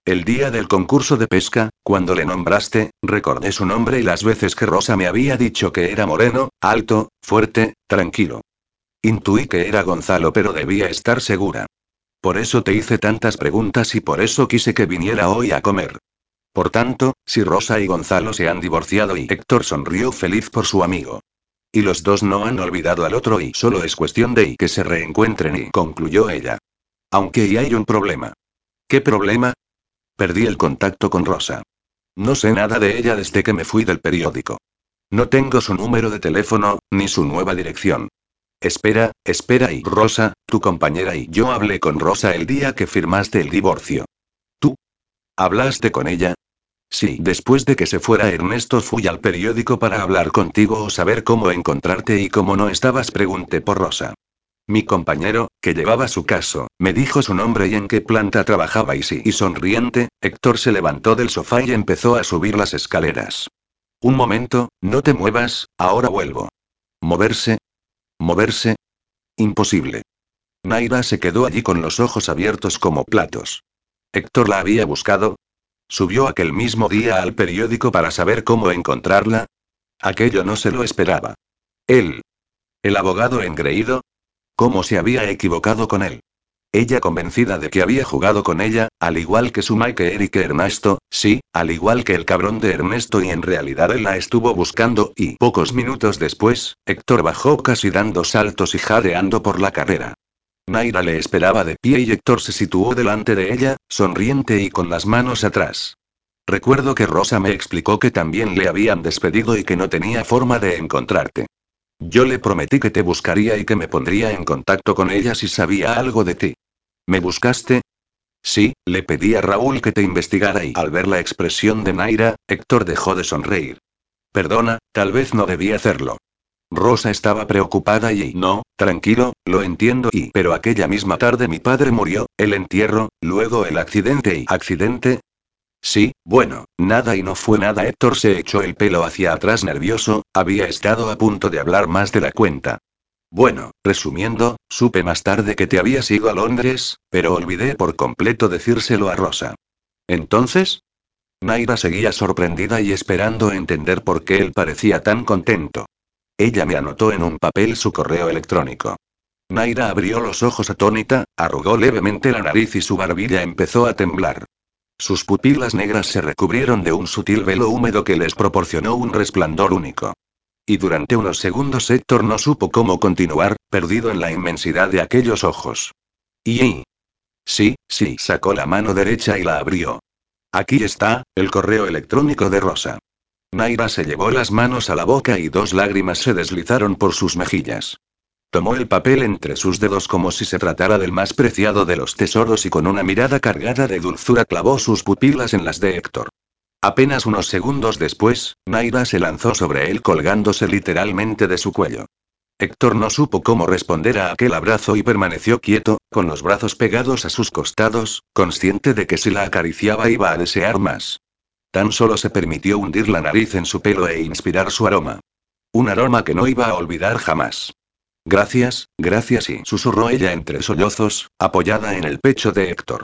El día del concurso de pesca, cuando le nombraste, recordé su nombre y las veces que Rosa me había dicho que era moreno, alto, fuerte, tranquilo. Intuí que era Gonzalo, pero debía estar segura. Por eso te hice tantas preguntas y por eso quise que viniera hoy a comer. Por tanto, si Rosa y Gonzalo se han divorciado y Héctor sonrió feliz por su amigo. Y los dos no han olvidado al otro y solo es cuestión de que se reencuentren y concluyó ella. Aunque y hay un problema. ¿Qué problema? Perdí el contacto con Rosa. No sé nada de ella desde que me fui del periódico. No tengo su número de teléfono, ni su nueva dirección. Espera, espera y Rosa, tu compañera y yo hablé con Rosa el día que firmaste el divorcio. ¿Tú? ¿Hablaste con ella? Sí, después de que se fuera Ernesto fui al periódico para hablar contigo o saber cómo encontrarte y cómo no estabas pregunté por Rosa. Mi compañero, que llevaba su caso, me dijo su nombre y en qué planta trabajaba y sí. Y sonriente, Héctor se levantó del sofá y empezó a subir las escaleras. Un momento, no te muevas, ahora vuelvo. ¿Moverse? ¿Moverse? Imposible. Naira se quedó allí con los ojos abiertos como platos. Héctor la había buscado. Subió aquel mismo día al periódico para saber cómo encontrarla. Aquello no se lo esperaba. Él. El abogado engreído, ¿Cómo se había equivocado con él? Ella convencida de que había jugado con ella, al igual que su Mike Eric Ernesto, sí, al igual que el cabrón de Ernesto y en realidad él la estuvo buscando y pocos minutos después, Héctor bajó casi dando saltos y jadeando por la carrera. Naira le esperaba de pie y Héctor se situó delante de ella, sonriente y con las manos atrás. Recuerdo que Rosa me explicó que también le habían despedido y que no tenía forma de encontrarte. Yo le prometí que te buscaría y que me pondría en contacto con ella si sabía algo de ti. ¿Me buscaste? Sí, le pedí a Raúl que te investigara y al ver la expresión de Naira, Héctor dejó de sonreír. Perdona, tal vez no debí hacerlo. Rosa estaba preocupada y no, tranquilo, lo entiendo y pero aquella misma tarde mi padre murió, el entierro, luego el accidente y accidente. Sí, bueno, nada y no fue nada. Héctor se echó el pelo hacia atrás nervioso, había estado a punto de hablar más de la cuenta. Bueno, resumiendo, supe más tarde que te habías ido a Londres, pero olvidé por completo decírselo a Rosa. Entonces, Naira seguía sorprendida y esperando entender por qué él parecía tan contento. Ella me anotó en un papel su correo electrónico. Naira abrió los ojos atónita, arrugó levemente la nariz y su barbilla empezó a temblar. Sus pupilas negras se recubrieron de un sutil velo húmedo que les proporcionó un resplandor único. Y durante unos segundos Héctor no supo cómo continuar, perdido en la inmensidad de aquellos ojos. Y... Sí, sí, sacó la mano derecha y la abrió. Aquí está, el correo electrónico de Rosa. Naira se llevó las manos a la boca y dos lágrimas se deslizaron por sus mejillas. Tomó el papel entre sus dedos como si se tratara del más preciado de los tesoros y con una mirada cargada de dulzura clavó sus pupilas en las de Héctor. Apenas unos segundos después, Naira se lanzó sobre él colgándose literalmente de su cuello. Héctor no supo cómo responder a aquel abrazo y permaneció quieto, con los brazos pegados a sus costados, consciente de que si la acariciaba iba a desear más. Tan solo se permitió hundir la nariz en su pelo e inspirar su aroma. Un aroma que no iba a olvidar jamás. Gracias, gracias y susurró ella entre sollozos, apoyada en el pecho de Héctor.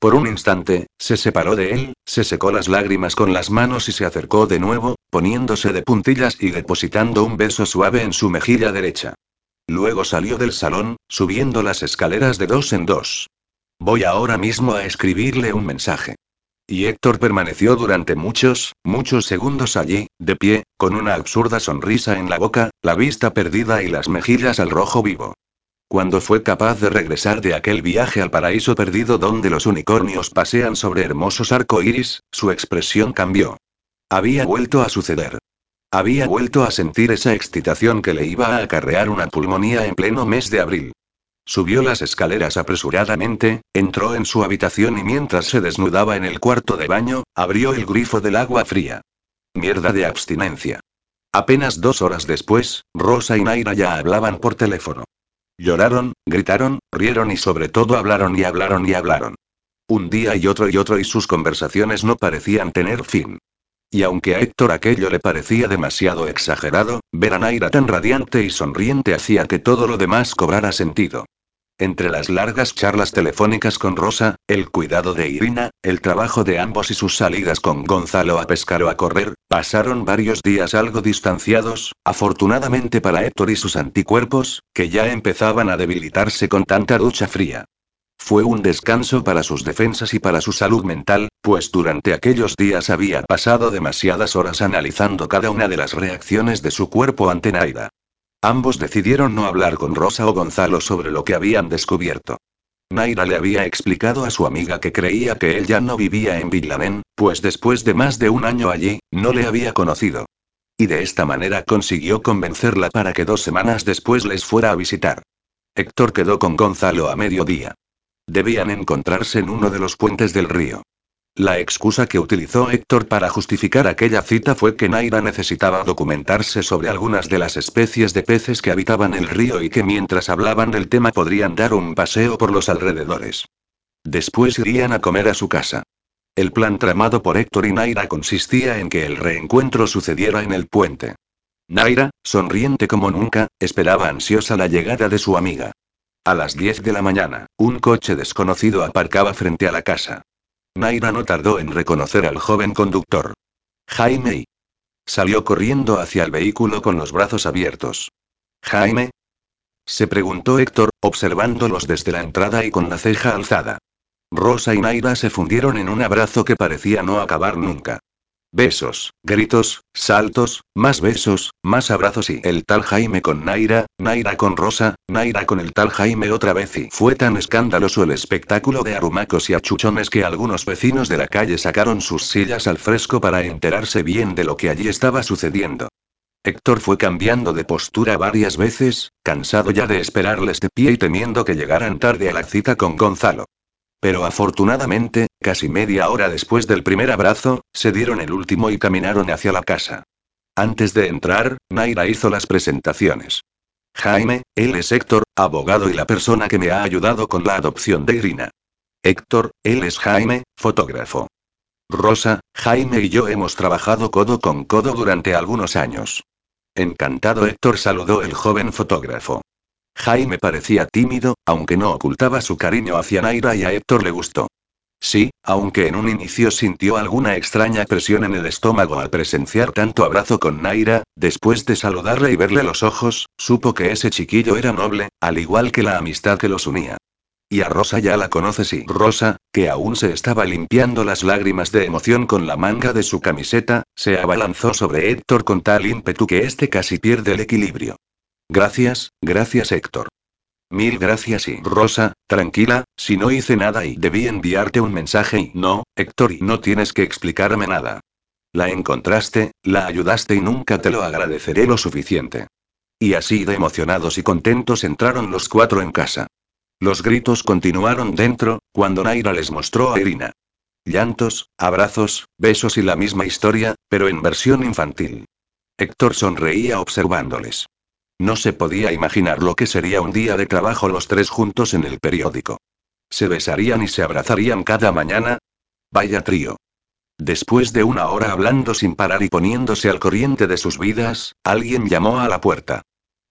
Por un instante, se separó de él, se secó las lágrimas con las manos y se acercó de nuevo, poniéndose de puntillas y depositando un beso suave en su mejilla derecha. Luego salió del salón, subiendo las escaleras de dos en dos. Voy ahora mismo a escribirle un mensaje. Y Héctor permaneció durante muchos, muchos segundos allí, de pie, con una absurda sonrisa en la boca, la vista perdida y las mejillas al rojo vivo. Cuando fue capaz de regresar de aquel viaje al paraíso perdido donde los unicornios pasean sobre hermosos iris, su expresión cambió. Había vuelto a suceder. Había vuelto a sentir esa excitación que le iba a acarrear una pulmonía en pleno mes de abril. Subió las escaleras apresuradamente, entró en su habitación y mientras se desnudaba en el cuarto de baño, abrió el grifo del agua fría. Mierda de abstinencia. Apenas dos horas después, Rosa y Naira ya hablaban por teléfono. Lloraron, gritaron, rieron y sobre todo hablaron y hablaron y hablaron. Un día y otro y otro y sus conversaciones no parecían tener fin. Y aunque a Héctor aquello le parecía demasiado exagerado, ver a Naira tan radiante y sonriente hacía que todo lo demás cobrara sentido. Entre las largas charlas telefónicas con Rosa, el cuidado de Irina, el trabajo de ambos y sus salidas con Gonzalo a pescar o a correr, pasaron varios días algo distanciados, afortunadamente para Héctor y sus anticuerpos, que ya empezaban a debilitarse con tanta ducha fría. Fue un descanso para sus defensas y para su salud mental, pues durante aquellos días había pasado demasiadas horas analizando cada una de las reacciones de su cuerpo ante Naida. Ambos decidieron no hablar con Rosa o Gonzalo sobre lo que habían descubierto. Naira le había explicado a su amiga que creía que él ya no vivía en Villamén, pues después de más de un año allí, no le había conocido. Y de esta manera consiguió convencerla para que dos semanas después les fuera a visitar. Héctor quedó con Gonzalo a mediodía. Debían encontrarse en uno de los puentes del río. La excusa que utilizó Héctor para justificar aquella cita fue que Naira necesitaba documentarse sobre algunas de las especies de peces que habitaban el río y que mientras hablaban del tema podrían dar un paseo por los alrededores. Después irían a comer a su casa. El plan tramado por Héctor y Naira consistía en que el reencuentro sucediera en el puente. Naira, sonriente como nunca, esperaba ansiosa la llegada de su amiga. A las 10 de la mañana, un coche desconocido aparcaba frente a la casa. Naira no tardó en reconocer al joven conductor. Jaime. Salió corriendo hacia el vehículo con los brazos abiertos. Jaime. Se preguntó Héctor, observándolos desde la entrada y con la ceja alzada. Rosa y Naira se fundieron en un abrazo que parecía no acabar nunca. Besos, gritos, saltos, más besos, más abrazos y el tal Jaime con Naira, Naira con Rosa, Naira con el tal Jaime otra vez y fue tan escandaloso el espectáculo de arrumacos y achuchones que algunos vecinos de la calle sacaron sus sillas al fresco para enterarse bien de lo que allí estaba sucediendo. Héctor fue cambiando de postura varias veces, cansado ya de esperarles de pie y temiendo que llegaran tarde a la cita con Gonzalo. Pero afortunadamente, casi media hora después del primer abrazo, se dieron el último y caminaron hacia la casa. Antes de entrar, Naira hizo las presentaciones. Jaime, él es Héctor, abogado y la persona que me ha ayudado con la adopción de Irina. Héctor, él es Jaime, fotógrafo. Rosa, Jaime y yo hemos trabajado codo con codo durante algunos años. Encantado Héctor saludó el joven fotógrafo. Jaime parecía tímido, aunque no ocultaba su cariño hacia Naira y a Héctor le gustó. Sí, aunque en un inicio sintió alguna extraña presión en el estómago al presenciar tanto abrazo con Naira, después de saludarle y verle los ojos, supo que ese chiquillo era noble, al igual que la amistad que los unía. Y a Rosa ya la conoces y Rosa, que aún se estaba limpiando las lágrimas de emoción con la manga de su camiseta, se abalanzó sobre Héctor con tal ímpetu que éste casi pierde el equilibrio. Gracias, gracias Héctor. Mil gracias y Rosa, tranquila, si no hice nada y debí enviarte un mensaje y no, Héctor y no tienes que explicarme nada. La encontraste, la ayudaste y nunca te lo agradeceré lo suficiente. Y así de emocionados y contentos entraron los cuatro en casa. Los gritos continuaron dentro, cuando Naira les mostró a Irina. Llantos, abrazos, besos y la misma historia, pero en versión infantil. Héctor sonreía observándoles. No se podía imaginar lo que sería un día de trabajo los tres juntos en el periódico. ¿Se besarían y se abrazarían cada mañana? Vaya trío. Después de una hora hablando sin parar y poniéndose al corriente de sus vidas, alguien llamó a la puerta.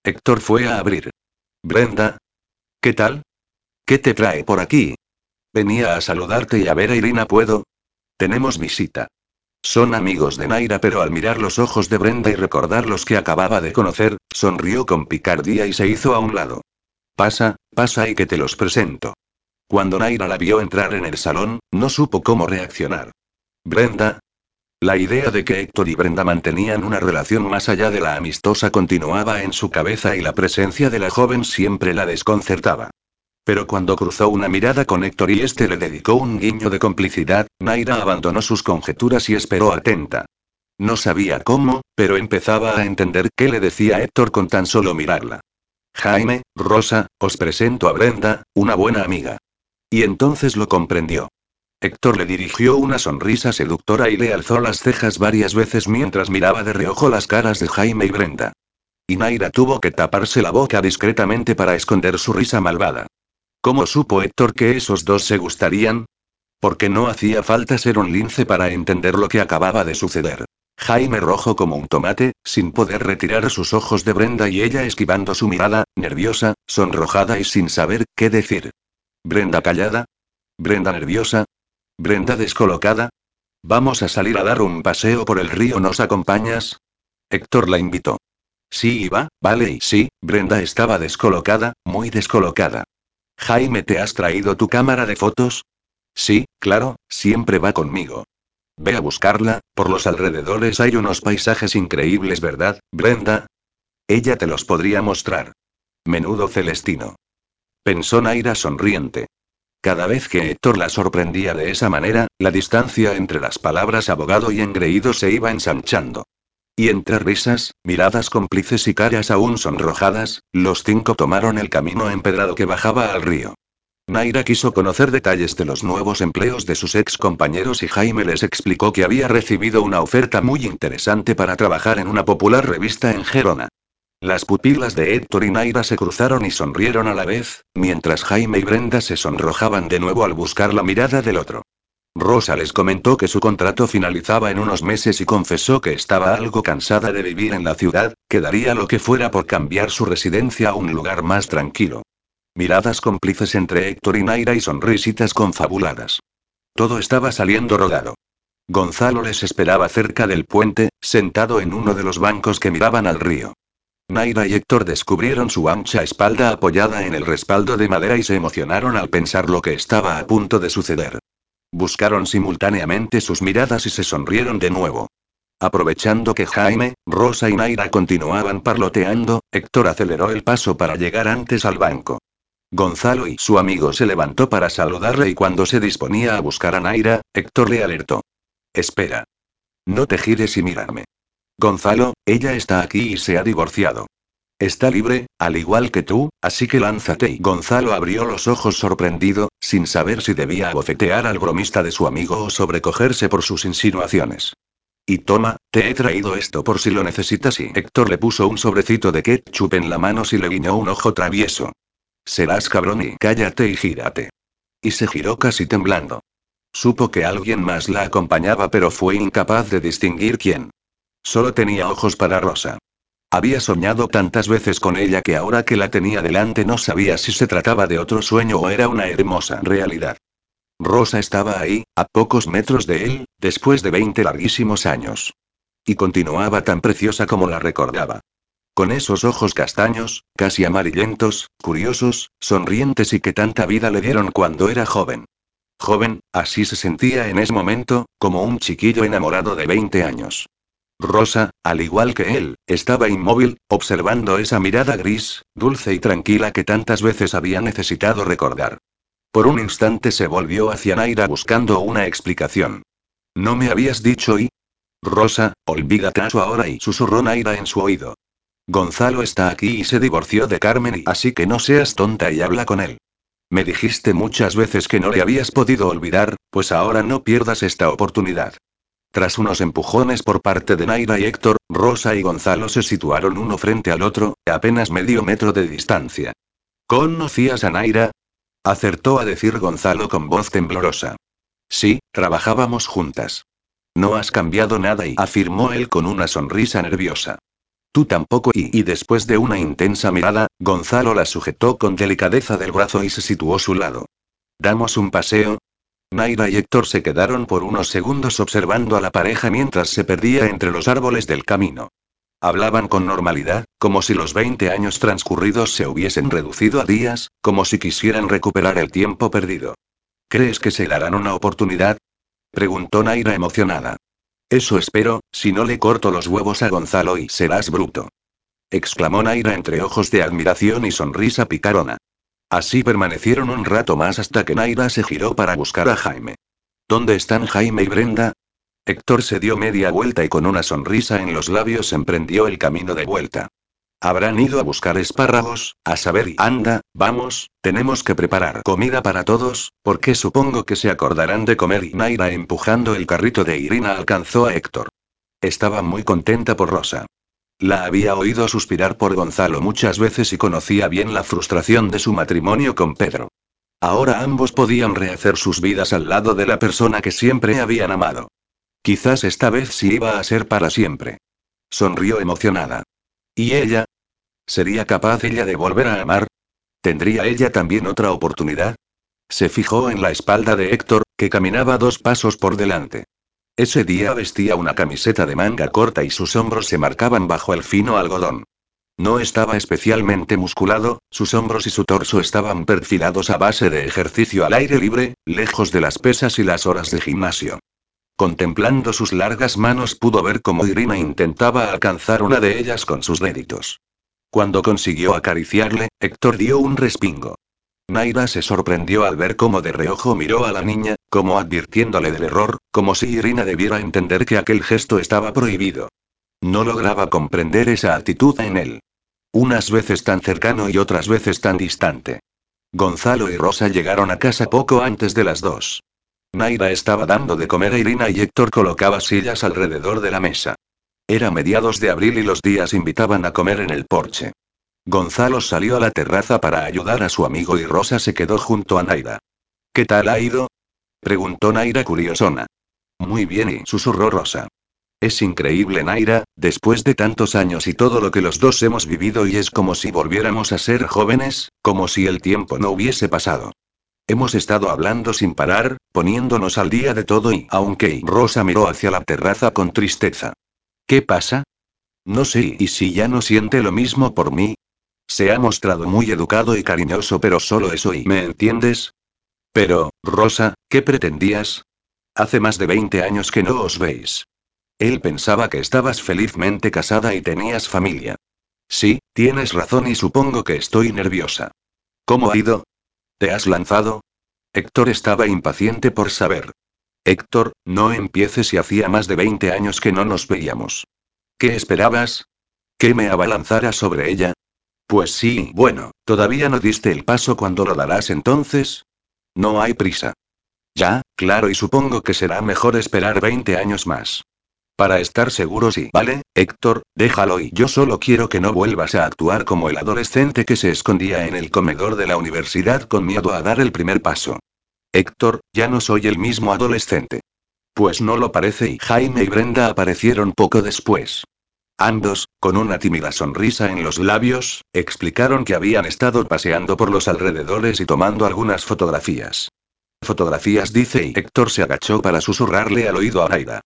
Héctor fue a abrir. Brenda. ¿Qué tal? ¿Qué te trae por aquí? Venía a saludarte y a ver a Irina, ¿puedo? Tenemos visita. Son amigos de Naira, pero al mirar los ojos de Brenda y recordar los que acababa de conocer, sonrió con picardía y se hizo a un lado. Pasa, pasa y que te los presento. Cuando Naira la vio entrar en el salón, no supo cómo reaccionar. Brenda. La idea de que Héctor y Brenda mantenían una relación más allá de la amistosa continuaba en su cabeza y la presencia de la joven siempre la desconcertaba. Pero cuando cruzó una mirada con Héctor y este le dedicó un guiño de complicidad, Naira abandonó sus conjeturas y esperó atenta. No sabía cómo, pero empezaba a entender qué le decía Héctor con tan solo mirarla. Jaime, Rosa, os presento a Brenda, una buena amiga. Y entonces lo comprendió. Héctor le dirigió una sonrisa seductora y le alzó las cejas varias veces mientras miraba de reojo las caras de Jaime y Brenda. Y Naira tuvo que taparse la boca discretamente para esconder su risa malvada. ¿Cómo supo Héctor que esos dos se gustarían? Porque no hacía falta ser un lince para entender lo que acababa de suceder. Jaime rojo como un tomate, sin poder retirar sus ojos de Brenda y ella esquivando su mirada, nerviosa, sonrojada y sin saber qué decir. Brenda callada. Brenda nerviosa. Brenda descolocada. Vamos a salir a dar un paseo por el río, ¿nos acompañas? Héctor la invitó. Sí, iba, vale y sí, Brenda estaba descolocada, muy descolocada. Jaime, ¿te has traído tu cámara de fotos? Sí, claro, siempre va conmigo. Ve a buscarla, por los alrededores hay unos paisajes increíbles, ¿verdad, Brenda? Ella te los podría mostrar. Menudo Celestino. Pensó Naira sonriente. Cada vez que Héctor la sorprendía de esa manera, la distancia entre las palabras abogado y engreído se iba ensanchando. Y entre risas, miradas cómplices y caras aún sonrojadas, los cinco tomaron el camino empedrado que bajaba al río. Naira quiso conocer detalles de los nuevos empleos de sus ex compañeros y Jaime les explicó que había recibido una oferta muy interesante para trabajar en una popular revista en Gerona. Las pupilas de Héctor y Naira se cruzaron y sonrieron a la vez, mientras Jaime y Brenda se sonrojaban de nuevo al buscar la mirada del otro. Rosa les comentó que su contrato finalizaba en unos meses y confesó que estaba algo cansada de vivir en la ciudad, que daría lo que fuera por cambiar su residencia a un lugar más tranquilo. Miradas cómplices entre Héctor y Naira y sonrisitas confabuladas. Todo estaba saliendo rodado. Gonzalo les esperaba cerca del puente, sentado en uno de los bancos que miraban al río. Naira y Héctor descubrieron su ancha espalda apoyada en el respaldo de madera y se emocionaron al pensar lo que estaba a punto de suceder. Buscaron simultáneamente sus miradas y se sonrieron de nuevo. Aprovechando que Jaime, Rosa y Naira continuaban parloteando, Héctor aceleró el paso para llegar antes al banco. Gonzalo y su amigo se levantó para saludarle y cuando se disponía a buscar a Naira, Héctor le alertó. Espera. No te gires y mírame. Gonzalo, ella está aquí y se ha divorciado. Está libre, al igual que tú, así que lánzate. Y Gonzalo abrió los ojos sorprendido, sin saber si debía abofetear al bromista de su amigo o sobrecogerse por sus insinuaciones. Y toma, te he traído esto por si lo necesitas y Héctor le puso un sobrecito de ketchup en la mano si le guiñó un ojo travieso. Serás cabrón y cállate y gírate. Y se giró casi temblando. Supo que alguien más la acompañaba pero fue incapaz de distinguir quién. Solo tenía ojos para Rosa. Había soñado tantas veces con ella que ahora que la tenía delante no sabía si se trataba de otro sueño o era una hermosa realidad. Rosa estaba ahí, a pocos metros de él, después de 20 larguísimos años. Y continuaba tan preciosa como la recordaba. Con esos ojos castaños, casi amarillentos, curiosos, sonrientes y que tanta vida le dieron cuando era joven. Joven, así se sentía en ese momento, como un chiquillo enamorado de 20 años. Rosa, al igual que él, estaba inmóvil, observando esa mirada gris, dulce y tranquila que tantas veces había necesitado recordar. Por un instante se volvió hacia Naira buscando una explicación. ¿No me habías dicho y? Rosa, olvídate eso ahora y susurró Naira en su oído. Gonzalo está aquí y se divorció de Carmen y así que no seas tonta y habla con él. Me dijiste muchas veces que no le habías podido olvidar, pues ahora no pierdas esta oportunidad. Tras unos empujones por parte de Naira y Héctor, Rosa y Gonzalo se situaron uno frente al otro, a apenas medio metro de distancia. ¿Conocías a Naira? Acertó a decir Gonzalo con voz temblorosa. Sí, trabajábamos juntas. No has cambiado nada y afirmó él con una sonrisa nerviosa. Tú tampoco y, y después de una intensa mirada, Gonzalo la sujetó con delicadeza del brazo y se situó a su lado. ¿Damos un paseo? Naira y Héctor se quedaron por unos segundos observando a la pareja mientras se perdía entre los árboles del camino. Hablaban con normalidad, como si los 20 años transcurridos se hubiesen reducido a días, como si quisieran recuperar el tiempo perdido. ¿Crees que se darán una oportunidad? preguntó Naira emocionada. Eso espero, si no le corto los huevos a Gonzalo y serás bruto. Exclamó Naira entre ojos de admiración y sonrisa picarona. Así permanecieron un rato más hasta que Naira se giró para buscar a Jaime. ¿Dónde están Jaime y Brenda? Héctor se dio media vuelta y con una sonrisa en los labios emprendió el camino de vuelta. Habrán ido a buscar espárragos, a saber y anda, vamos, tenemos que preparar comida para todos, porque supongo que se acordarán de comer y Naira empujando el carrito de Irina alcanzó a Héctor. Estaba muy contenta por Rosa. La había oído suspirar por Gonzalo muchas veces y conocía bien la frustración de su matrimonio con Pedro. Ahora ambos podían rehacer sus vidas al lado de la persona que siempre habían amado. Quizás esta vez sí iba a ser para siempre. Sonrió emocionada. ¿Y ella? ¿Sería capaz ella de volver a amar? ¿Tendría ella también otra oportunidad? Se fijó en la espalda de Héctor, que caminaba dos pasos por delante. Ese día vestía una camiseta de manga corta y sus hombros se marcaban bajo el fino algodón. No estaba especialmente musculado, sus hombros y su torso estaban perfilados a base de ejercicio al aire libre, lejos de las pesas y las horas de gimnasio. Contemplando sus largas manos pudo ver cómo Irina intentaba alcanzar una de ellas con sus deditos. Cuando consiguió acariciarle, Héctor dio un respingo. Naira se sorprendió al ver cómo de reojo miró a la niña, como advirtiéndole del error, como si Irina debiera entender que aquel gesto estaba prohibido. No lograba comprender esa actitud en él. Unas veces tan cercano y otras veces tan distante. Gonzalo y Rosa llegaron a casa poco antes de las dos. Naira estaba dando de comer a Irina y Héctor colocaba sillas alrededor de la mesa. Era mediados de abril y los días invitaban a comer en el porche. Gonzalo salió a la terraza para ayudar a su amigo y Rosa se quedó junto a Naira. ¿Qué tal ha ido? preguntó Naira curiosona. Muy bien y susurró Rosa. Es increíble Naira, después de tantos años y todo lo que los dos hemos vivido y es como si volviéramos a ser jóvenes, como si el tiempo no hubiese pasado. Hemos estado hablando sin parar, poniéndonos al día de todo y aunque Rosa miró hacia la terraza con tristeza. ¿Qué pasa? No sé, ¿y si ya no siente lo mismo por mí? Se ha mostrado muy educado y cariñoso, pero solo eso y ¿me entiendes? Pero, Rosa, ¿qué pretendías? Hace más de 20 años que no os veis. Él pensaba que estabas felizmente casada y tenías familia. Sí, tienes razón y supongo que estoy nerviosa. ¿Cómo ha ido? ¿Te has lanzado? Héctor estaba impaciente por saber. Héctor, no empieces si hacía más de 20 años que no nos veíamos. ¿Qué esperabas? ¿Que me abalanzara sobre ella? Pues sí, bueno, ¿todavía no diste el paso cuando lo darás entonces? No hay prisa. Ya, claro, y supongo que será mejor esperar 20 años más. Para estar seguro sí, vale, Héctor, déjalo y yo solo quiero que no vuelvas a actuar como el adolescente que se escondía en el comedor de la universidad con miedo a dar el primer paso. Héctor, ya no soy el mismo adolescente. Pues no lo parece y Jaime y Brenda aparecieron poco después. Ambos, con una tímida sonrisa en los labios, explicaron que habían estado paseando por los alrededores y tomando algunas fotografías. Fotografías dice y Héctor se agachó para susurrarle al oído a Naida.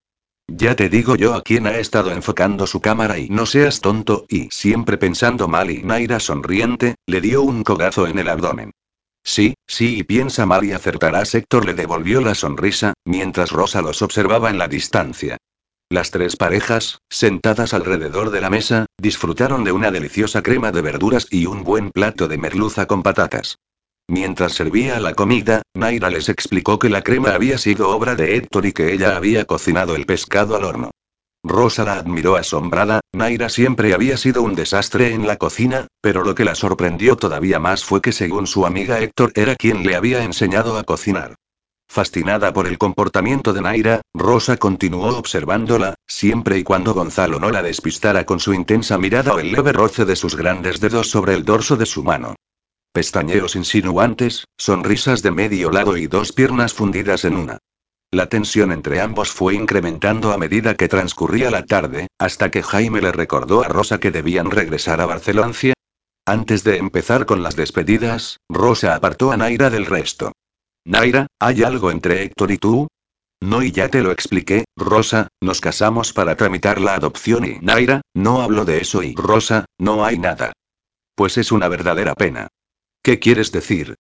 Ya te digo yo a quién ha estado enfocando su cámara y no seas tonto, y siempre pensando mal y Naira sonriente, le dio un cogazo en el abdomen. Sí, sí y piensa mal y acertarás Héctor le devolvió la sonrisa, mientras Rosa los observaba en la distancia. Las tres parejas, sentadas alrededor de la mesa, disfrutaron de una deliciosa crema de verduras y un buen plato de merluza con patatas. Mientras servía la comida, Naira les explicó que la crema había sido obra de Héctor y que ella había cocinado el pescado al horno. Rosa la admiró asombrada, Naira siempre había sido un desastre en la cocina, pero lo que la sorprendió todavía más fue que según su amiga Héctor era quien le había enseñado a cocinar. Fascinada por el comportamiento de Naira, Rosa continuó observándola, siempre y cuando Gonzalo no la despistara con su intensa mirada o el leve roce de sus grandes dedos sobre el dorso de su mano. Pestañeos insinuantes, sonrisas de medio lado y dos piernas fundidas en una. La tensión entre ambos fue incrementando a medida que transcurría la tarde, hasta que Jaime le recordó a Rosa que debían regresar a Barcelona. Antes de empezar con las despedidas, Rosa apartó a Naira del resto. Naira, ¿hay algo entre Héctor y tú? No, y ya te lo expliqué, Rosa, nos casamos para tramitar la adopción y Naira, no hablo de eso y Rosa, no hay nada. Pues es una verdadera pena. ¿Qué quieres decir?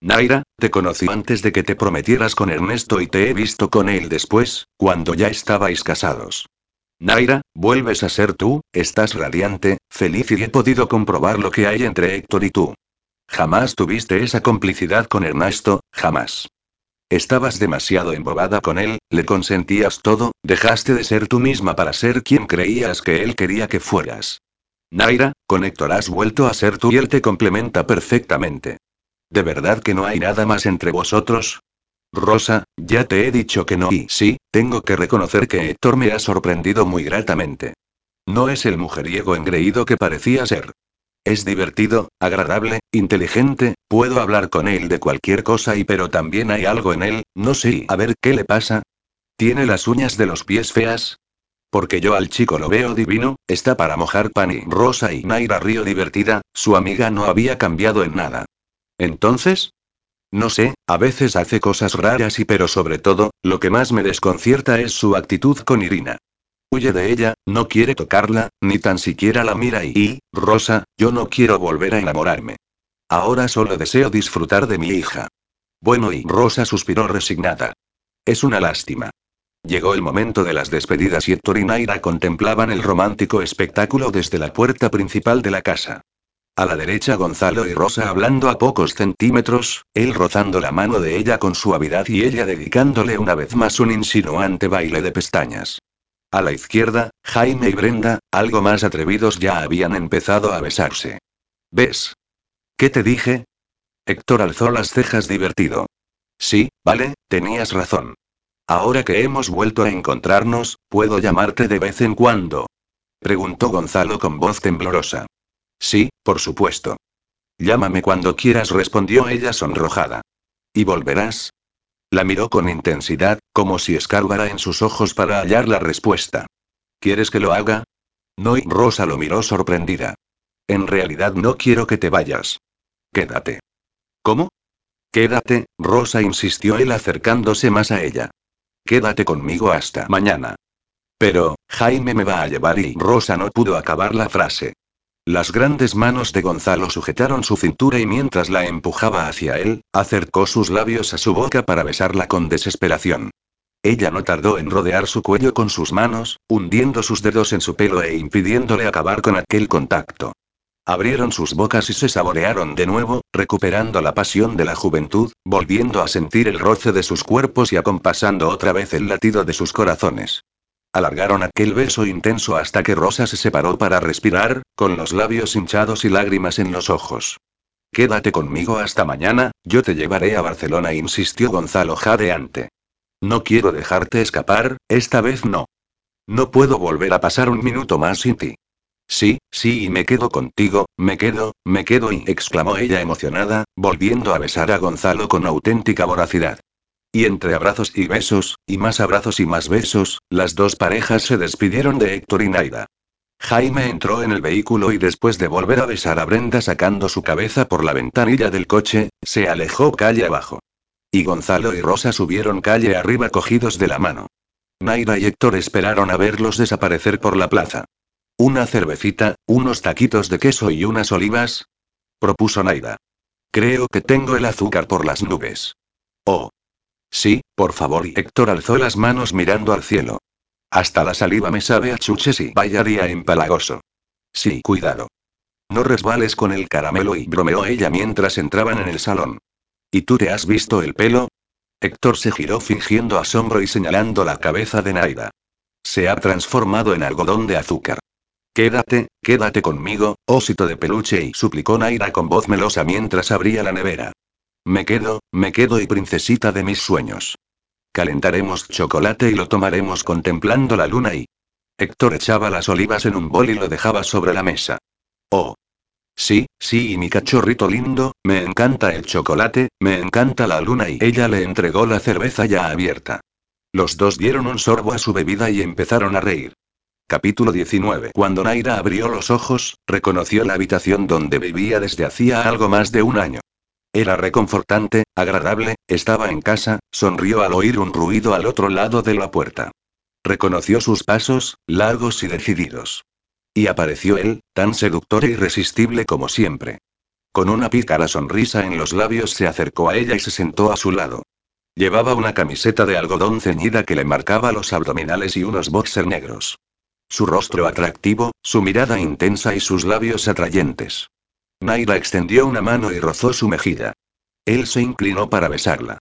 Naira, te conocí antes de que te prometieras con Ernesto y te he visto con él después, cuando ya estabais casados. Naira, vuelves a ser tú, estás radiante, feliz y he podido comprobar lo que hay entre Héctor y tú. Jamás tuviste esa complicidad con Ernesto, jamás. Estabas demasiado embobada con él, le consentías todo, dejaste de ser tú misma para ser quien creías que él quería que fueras. Naira, con Héctor has vuelto a ser tú y él te complementa perfectamente. ¿De verdad que no hay nada más entre vosotros? Rosa, ya te he dicho que no y sí, tengo que reconocer que Héctor me ha sorprendido muy gratamente. No es el mujeriego engreído que parecía ser. Es divertido, agradable, inteligente, puedo hablar con él de cualquier cosa y pero también hay algo en él, no sé, a ver qué le pasa. ¿Tiene las uñas de los pies feas? Porque yo al chico lo veo divino, está para mojar pan y Rosa y Naira río divertida, su amiga no había cambiado en nada. Entonces, no sé, a veces hace cosas raras y pero sobre todo, lo que más me desconcierta es su actitud con Irina. Huye de ella, no quiere tocarla, ni tan siquiera la mira y, Rosa, yo no quiero volver a enamorarme. Ahora solo deseo disfrutar de mi hija. Bueno y Rosa suspiró resignada. Es una lástima. Llegó el momento de las despedidas y Héctor y Naira contemplaban el romántico espectáculo desde la puerta principal de la casa. A la derecha Gonzalo y Rosa hablando a pocos centímetros, él rozando la mano de ella con suavidad y ella dedicándole una vez más un insinuante baile de pestañas. A la izquierda, Jaime y Brenda, algo más atrevidos ya habían empezado a besarse. ¿Ves? ¿Qué te dije? Héctor alzó las cejas divertido. Sí, vale, tenías razón. Ahora que hemos vuelto a encontrarnos, ¿puedo llamarte de vez en cuando? Preguntó Gonzalo con voz temblorosa. Sí, por supuesto. Llámame cuando quieras, respondió ella sonrojada. ¿Y volverás? La miró con intensidad, como si escarbara en sus ojos para hallar la respuesta. ¿Quieres que lo haga? No, y Rosa lo miró sorprendida. En realidad no quiero que te vayas. Quédate. ¿Cómo? Quédate, Rosa insistió él acercándose más a ella. Quédate conmigo hasta mañana. Pero, Jaime me va a llevar y Rosa no pudo acabar la frase. Las grandes manos de Gonzalo sujetaron su cintura y mientras la empujaba hacia él, acercó sus labios a su boca para besarla con desesperación. Ella no tardó en rodear su cuello con sus manos, hundiendo sus dedos en su pelo e impidiéndole acabar con aquel contacto. Abrieron sus bocas y se saborearon de nuevo, recuperando la pasión de la juventud, volviendo a sentir el roce de sus cuerpos y acompasando otra vez el latido de sus corazones. Alargaron aquel beso intenso hasta que Rosa se separó para respirar, con los labios hinchados y lágrimas en los ojos. Quédate conmigo hasta mañana, yo te llevaré a Barcelona, insistió Gonzalo jadeante. No quiero dejarte escapar, esta vez no. No puedo volver a pasar un minuto más sin ti. Sí, sí, y me quedo contigo, me quedo, me quedo, y exclamó ella emocionada, volviendo a besar a Gonzalo con auténtica voracidad. Y entre abrazos y besos, y más abrazos y más besos, las dos parejas se despidieron de Héctor y Naida. Jaime entró en el vehículo y después de volver a besar a Brenda sacando su cabeza por la ventanilla del coche, se alejó calle abajo. Y Gonzalo y Rosa subieron calle arriba cogidos de la mano. Naira y Héctor esperaron a verlos desaparecer por la plaza. ¿Una cervecita, unos taquitos de queso y unas olivas? propuso Naira. Creo que tengo el azúcar por las nubes. Oh. Sí, por favor. Y Héctor alzó las manos mirando al cielo. Hasta la saliva me sabe a chuches y vaya día empalagoso. Sí, cuidado. No resbales con el caramelo y bromeó ella mientras entraban en el salón. ¿Y tú te has visto el pelo? Héctor se giró fingiendo asombro y señalando la cabeza de Naida. Se ha transformado en algodón de azúcar. Quédate, quédate conmigo, osito de peluche y suplicó Naira con voz melosa mientras abría la nevera. Me quedo, me quedo y princesita de mis sueños. Calentaremos chocolate y lo tomaremos contemplando la luna y... Héctor echaba las olivas en un bol y lo dejaba sobre la mesa. Oh, Sí, sí, y mi cachorrito lindo, me encanta el chocolate, me encanta la luna y ella le entregó la cerveza ya abierta. Los dos dieron un sorbo a su bebida y empezaron a reír. Capítulo 19. Cuando Naira abrió los ojos, reconoció la habitación donde vivía desde hacía algo más de un año. Era reconfortante, agradable, estaba en casa, sonrió al oír un ruido al otro lado de la puerta. Reconoció sus pasos, largos y decididos. Y apareció él, tan seductor e irresistible como siempre. Con una pícara sonrisa en los labios se acercó a ella y se sentó a su lado. Llevaba una camiseta de algodón ceñida que le marcaba los abdominales y unos boxer negros. Su rostro atractivo, su mirada intensa y sus labios atrayentes. Naira extendió una mano y rozó su mejilla. Él se inclinó para besarla.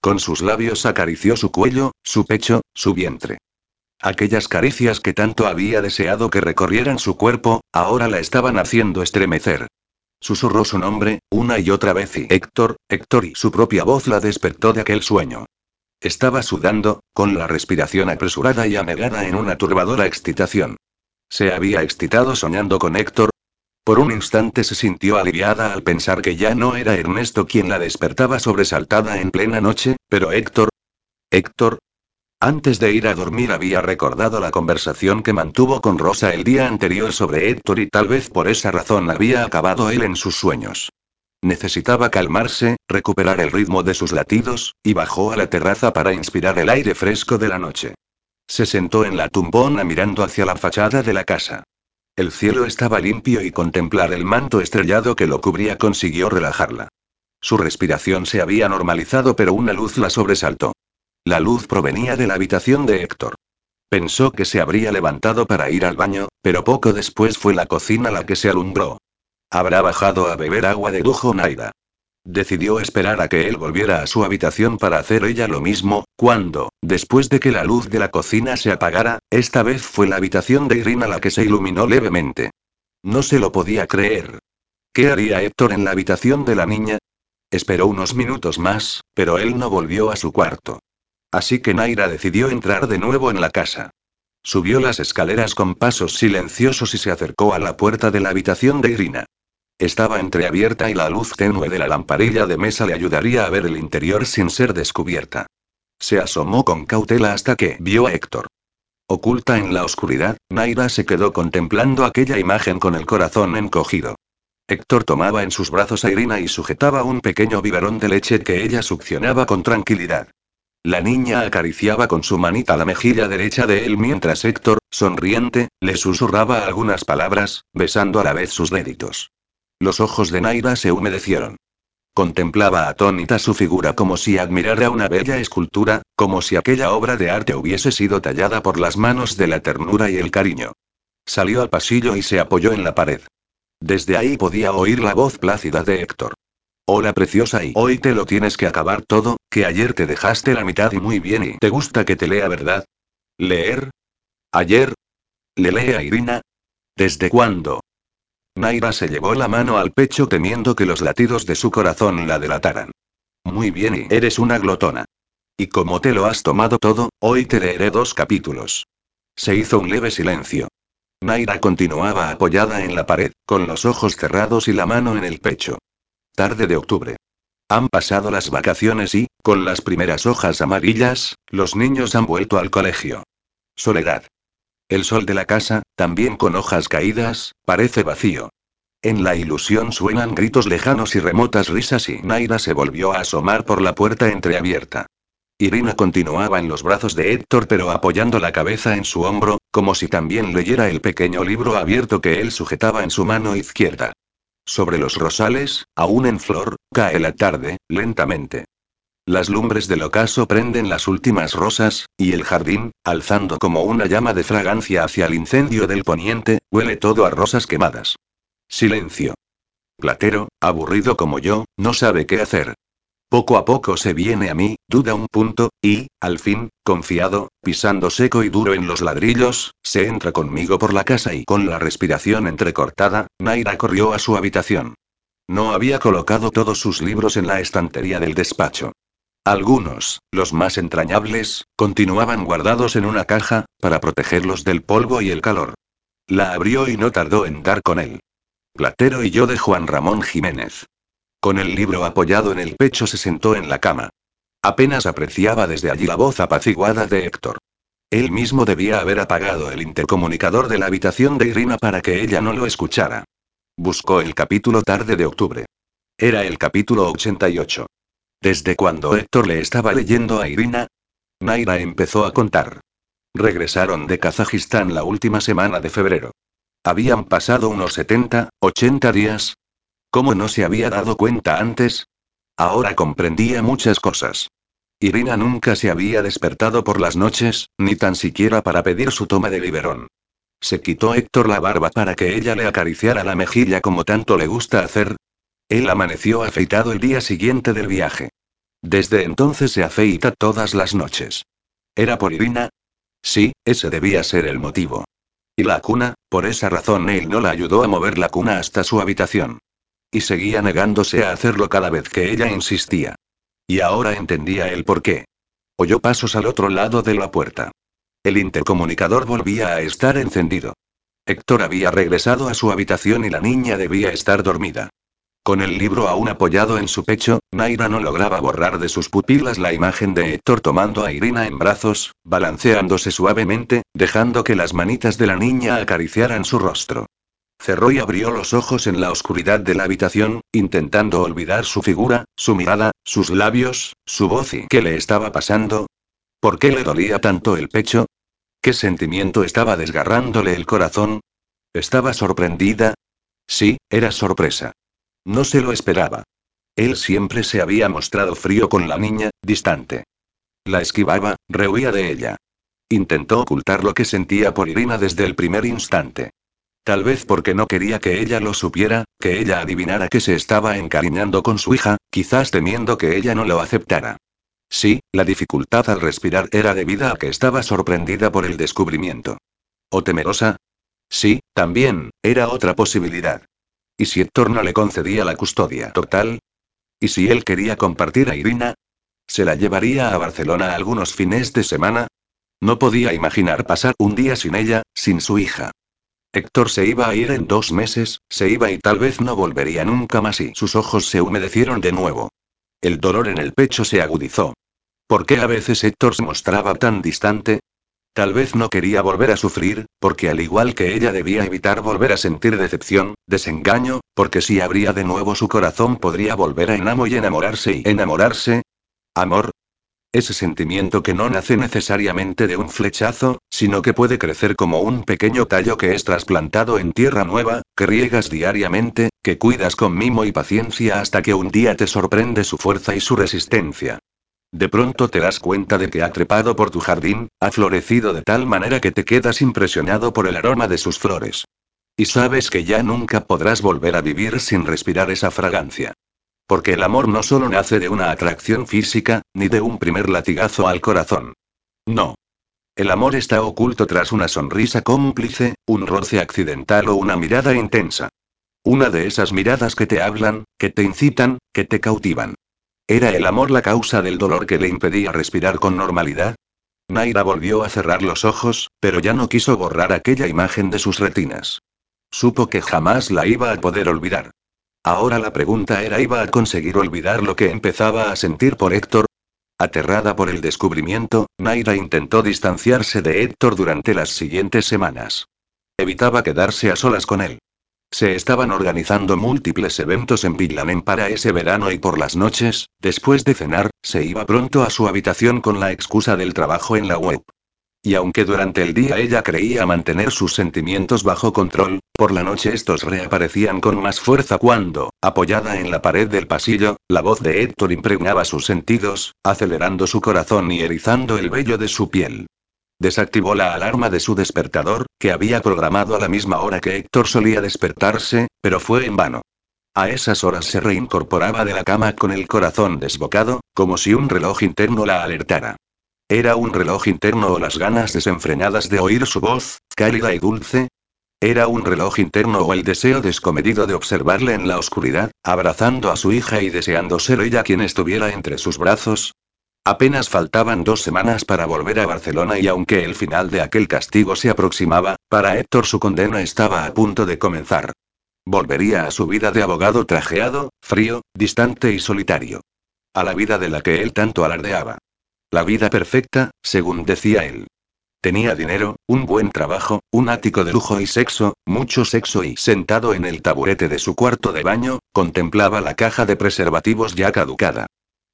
Con sus labios acarició su cuello, su pecho, su vientre. Aquellas caricias que tanto había deseado que recorrieran su cuerpo, ahora la estaban haciendo estremecer. Susurró su nombre, una y otra vez y Héctor, Héctor y su propia voz la despertó de aquel sueño. Estaba sudando, con la respiración apresurada y anegada en una turbadora excitación. Se había excitado soñando con Héctor. Por un instante se sintió aliviada al pensar que ya no era Ernesto quien la despertaba sobresaltada en plena noche, pero Héctor. Héctor, antes de ir a dormir había recordado la conversación que mantuvo con Rosa el día anterior sobre Héctor y tal vez por esa razón había acabado él en sus sueños. Necesitaba calmarse, recuperar el ritmo de sus latidos, y bajó a la terraza para inspirar el aire fresco de la noche. Se sentó en la tumbona mirando hacia la fachada de la casa. El cielo estaba limpio y contemplar el manto estrellado que lo cubría consiguió relajarla. Su respiración se había normalizado pero una luz la sobresaltó. La luz provenía de la habitación de Héctor. Pensó que se habría levantado para ir al baño, pero poco después fue la cocina la que se alumbró. Habrá bajado a beber agua de lujo Naida. Decidió esperar a que él volviera a su habitación para hacer ella lo mismo, cuando, después de que la luz de la cocina se apagara, esta vez fue la habitación de Irina la que se iluminó levemente. No se lo podía creer. ¿Qué haría Héctor en la habitación de la niña? Esperó unos minutos más, pero él no volvió a su cuarto. Así que Naira decidió entrar de nuevo en la casa. Subió las escaleras con pasos silenciosos y se acercó a la puerta de la habitación de Irina. Estaba entreabierta y la luz tenue de la lamparilla de mesa le ayudaría a ver el interior sin ser descubierta. Se asomó con cautela hasta que vio a Héctor. Oculta en la oscuridad, Naira se quedó contemplando aquella imagen con el corazón encogido. Héctor tomaba en sus brazos a Irina y sujetaba un pequeño biberón de leche que ella succionaba con tranquilidad. La niña acariciaba con su manita la mejilla derecha de él mientras Héctor, sonriente, le susurraba algunas palabras, besando a la vez sus deditos. Los ojos de Naira se humedecieron. Contemplaba atónita su figura como si admirara una bella escultura, como si aquella obra de arte hubiese sido tallada por las manos de la ternura y el cariño. Salió al pasillo y se apoyó en la pared. Desde ahí podía oír la voz plácida de Héctor. Hola preciosa y hoy te lo tienes que acabar todo, que ayer te dejaste la mitad y muy bien y te gusta que te lea, ¿verdad? ¿Leer? ¿Ayer? ¿Le lee a Irina? ¿Desde cuándo? Naira se llevó la mano al pecho temiendo que los latidos de su corazón la delataran. Muy bien y eres una glotona. Y como te lo has tomado todo, hoy te leeré dos capítulos. Se hizo un leve silencio. Naira continuaba apoyada en la pared, con los ojos cerrados y la mano en el pecho. Tarde de octubre. Han pasado las vacaciones y, con las primeras hojas amarillas, los niños han vuelto al colegio. Soledad. El sol de la casa, también con hojas caídas, parece vacío. En la ilusión suenan gritos lejanos y remotas risas y Naira se volvió a asomar por la puerta entreabierta. Irina continuaba en los brazos de Héctor pero apoyando la cabeza en su hombro, como si también leyera el pequeño libro abierto que él sujetaba en su mano izquierda. Sobre los rosales, aún en flor, cae la tarde, lentamente. Las lumbres del ocaso prenden las últimas rosas, y el jardín, alzando como una llama de fragancia hacia el incendio del poniente, huele todo a rosas quemadas. Silencio. Platero, aburrido como yo, no sabe qué hacer. Poco a poco se viene a mí, duda un punto, y, al fin, confiado, pisando seco y duro en los ladrillos, se entra conmigo por la casa y con la respiración entrecortada, Naira corrió a su habitación. No había colocado todos sus libros en la estantería del despacho. Algunos, los más entrañables, continuaban guardados en una caja, para protegerlos del polvo y el calor. La abrió y no tardó en dar con él. Platero y yo de Juan Ramón Jiménez. Con el libro apoyado en el pecho se sentó en la cama. Apenas apreciaba desde allí la voz apaciguada de Héctor. Él mismo debía haber apagado el intercomunicador de la habitación de Irina para que ella no lo escuchara. Buscó el capítulo tarde de octubre. Era el capítulo 88. Desde cuando Héctor le estaba leyendo a Irina, Naira empezó a contar. Regresaron de Kazajistán la última semana de febrero. Habían pasado unos 70, 80 días, ¿Cómo no se había dado cuenta antes? Ahora comprendía muchas cosas. Irina nunca se había despertado por las noches, ni tan siquiera para pedir su toma de biberón. Se quitó Héctor la barba para que ella le acariciara la mejilla como tanto le gusta hacer. Él amaneció afeitado el día siguiente del viaje. Desde entonces se afeita todas las noches. ¿Era por Irina? Sí, ese debía ser el motivo. Y la cuna, por esa razón él no la ayudó a mover la cuna hasta su habitación. Y seguía negándose a hacerlo cada vez que ella insistía. Y ahora entendía el por qué. Oyó pasos al otro lado de la puerta. El intercomunicador volvía a estar encendido. Héctor había regresado a su habitación y la niña debía estar dormida. Con el libro aún apoyado en su pecho, Naira no lograba borrar de sus pupilas la imagen de Héctor tomando a Irina en brazos, balanceándose suavemente, dejando que las manitas de la niña acariciaran su rostro. Cerró y abrió los ojos en la oscuridad de la habitación, intentando olvidar su figura, su mirada, sus labios, su voz y qué le estaba pasando. ¿Por qué le dolía tanto el pecho? ¿Qué sentimiento estaba desgarrándole el corazón? ¿Estaba sorprendida? Sí, era sorpresa. No se lo esperaba. Él siempre se había mostrado frío con la niña, distante. La esquivaba, rehuía de ella. Intentó ocultar lo que sentía por Irina desde el primer instante. Tal vez porque no quería que ella lo supiera, que ella adivinara que se estaba encariñando con su hija, quizás temiendo que ella no lo aceptara. Sí, la dificultad al respirar era debida a que estaba sorprendida por el descubrimiento. ¿O temerosa? Sí, también, era otra posibilidad. ¿Y si Héctor no le concedía la custodia total? ¿Y si él quería compartir a Irina? ¿Se la llevaría a Barcelona algunos fines de semana? No podía imaginar pasar un día sin ella, sin su hija. Héctor se iba a ir en dos meses, se iba y tal vez no volvería nunca más y sus ojos se humedecieron de nuevo. El dolor en el pecho se agudizó. ¿Por qué a veces Héctor se mostraba tan distante? Tal vez no quería volver a sufrir, porque al igual que ella debía evitar volver a sentir decepción, desengaño, porque si abría de nuevo su corazón podría volver a enamorarse y enamorarse y enamorarse. Amor, ese sentimiento que no nace necesariamente de un flechazo, sino que puede crecer como un pequeño tallo que es trasplantado en tierra nueva, que riegas diariamente, que cuidas con mimo y paciencia hasta que un día te sorprende su fuerza y su resistencia. De pronto te das cuenta de que ha trepado por tu jardín, ha florecido de tal manera que te quedas impresionado por el aroma de sus flores. Y sabes que ya nunca podrás volver a vivir sin respirar esa fragancia. Porque el amor no solo nace de una atracción física, ni de un primer latigazo al corazón. No. El amor está oculto tras una sonrisa cómplice, un roce accidental o una mirada intensa. Una de esas miradas que te hablan, que te incitan, que te cautivan. ¿Era el amor la causa del dolor que le impedía respirar con normalidad? Naira volvió a cerrar los ojos, pero ya no quiso borrar aquella imagen de sus retinas. Supo que jamás la iba a poder olvidar. Ahora la pregunta era ¿iba a conseguir olvidar lo que empezaba a sentir por Héctor? Aterrada por el descubrimiento, Naira intentó distanciarse de Héctor durante las siguientes semanas. Evitaba quedarse a solas con él. Se estaban organizando múltiples eventos en Villanen para ese verano y por las noches, después de cenar, se iba pronto a su habitación con la excusa del trabajo en la web. Y aunque durante el día ella creía mantener sus sentimientos bajo control, por la noche estos reaparecían con más fuerza cuando, apoyada en la pared del pasillo, la voz de Héctor impregnaba sus sentidos, acelerando su corazón y erizando el vello de su piel. Desactivó la alarma de su despertador, que había programado a la misma hora que Héctor solía despertarse, pero fue en vano. A esas horas se reincorporaba de la cama con el corazón desbocado, como si un reloj interno la alertara. ¿Era un reloj interno o las ganas desenfrenadas de oír su voz, cálida y dulce? ¿Era un reloj interno o el deseo descomedido de observarle en la oscuridad, abrazando a su hija y deseando ser ella quien estuviera entre sus brazos? Apenas faltaban dos semanas para volver a Barcelona y aunque el final de aquel castigo se aproximaba, para Héctor su condena estaba a punto de comenzar. Volvería a su vida de abogado trajeado, frío, distante y solitario. A la vida de la que él tanto alardeaba. La vida perfecta, según decía él. Tenía dinero, un buen trabajo, un ático de lujo y sexo, mucho sexo y sentado en el taburete de su cuarto de baño, contemplaba la caja de preservativos ya caducada.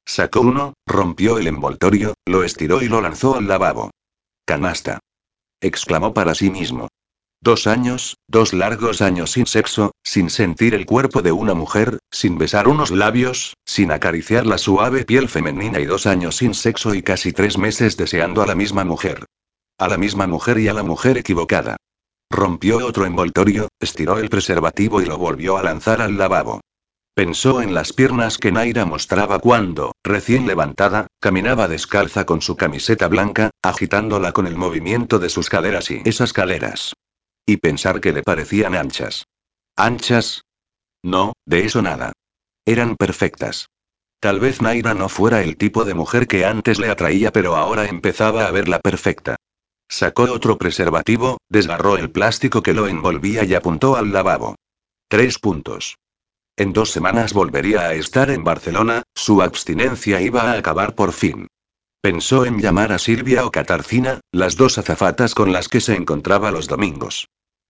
Sacó uno, rompió el envoltorio, lo estiró y lo lanzó al lavabo. Canasta. exclamó para sí mismo. Dos años, dos largos años sin sexo, sin sentir el cuerpo de una mujer, sin besar unos labios, sin acariciar la suave piel femenina y dos años sin sexo y casi tres meses deseando a la misma mujer. A la misma mujer y a la mujer equivocada. Rompió otro envoltorio, estiró el preservativo y lo volvió a lanzar al lavabo. Pensó en las piernas que Naira mostraba cuando, recién levantada, caminaba descalza con su camiseta blanca, agitándola con el movimiento de sus caderas y esas caderas. Y pensar que le parecían anchas. ¿Anchas? No, de eso nada. Eran perfectas. Tal vez Naira no fuera el tipo de mujer que antes le atraía, pero ahora empezaba a verla perfecta. Sacó otro preservativo, desgarró el plástico que lo envolvía y apuntó al lavabo. Tres puntos. En dos semanas volvería a estar en Barcelona, su abstinencia iba a acabar por fin. Pensó en llamar a Silvia o Catarcina, las dos azafatas con las que se encontraba los domingos.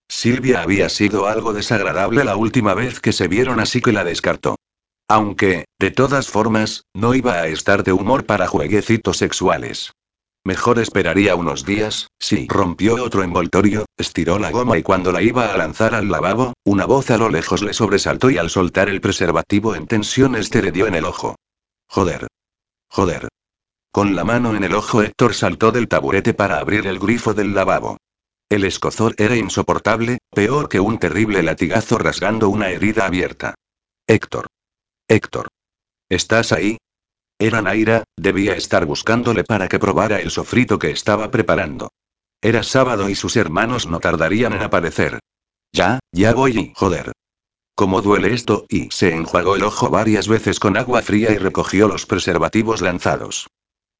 Silvia había sido algo desagradable la última vez que se vieron así que la descartó. Aunque, de todas formas, no iba a estar de humor para jueguecitos sexuales. Mejor esperaría unos días, sí. Rompió otro envoltorio, estiró la goma y cuando la iba a lanzar al lavabo, una voz a lo lejos le sobresaltó y al soltar el preservativo en tensión este le dio en el ojo. Joder. Joder. Con la mano en el ojo Héctor saltó del taburete para abrir el grifo del lavabo. El escozor era insoportable, peor que un terrible latigazo rasgando una herida abierta. Héctor. Héctor. ¿Estás ahí? Era Naira, debía estar buscándole para que probara el sofrito que estaba preparando. Era sábado y sus hermanos no tardarían en aparecer. Ya, ya voy y joder. ¿Cómo duele esto? Y se enjuagó el ojo varias veces con agua fría y recogió los preservativos lanzados.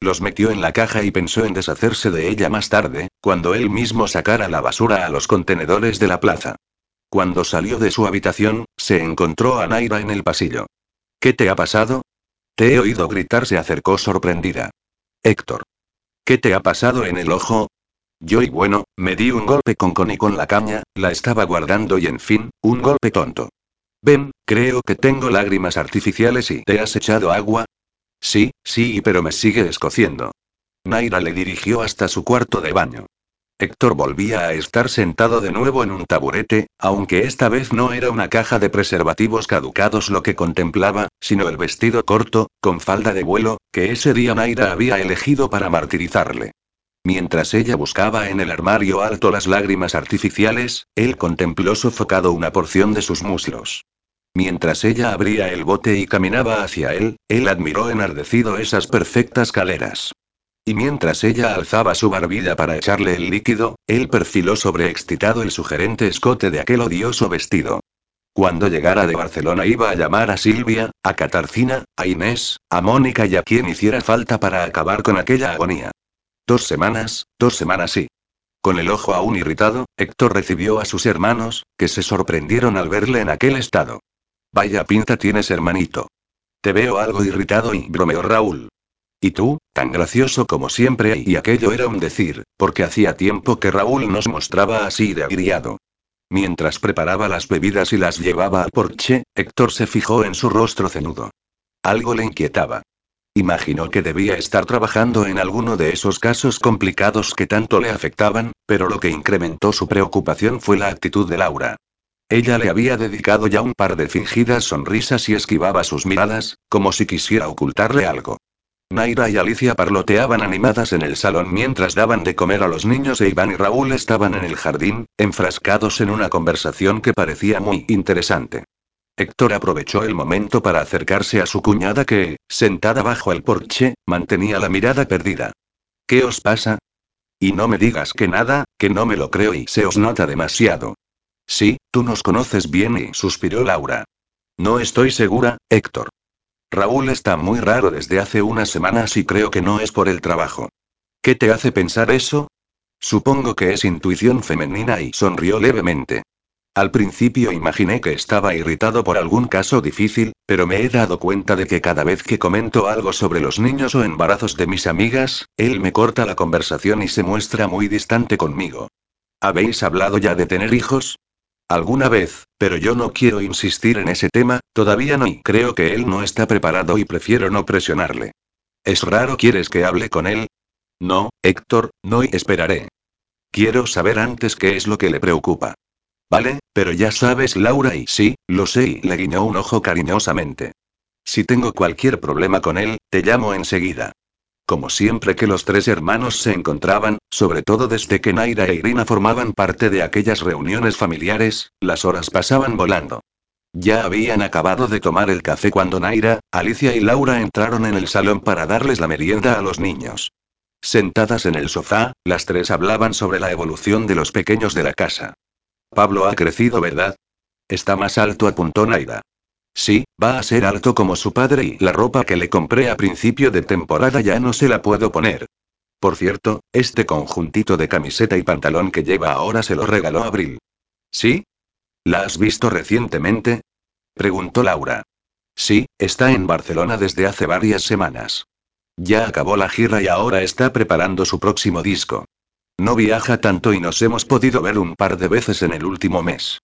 Los metió en la caja y pensó en deshacerse de ella más tarde, cuando él mismo sacara la basura a los contenedores de la plaza. Cuando salió de su habitación, se encontró a Naira en el pasillo. ¿Qué te ha pasado? Te he oído gritar, se acercó sorprendida. Héctor. ¿Qué te ha pasado en el ojo? Yo y bueno, me di un golpe con Connie con la caña, la estaba guardando y en fin, un golpe tonto. Ven, creo que tengo lágrimas artificiales y ¿te has echado agua? Sí, sí, pero me sigue escociendo. Naira le dirigió hasta su cuarto de baño. Héctor volvía a estar sentado de nuevo en un taburete, aunque esta vez no era una caja de preservativos caducados lo que contemplaba, sino el vestido corto, con falda de vuelo, que ese día Naira había elegido para martirizarle. Mientras ella buscaba en el armario alto las lágrimas artificiales, él contempló sofocado una porción de sus muslos. Mientras ella abría el bote y caminaba hacia él, él admiró enardecido esas perfectas caleras. Y mientras ella alzaba su barbilla para echarle el líquido, él perfiló sobreexcitado el sugerente escote de aquel odioso vestido. Cuando llegara de Barcelona iba a llamar a Silvia, a Catarcina, a Inés, a Mónica y a quien hiciera falta para acabar con aquella agonía. Dos semanas, dos semanas y. Con el ojo aún irritado, Héctor recibió a sus hermanos, que se sorprendieron al verle en aquel estado. Vaya pinta tienes, hermanito. Te veo algo irritado y bromeó Raúl. Y tú, tan gracioso como siempre, y aquello era un decir, porque hacía tiempo que Raúl nos mostraba así de agriado. Mientras preparaba las bebidas y las llevaba al porche, Héctor se fijó en su rostro cenudo. Algo le inquietaba. Imaginó que debía estar trabajando en alguno de esos casos complicados que tanto le afectaban, pero lo que incrementó su preocupación fue la actitud de Laura. Ella le había dedicado ya un par de fingidas sonrisas y esquivaba sus miradas, como si quisiera ocultarle algo. Naira y Alicia parloteaban animadas en el salón mientras daban de comer a los niños e Iván y Raúl estaban en el jardín, enfrascados en una conversación que parecía muy interesante. Héctor aprovechó el momento para acercarse a su cuñada que, sentada bajo el porche, mantenía la mirada perdida. ¿Qué os pasa? Y no me digas que nada, que no me lo creo y se os nota demasiado. Sí, tú nos conoces bien y suspiró Laura. No estoy segura, Héctor. Raúl está muy raro desde hace unas semanas y creo que no es por el trabajo. ¿Qué te hace pensar eso? Supongo que es intuición femenina y sonrió levemente. Al principio imaginé que estaba irritado por algún caso difícil, pero me he dado cuenta de que cada vez que comento algo sobre los niños o embarazos de mis amigas, él me corta la conversación y se muestra muy distante conmigo. ¿Habéis hablado ya de tener hijos? Alguna vez, pero yo no quiero insistir en ese tema, todavía no y creo que él no está preparado y prefiero no presionarle. ¿Es raro quieres que hable con él? No, Héctor, no y esperaré. Quiero saber antes qué es lo que le preocupa. Vale, pero ya sabes Laura y sí, lo sé y le guiñó un ojo cariñosamente. Si tengo cualquier problema con él, te llamo enseguida. Como siempre que los tres hermanos se encontraban, sobre todo desde que Naira e Irina formaban parte de aquellas reuniones familiares, las horas pasaban volando. Ya habían acabado de tomar el café cuando Naira, Alicia y Laura entraron en el salón para darles la merienda a los niños. Sentadas en el sofá, las tres hablaban sobre la evolución de los pequeños de la casa. Pablo ha crecido, ¿verdad? Está más alto, apuntó Naira. Sí, va a ser alto como su padre y la ropa que le compré a principio de temporada ya no se la puedo poner. Por cierto, este conjuntito de camiseta y pantalón que lleva ahora se lo regaló Abril. ¿Sí? ¿La has visto recientemente? Preguntó Laura. Sí, está en Barcelona desde hace varias semanas. Ya acabó la gira y ahora está preparando su próximo disco. No viaja tanto y nos hemos podido ver un par de veces en el último mes.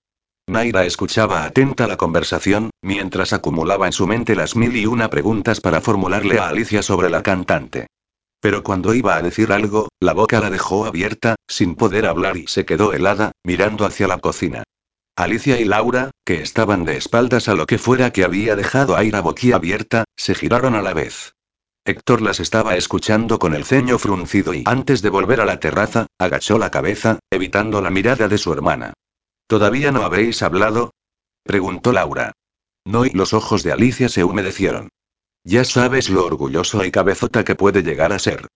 Naira escuchaba atenta la conversación, mientras acumulaba en su mente las mil y una preguntas para formularle a Alicia sobre la cantante. Pero cuando iba a decir algo, la boca la dejó abierta, sin poder hablar y se quedó helada, mirando hacia la cocina. Alicia y Laura, que estaban de espaldas a lo que fuera que había dejado a Ira boquiabierta, se giraron a la vez. Héctor las estaba escuchando con el ceño fruncido y antes de volver a la terraza, agachó la cabeza, evitando la mirada de su hermana. ¿Todavía no habéis hablado? preguntó Laura. No y los ojos de Alicia se humedecieron. Ya sabes lo orgulloso y cabezota que puede llegar a ser.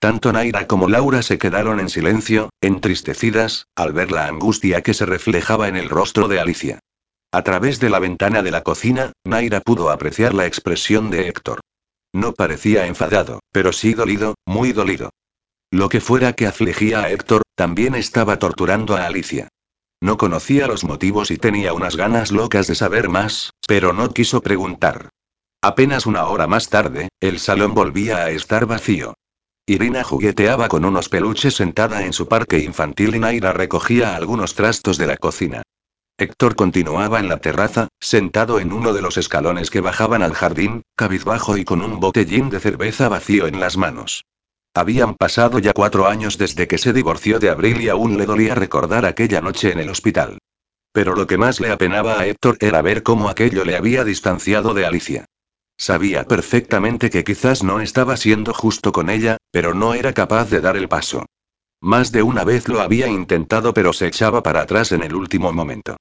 Tanto Naira como Laura se quedaron en silencio, entristecidas, al ver la angustia que se reflejaba en el rostro de Alicia. A través de la ventana de la cocina, Naira pudo apreciar la expresión de Héctor. No parecía enfadado, pero sí dolido, muy dolido. Lo que fuera que afligía a Héctor, también estaba torturando a Alicia. No conocía los motivos y tenía unas ganas locas de saber más, pero no quiso preguntar. Apenas una hora más tarde, el salón volvía a estar vacío. Irina jugueteaba con unos peluches sentada en su parque infantil y Naira recogía algunos trastos de la cocina. Héctor continuaba en la terraza, sentado en uno de los escalones que bajaban al jardín, cabizbajo y con un botellín de cerveza vacío en las manos. Habían pasado ya cuatro años desde que se divorció de Abril y aún le dolía recordar aquella noche en el hospital. Pero lo que más le apenaba a Héctor era ver cómo aquello le había distanciado de Alicia. Sabía perfectamente que quizás no estaba siendo justo con ella, pero no era capaz de dar el paso. Más de una vez lo había intentado pero se echaba para atrás en el último momento.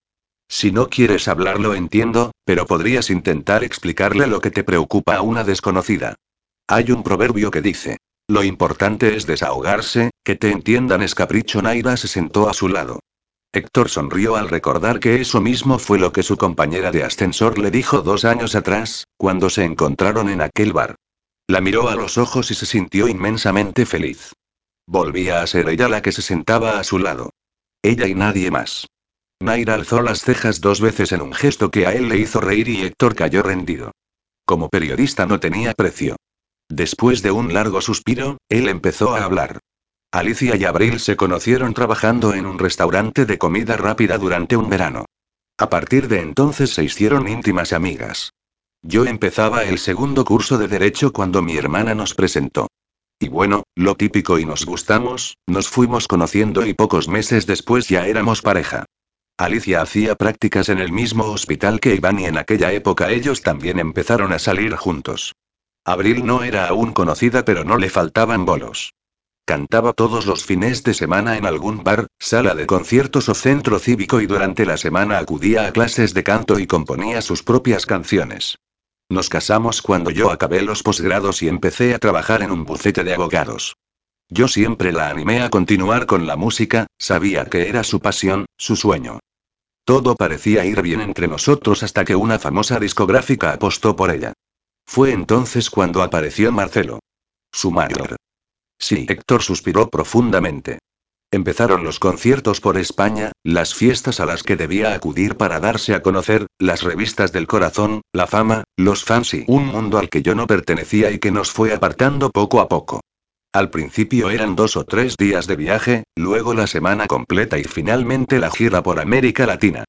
Si no quieres hablarlo entiendo, pero podrías intentar explicarle lo que te preocupa a una desconocida. Hay un proverbio que dice, Lo importante es desahogarse, que te entiendan es capricho. Naira se sentó a su lado. Héctor sonrió al recordar que eso mismo fue lo que su compañera de ascensor le dijo dos años atrás, cuando se encontraron en aquel bar. La miró a los ojos y se sintió inmensamente feliz. Volvía a ser ella la que se sentaba a su lado. Ella y nadie más. Naira alzó las cejas dos veces en un gesto que a él le hizo reír y Héctor cayó rendido. Como periodista no tenía precio. Después de un largo suspiro, él empezó a hablar. Alicia y Abril se conocieron trabajando en un restaurante de comida rápida durante un verano. A partir de entonces se hicieron íntimas amigas. Yo empezaba el segundo curso de Derecho cuando mi hermana nos presentó. Y bueno, lo típico y nos gustamos, nos fuimos conociendo y pocos meses después ya éramos pareja. Alicia hacía prácticas en el mismo hospital que Iván y en aquella época ellos también empezaron a salir juntos. Abril no era aún conocida pero no le faltaban bolos. Cantaba todos los fines de semana en algún bar, sala de conciertos o centro cívico y durante la semana acudía a clases de canto y componía sus propias canciones. Nos casamos cuando yo acabé los posgrados y empecé a trabajar en un bufete de abogados. Yo siempre la animé a continuar con la música, sabía que era su pasión, su sueño. Todo parecía ir bien entre nosotros hasta que una famosa discográfica apostó por ella. Fue entonces cuando apareció Marcelo. Su mayor. Sí, Héctor suspiró profundamente. Empezaron los conciertos por España, las fiestas a las que debía acudir para darse a conocer, las revistas del corazón, la fama, los fans y un mundo al que yo no pertenecía y que nos fue apartando poco a poco. Al principio eran dos o tres días de viaje, luego la semana completa y finalmente la gira por América Latina.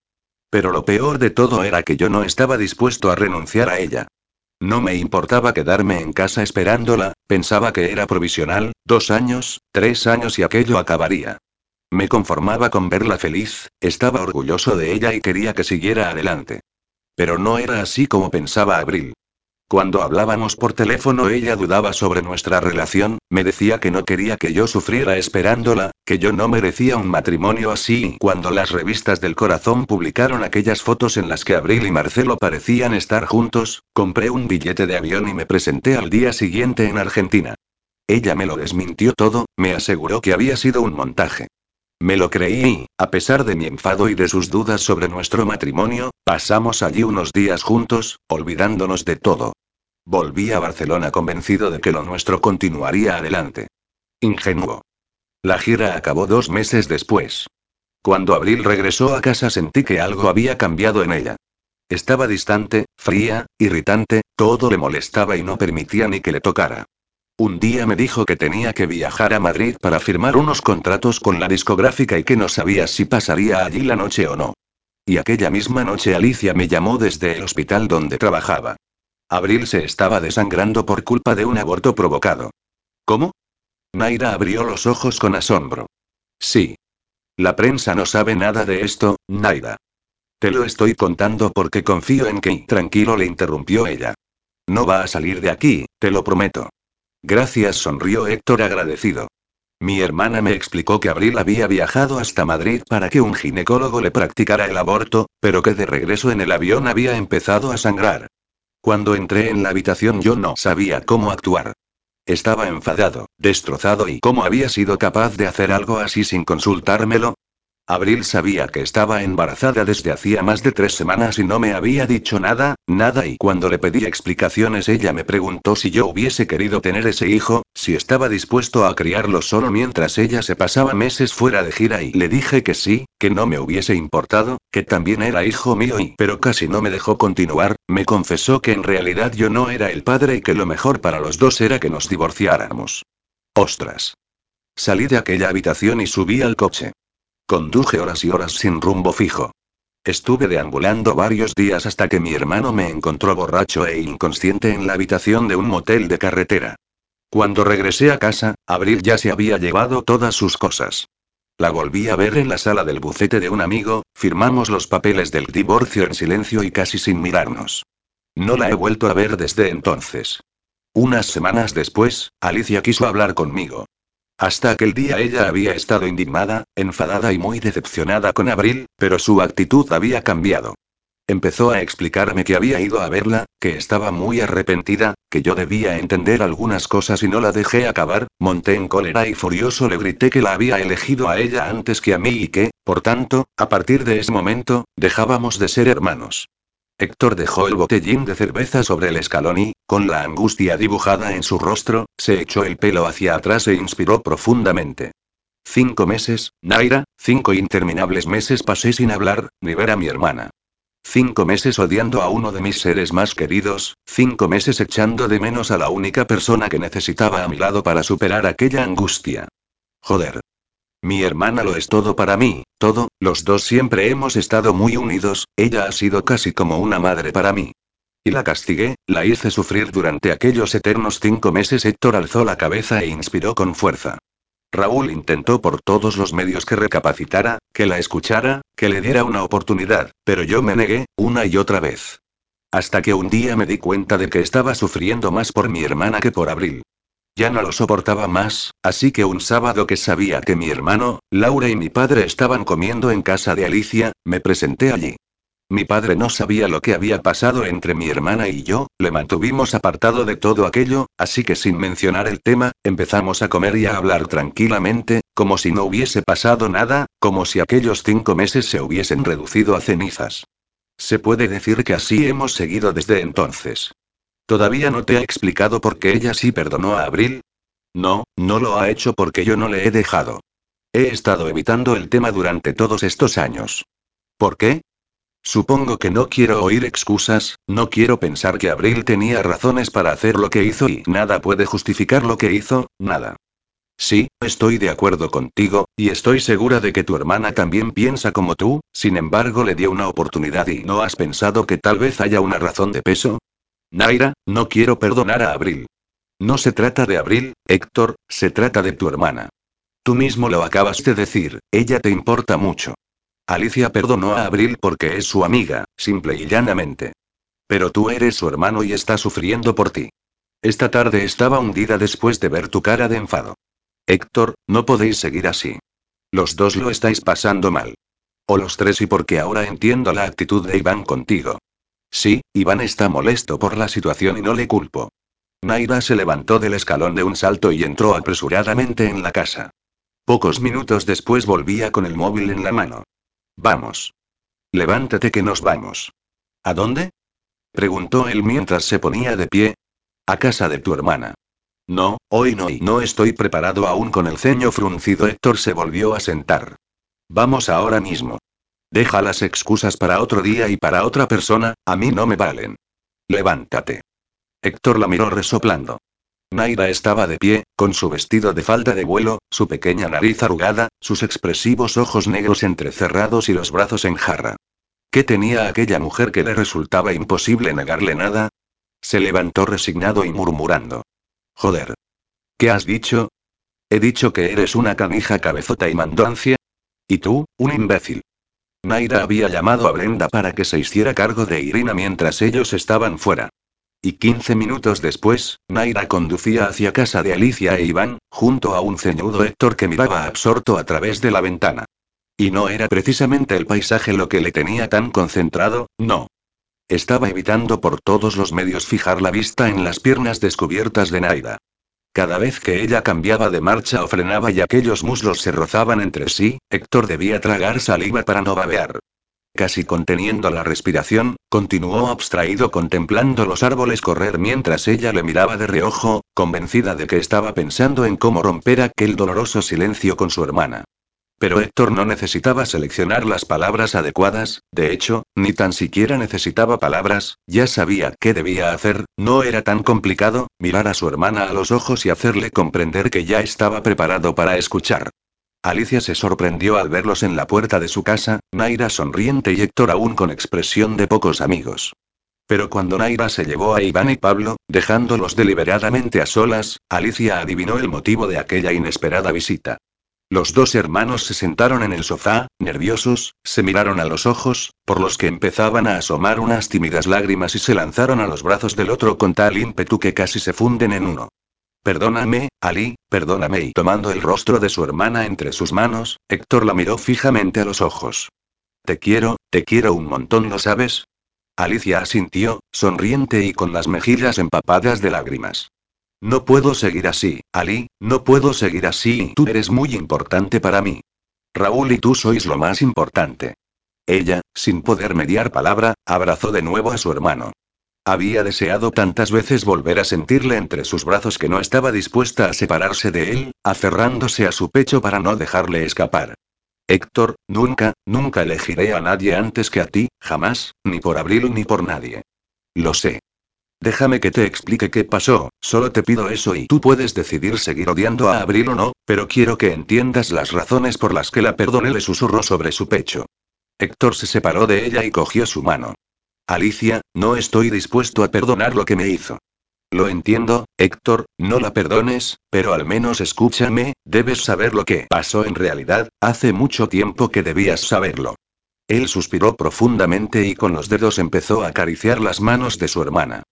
Pero lo peor de todo era que yo no estaba dispuesto a renunciar a ella. No me importaba quedarme en casa esperándola, pensaba que era provisional, dos años, tres años y aquello acabaría. Me conformaba con verla feliz, estaba orgulloso de ella y quería que siguiera adelante. Pero no era así como pensaba Abril. Cuando hablábamos por teléfono ella dudaba sobre nuestra relación, me decía que no quería que yo sufriera esperándola, que yo no merecía un matrimonio así. Cuando las revistas del corazón publicaron aquellas fotos en las que Abril y Marcelo parecían estar juntos, compré un billete de avión y me presenté al día siguiente en Argentina. Ella me lo desmintió todo, me aseguró que había sido un montaje. Me lo creí y, a pesar de mi enfado y de sus dudas sobre nuestro matrimonio, pasamos allí unos días juntos, olvidándonos de todo. Volví a Barcelona convencido de que lo nuestro continuaría adelante. Ingenuo. La gira acabó dos meses después. Cuando Abril regresó a casa sentí que algo había cambiado en ella. Estaba distante, fría, irritante, todo le molestaba y no permitía ni que le tocara. Un día me dijo que tenía que viajar a Madrid para firmar unos contratos con la discográfica y que no sabía si pasaría allí la noche o no. Y aquella misma noche Alicia me llamó desde el hospital donde trabajaba. Abril se estaba desangrando por culpa de un aborto provocado. ¿Cómo? Naira abrió los ojos con asombro. Sí. La prensa no sabe nada de esto, Naira. Te lo estoy contando porque confío en que... Tranquilo le interrumpió ella. No va a salir de aquí, te lo prometo. Gracias, sonrió Héctor agradecido. Mi hermana me explicó que Abril había viajado hasta Madrid para que un ginecólogo le practicara el aborto, pero que de regreso en el avión había empezado a sangrar. Cuando entré en la habitación yo no sabía cómo actuar. Estaba enfadado, destrozado y cómo había sido capaz de hacer algo así sin consultármelo, Abril sabía que estaba embarazada desde hacía más de tres semanas y no me había dicho nada, nada y cuando le pedí explicaciones ella me preguntó si yo hubiese querido tener ese hijo, si estaba dispuesto a criarlo solo mientras ella se pasaba meses fuera de gira y le dije que sí, que no me hubiese importado, que también era hijo mío y pero casi no me dejó continuar, me confesó que en realidad yo no era el padre y que lo mejor para los dos era que nos divorciáramos. Ostras. Salí de aquella habitación y subí al coche. Conduje horas y horas sin rumbo fijo. Estuve deambulando varios días hasta que mi hermano me encontró borracho e inconsciente en la habitación de un motel de carretera. Cuando regresé a casa, Abril ya se había llevado todas sus cosas. La volví a ver en la sala del bufete de un amigo, firmamos los papeles del divorcio en silencio y casi sin mirarnos. No la he vuelto a ver desde entonces. Unas semanas después, Alicia quiso hablar conmigo. Hasta aquel día ella había estado indignada, enfadada y muy decepcionada con Abril, pero su actitud había cambiado. Empezó a explicarme que había ido a verla, que estaba muy arrepentida, que yo debía entender algunas cosas y no la dejé acabar, monté en cólera y furioso le grité que la había elegido a ella antes que a mí y que, por tanto, a partir de ese momento, dejábamos de ser hermanos. Héctor dejó el botellín de cerveza sobre el escalón y, con la angustia dibujada en su rostro, se echó el pelo hacia atrás e inspiró profundamente. Cinco meses, Naira, cinco interminables meses pasé sin hablar, ni ver a mi hermana. Cinco meses odiando a uno de mis seres más queridos, cinco meses echando de menos a la única persona que necesitaba a mi lado para superar aquella angustia. Joder. Mi hermana lo es todo para mí, todo, los dos siempre hemos estado muy unidos, ella ha sido casi como una madre para mí. Y la castigué, la hice sufrir durante aquellos eternos cinco meses. Héctor alzó la cabeza e inspiró con fuerza. Raúl intentó por todos los medios que recapacitara, que la escuchara, que le diera una oportunidad, pero yo me negué, una y otra vez. Hasta que un día me di cuenta de que estaba sufriendo más por mi hermana que por Abril. Ya no lo soportaba más, así que un sábado que sabía que mi hermano, Laura y mi padre estaban comiendo en casa de Alicia, me presenté allí. Mi padre no sabía lo que había pasado entre mi hermana y yo, le mantuvimos apartado de todo aquello, así que sin mencionar el tema, empezamos a comer y a hablar tranquilamente, como si no hubiese pasado nada, como si aquellos cinco meses se hubiesen reducido a cenizas. Se puede decir que así hemos seguido desde entonces. ¿Todavía no te ha explicado por qué ella sí perdonó a Abril? No, no lo ha hecho porque yo no le he dejado. He estado evitando el tema durante todos estos años. ¿Por qué? Supongo que no quiero oír excusas, no quiero pensar que Abril tenía razones para hacer lo que hizo y nada puede justificar lo que hizo, nada. Sí, estoy de acuerdo contigo, y estoy segura de que tu hermana también piensa como tú, sin embargo le dio una oportunidad y ¿no has pensado que tal vez haya una razón de peso? Naira, no quiero perdonar a Abril. No se trata de Abril, Héctor, se trata de tu hermana. Tú mismo lo acabas de decir, ella te importa mucho. Alicia perdonó a Abril porque es su amiga, simple y llanamente. Pero tú eres su hermano y está sufriendo por ti. Esta tarde estaba hundida después de ver tu cara de enfado. Héctor, no podéis seguir así. Los dos lo estáis pasando mal. O los tres y porque ahora entiendo la actitud de Iván contigo. Sí, Iván está molesto por la situación y no le culpo. Naira se levantó del escalón de un salto y entró apresuradamente en la casa. Pocos minutos después volvía con el móvil en la mano. Vamos. Levántate que nos vamos. ¿A dónde? preguntó él mientras se ponía de pie. A casa de tu hermana. No, hoy no y no estoy preparado aún con el ceño fruncido. Héctor se volvió a sentar. Vamos ahora mismo. Deja las excusas para otro día y para otra persona, a mí no me valen. Levántate. Héctor la miró resoplando. Naira estaba de pie, con su vestido de falda de vuelo, su pequeña nariz arrugada, sus expresivos ojos negros entrecerrados y los brazos en jarra. ¿Qué tenía aquella mujer que le resultaba imposible negarle nada? Se levantó resignado y murmurando. Joder. ¿Qué has dicho? He dicho que eres una canija cabezota y mandoncia. Y tú, un imbécil. Naira había llamado a Brenda para que se hiciera cargo de Irina mientras ellos estaban fuera. Y 15 minutos después, Naira conducía hacia casa de Alicia e Iván, junto a un ceñudo Héctor que miraba absorto a través de la ventana. Y no era precisamente el paisaje lo que le tenía tan concentrado, no. Estaba evitando por todos los medios fijar la vista en las piernas descubiertas de Naira. Cada vez que ella cambiaba de marcha o frenaba y aquellos muslos se rozaban entre sí, Héctor debía tragar saliva para no babear. Casi conteniendo la respiración, continuó abstraído contemplando los árboles correr mientras ella le miraba de reojo, convencida de que estaba pensando en cómo romper aquel doloroso silencio con su hermana. Pero Héctor no necesitaba seleccionar las palabras adecuadas, de hecho, ni tan siquiera necesitaba palabras, ya sabía qué debía hacer, no era tan complicado, mirar a su hermana a los ojos y hacerle comprender que ya estaba preparado para escuchar. Alicia se sorprendió al verlos en la puerta de su casa, Naira sonriente y Héctor aún con expresión de pocos amigos. Pero cuando Naira se llevó a Iván y Pablo, dejándolos deliberadamente a solas, Alicia adivinó el motivo de aquella inesperada visita. Los dos hermanos se sentaron en el sofá, nerviosos, se miraron a los ojos, por los que empezaban a asomar unas tímidas lágrimas y se lanzaron a los brazos del otro con tal ímpetu que casi se funden en uno. Perdóname, Ali, perdóname. Y tomando el rostro de su hermana entre sus manos, Héctor la miró fijamente a los ojos. Te quiero, te quiero un montón, ¿lo sabes? Alicia asintió, sonriente y con las mejillas empapadas de lágrimas. No puedo seguir así, Ali, no puedo seguir así. Tú eres muy importante para mí. Raúl y tú sois lo más importante. Ella, sin poder mediar palabra, abrazó de nuevo a su hermano. Había deseado tantas veces volver a sentirle entre sus brazos que no estaba dispuesta a separarse de él, aferrándose a su pecho para no dejarle escapar. Héctor, nunca, nunca elegiré a nadie antes que a ti, jamás, ni por Abril ni por nadie. Lo sé. Déjame que te explique qué pasó, solo te pido eso y tú puedes decidir seguir odiando a Abril o no, pero quiero que entiendas las razones por las que la perdoné, le susurró sobre su pecho. Héctor se separó de ella y cogió su mano. Alicia, no estoy dispuesto a perdonar lo que me hizo. Lo entiendo, Héctor, no la perdones, pero al menos escúchame, debes saber lo que pasó en realidad, hace mucho tiempo que debías saberlo. Él suspiró profundamente y con los dedos empezó a acariciar las manos de su hermana.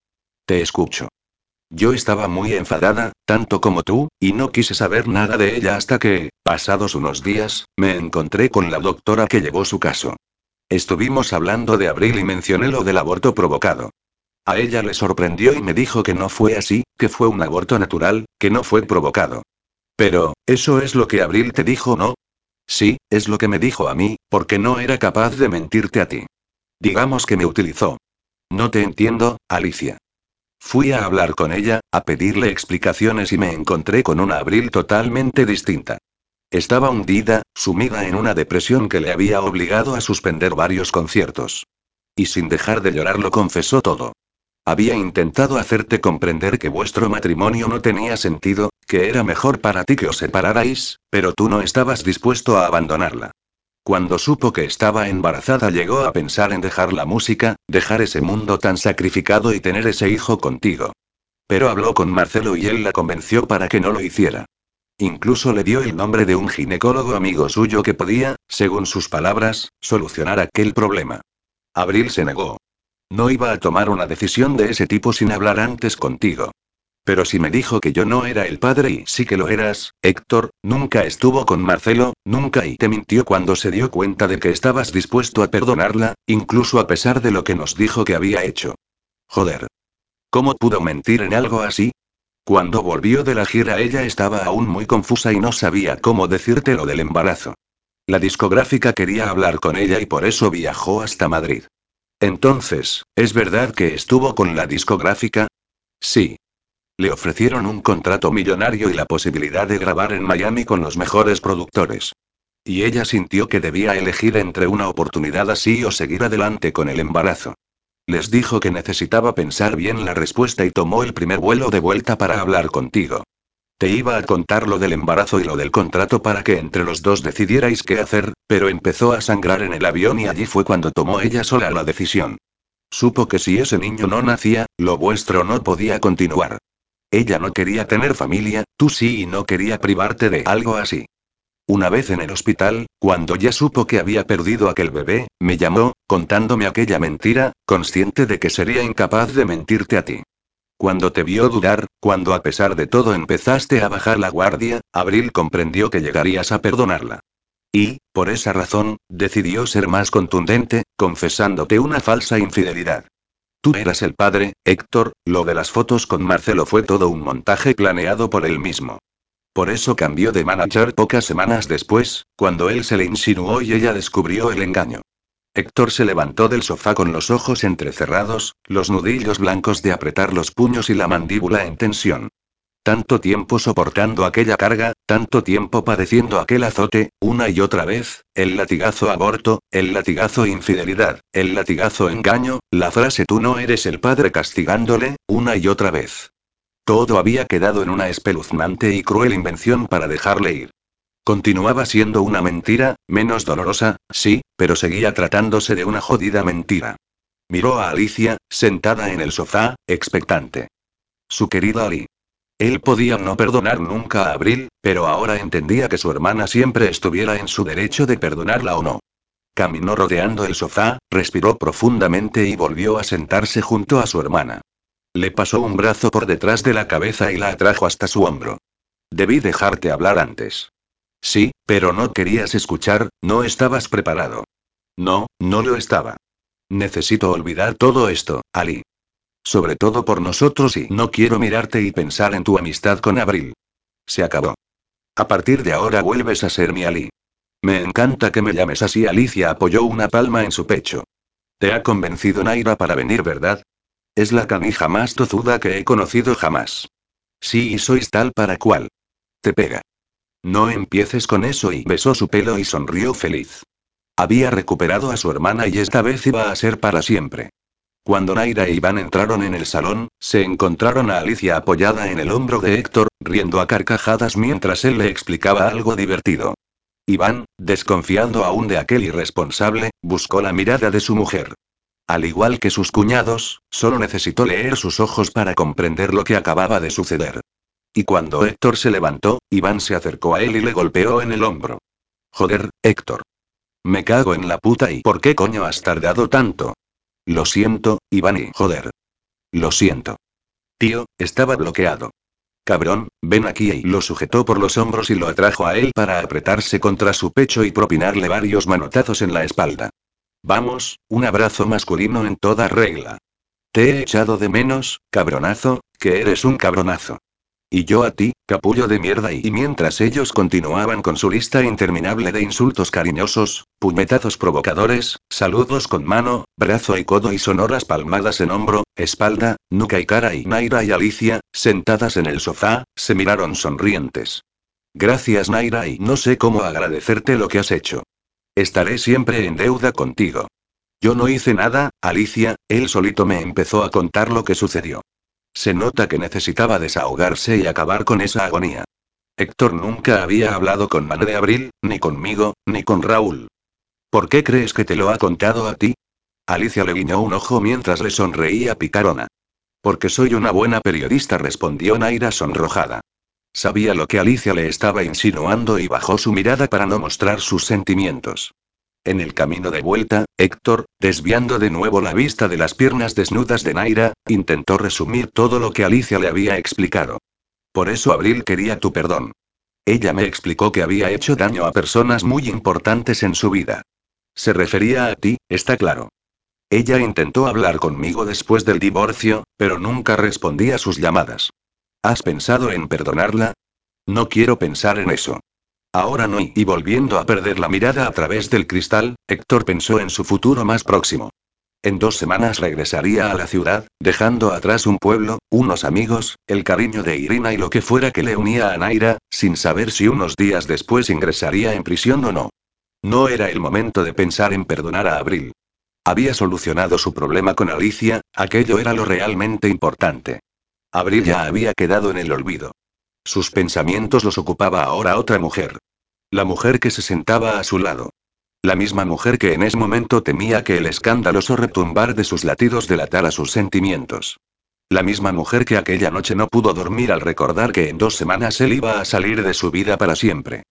Te escucho. Yo estaba muy enfadada, tanto como tú, y no quise saber nada de ella hasta que, pasados unos días, me encontré con la doctora que llevó su caso. Estuvimos hablando de Abril y mencioné lo del aborto provocado. A ella le sorprendió y me dijo que no fue así, que fue un aborto natural, que no fue provocado. Pero, ¿eso es lo que Abril te dijo, no? Sí, es lo que me dijo a mí, porque no era capaz de mentirte a ti. Digamos que me utilizó. No te entiendo, Alicia. Fui a hablar con ella, a pedirle explicaciones y me encontré con una Abril totalmente distinta. Estaba hundida, sumida en una depresión que le había obligado a suspender varios conciertos. Y sin dejar de llorar lo confesó todo. Había intentado hacerte comprender que vuestro matrimonio no tenía sentido, que era mejor para ti que os separarais, pero tú no estabas dispuesto a abandonarla. Cuando supo que estaba embarazada llegó a pensar en dejar la música, dejar ese mundo tan sacrificado y tener ese hijo contigo. Pero habló con Marcelo y él la convenció para que no lo hiciera. Incluso le dio el nombre de un ginecólogo amigo suyo que podía, según sus palabras, solucionar aquel problema. Abril se negó. No iba a tomar una decisión de ese tipo sin hablar antes contigo. Pero si me dijo que yo no era el padre y sí que lo eras, Héctor, nunca estuvo con Marcelo, nunca y te mintió cuando se dio cuenta de que estabas dispuesto a perdonarla, incluso a pesar de lo que nos dijo que había hecho. Joder. ¿Cómo pudo mentir en algo así? Cuando volvió de la gira ella estaba aún muy confusa y no sabía cómo decirte lo del embarazo. La discográfica quería hablar con ella y por eso viajó hasta Madrid. Entonces, ¿es verdad que estuvo con la discográfica? Sí. Le ofrecieron un contrato millonario y la posibilidad de grabar en Miami con los mejores productores. Y ella sintió que debía elegir entre una oportunidad así o seguir adelante con el embarazo. Les dijo que necesitaba pensar bien la respuesta y tomó el primer vuelo de vuelta para hablar contigo. Te iba a contar lo del embarazo y lo del contrato para que entre los dos decidierais qué hacer, pero empezó a sangrar en el avión y allí fue cuando tomó ella sola la decisión. Supo que si ese niño no nacía, lo vuestro no podía continuar. Ella no quería tener familia, tú sí y no quería privarte de algo así. Una vez en el hospital, cuando ya supo que había perdido aquel bebé, me llamó, contándome aquella mentira, consciente de que sería incapaz de mentirte a ti. Cuando te vio dudar, cuando a pesar de todo empezaste a bajar la guardia, Abril comprendió que llegarías a perdonarla. Y, por esa razón, decidió ser más contundente, confesándote una falsa infidelidad. Tú eras el padre, Héctor, lo de las fotos con Marcelo fue todo un montaje planeado por él mismo. Por eso cambió de manager pocas semanas después, cuando él se le insinuó y ella descubrió el engaño. Héctor se levantó del sofá con los ojos entrecerrados, los nudillos blancos de apretar los puños y la mandíbula en tensión. Tanto tiempo soportando aquella carga, tanto tiempo padeciendo aquel azote, una y otra vez, el latigazo aborto, el latigazo infidelidad, el latigazo engaño, la frase tú no eres el padre castigándole, una y otra vez. Todo había quedado en una espeluznante y cruel invención para dejarle ir. Continuaba siendo una mentira, menos dolorosa, sí, pero seguía tratándose de una jodida mentira. Miró a Alicia, sentada en el sofá, expectante. Su querida Ali. Él podía no perdonar nunca a Abril, pero ahora entendía que su hermana siempre estuviera en su derecho de perdonarla o no. Caminó rodeando el sofá, respiró profundamente y volvió a sentarse junto a su hermana. Le pasó un brazo por detrás de la cabeza y la atrajo hasta su hombro. Debí dejarte hablar antes. Sí, pero no querías escuchar, no estabas preparado. No, no lo estaba. Necesito olvidar todo esto, Ali. Sobre todo por nosotros y no quiero mirarte y pensar en tu amistad con Abril. Se acabó. A partir de ahora vuelves a ser mi Ali. Me encanta que me llames así. Alicia apoyó una palma en su pecho. Te ha convencido Naira para venir, ¿verdad? Es la canija más tozuda que he conocido jamás. Sí, y sois tal para cual. Te pega. No empieces con eso y besó su pelo y sonrió feliz. Había recuperado a su hermana y esta vez iba a ser para siempre. Cuando Naira e Iván entraron en el salón, se encontraron a Alicia apoyada en el hombro de Héctor, riendo a carcajadas mientras él le explicaba algo divertido. Iván, desconfiando aún de aquel irresponsable, buscó la mirada de su mujer. Al igual que sus cuñados, solo necesitó leer sus ojos para comprender lo que acababa de suceder. Y cuando Héctor se levantó, Iván se acercó a él y le golpeó en el hombro. Joder, Héctor. Me cago en la puta y ¿por qué coño has tardado tanto? Lo siento, Iván y joder. Lo siento. Tío, estaba bloqueado. Cabrón, ven aquí y lo sujetó por los hombros y lo atrajo a él para apretarse contra su pecho y propinarle varios manotazos en la espalda. Vamos, un abrazo masculino en toda regla. Te he echado de menos, cabronazo, que eres un cabronazo. Y yo a ti, capullo de mierda. Y mientras ellos continuaban con su lista interminable de insultos cariñosos, puñetazos provocadores, saludos con mano, brazo y codo y sonoras palmadas en hombro, espalda, nuca y cara y Naira y Alicia, sentadas en el sofá, se miraron sonrientes. Gracias Naira y no sé cómo agradecerte lo que has hecho. Estaré siempre en deuda contigo. Yo no hice nada, Alicia, él solito me empezó a contar lo que sucedió. Se nota que necesitaba desahogarse y acabar con esa agonía. Héctor nunca había hablado con Mane de Abril, ni conmigo, ni con Raúl. ¿Por qué crees que te lo ha contado a ti? Alicia le guiñó un ojo mientras le sonreía picarona. Porque soy una buena periodista, respondió Naira sonrojada. Sabía lo que Alicia le estaba insinuando y bajó su mirada para no mostrar sus sentimientos. En el camino de vuelta, Héctor, desviando de nuevo la vista de las piernas desnudas de Naira, intentó resumir todo lo que Alicia le había explicado. Por eso Abril quería tu perdón. Ella me explicó que había hecho daño a personas muy importantes en su vida. Se refería a ti, está claro. Ella intentó hablar conmigo después del divorcio, pero nunca respondí a sus llamadas. ¿Has pensado en perdonarla? No quiero pensar en eso. Ahora no y volviendo a perder la mirada a través del cristal, Héctor pensó en su futuro más próximo. En dos semanas regresaría a la ciudad, dejando atrás un pueblo, unos amigos, el cariño de Irina y lo que fuera que le unía a Naira, sin saber si unos días después ingresaría en prisión o no. No era el momento de pensar en perdonar a Abril. Había solucionado su problema con Alicia, aquello era lo realmente importante. Abril ya había quedado en el olvido. Sus pensamientos los ocupaba ahora otra mujer. La mujer que se sentaba a su lado. La misma mujer que en ese momento temía que el escandaloso retumbar de sus latidos delatara sus sentimientos. La misma mujer que aquella noche no pudo dormir al recordar que en dos semanas él iba a salir de su vida para siempre.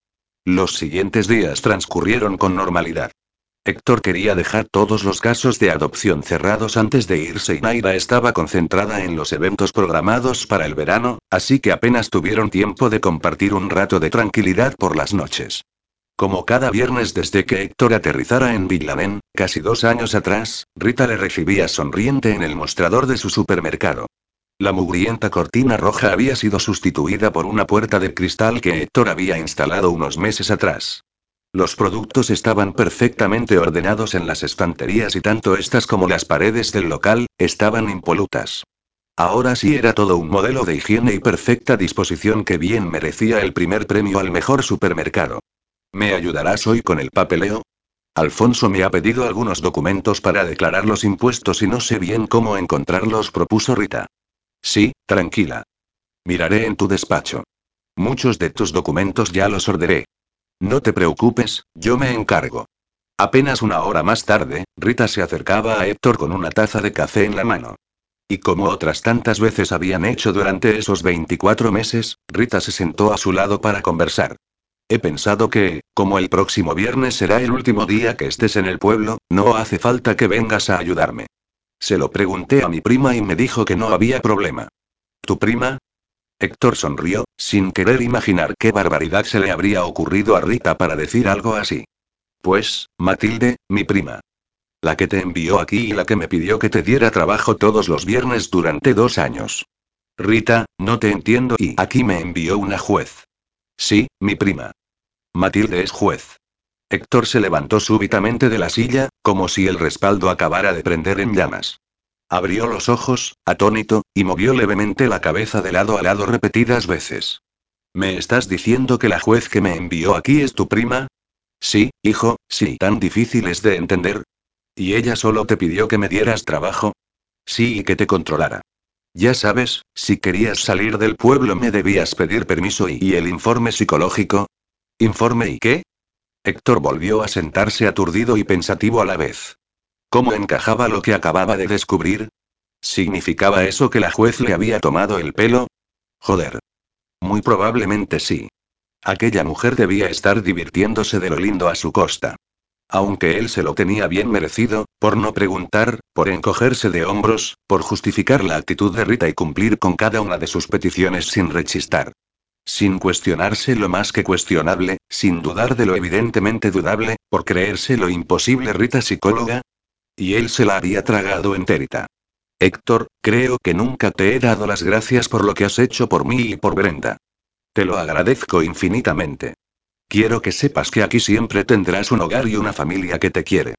Los siguientes días transcurrieron con normalidad. Héctor quería dejar todos los casos de adopción cerrados antes de irse y Naira estaba concentrada en los eventos programados para el verano, así que apenas tuvieron tiempo de compartir un rato de tranquilidad por las noches. Como cada viernes desde que Héctor aterrizara en Villamen, casi dos años atrás, Rita le recibía sonriente en el mostrador de su supermercado. La mugrienta cortina roja había sido sustituida por una puerta de cristal que Héctor había instalado unos meses atrás. Los productos estaban perfectamente ordenados en las estanterías y tanto estas como las paredes del local, estaban impolutas. Ahora sí era todo un modelo de higiene y perfecta disposición que bien merecía el primer premio al mejor supermercado. ¿Me ayudarás hoy con el papeleo? Alfonso me ha pedido algunos documentos para declarar los impuestos y no sé bien cómo encontrarlos, propuso Rita. Sí, tranquila. Miraré en tu despacho. Muchos de tus documentos ya los ordené. No te preocupes, yo me encargo. Apenas una hora más tarde, Rita se acercaba a Héctor con una taza de café en la mano. Y como otras tantas veces habían hecho durante esos 24 meses, Rita se sentó a su lado para conversar. He pensado que, como el próximo viernes será el último día que estés en el pueblo, no hace falta que vengas a ayudarme. Se lo pregunté a mi prima y me dijo que no había problema. ¿Tu prima? Héctor sonrió, sin querer imaginar qué barbaridad se le habría ocurrido a Rita para decir algo así. Pues, Matilde, mi prima. La que te envió aquí y la que me pidió que te diera trabajo todos los viernes durante dos años. Rita, no te entiendo y aquí me envió una juez. Sí, mi prima. Matilde es juez. Héctor se levantó súbitamente de la silla, como si el respaldo acabara de prender en llamas. Abrió los ojos, atónito, y movió levemente la cabeza de lado a lado repetidas veces. ¿Me estás diciendo que la juez que me envió aquí es tu prima? Sí, hijo, sí. ¿Tan difícil es de entender? ¿Y ella solo te pidió que me dieras trabajo? Sí, y que te controlara. Ya sabes, si querías salir del pueblo me debías pedir permiso y, ¿y el informe psicológico. ¿Informe y qué? Héctor volvió a sentarse aturdido y pensativo a la vez. ¿Cómo encajaba lo que acababa de descubrir? ¿Significaba eso que la juez le había tomado el pelo? Joder. Muy probablemente sí. Aquella mujer debía estar divirtiéndose de lo lindo a su costa. Aunque él se lo tenía bien merecido, por no preguntar, por encogerse de hombros, por justificar la actitud de Rita y cumplir con cada una de sus peticiones sin rechistar. Sin cuestionarse lo más que cuestionable, sin dudar de lo evidentemente dudable, por creerse lo imposible Rita psicóloga, y él se la había tragado entérita. Héctor, creo que nunca te he dado las gracias por lo que has hecho por mí y por Brenda. Te lo agradezco infinitamente. Quiero que sepas que aquí siempre tendrás un hogar y una familia que te quiere.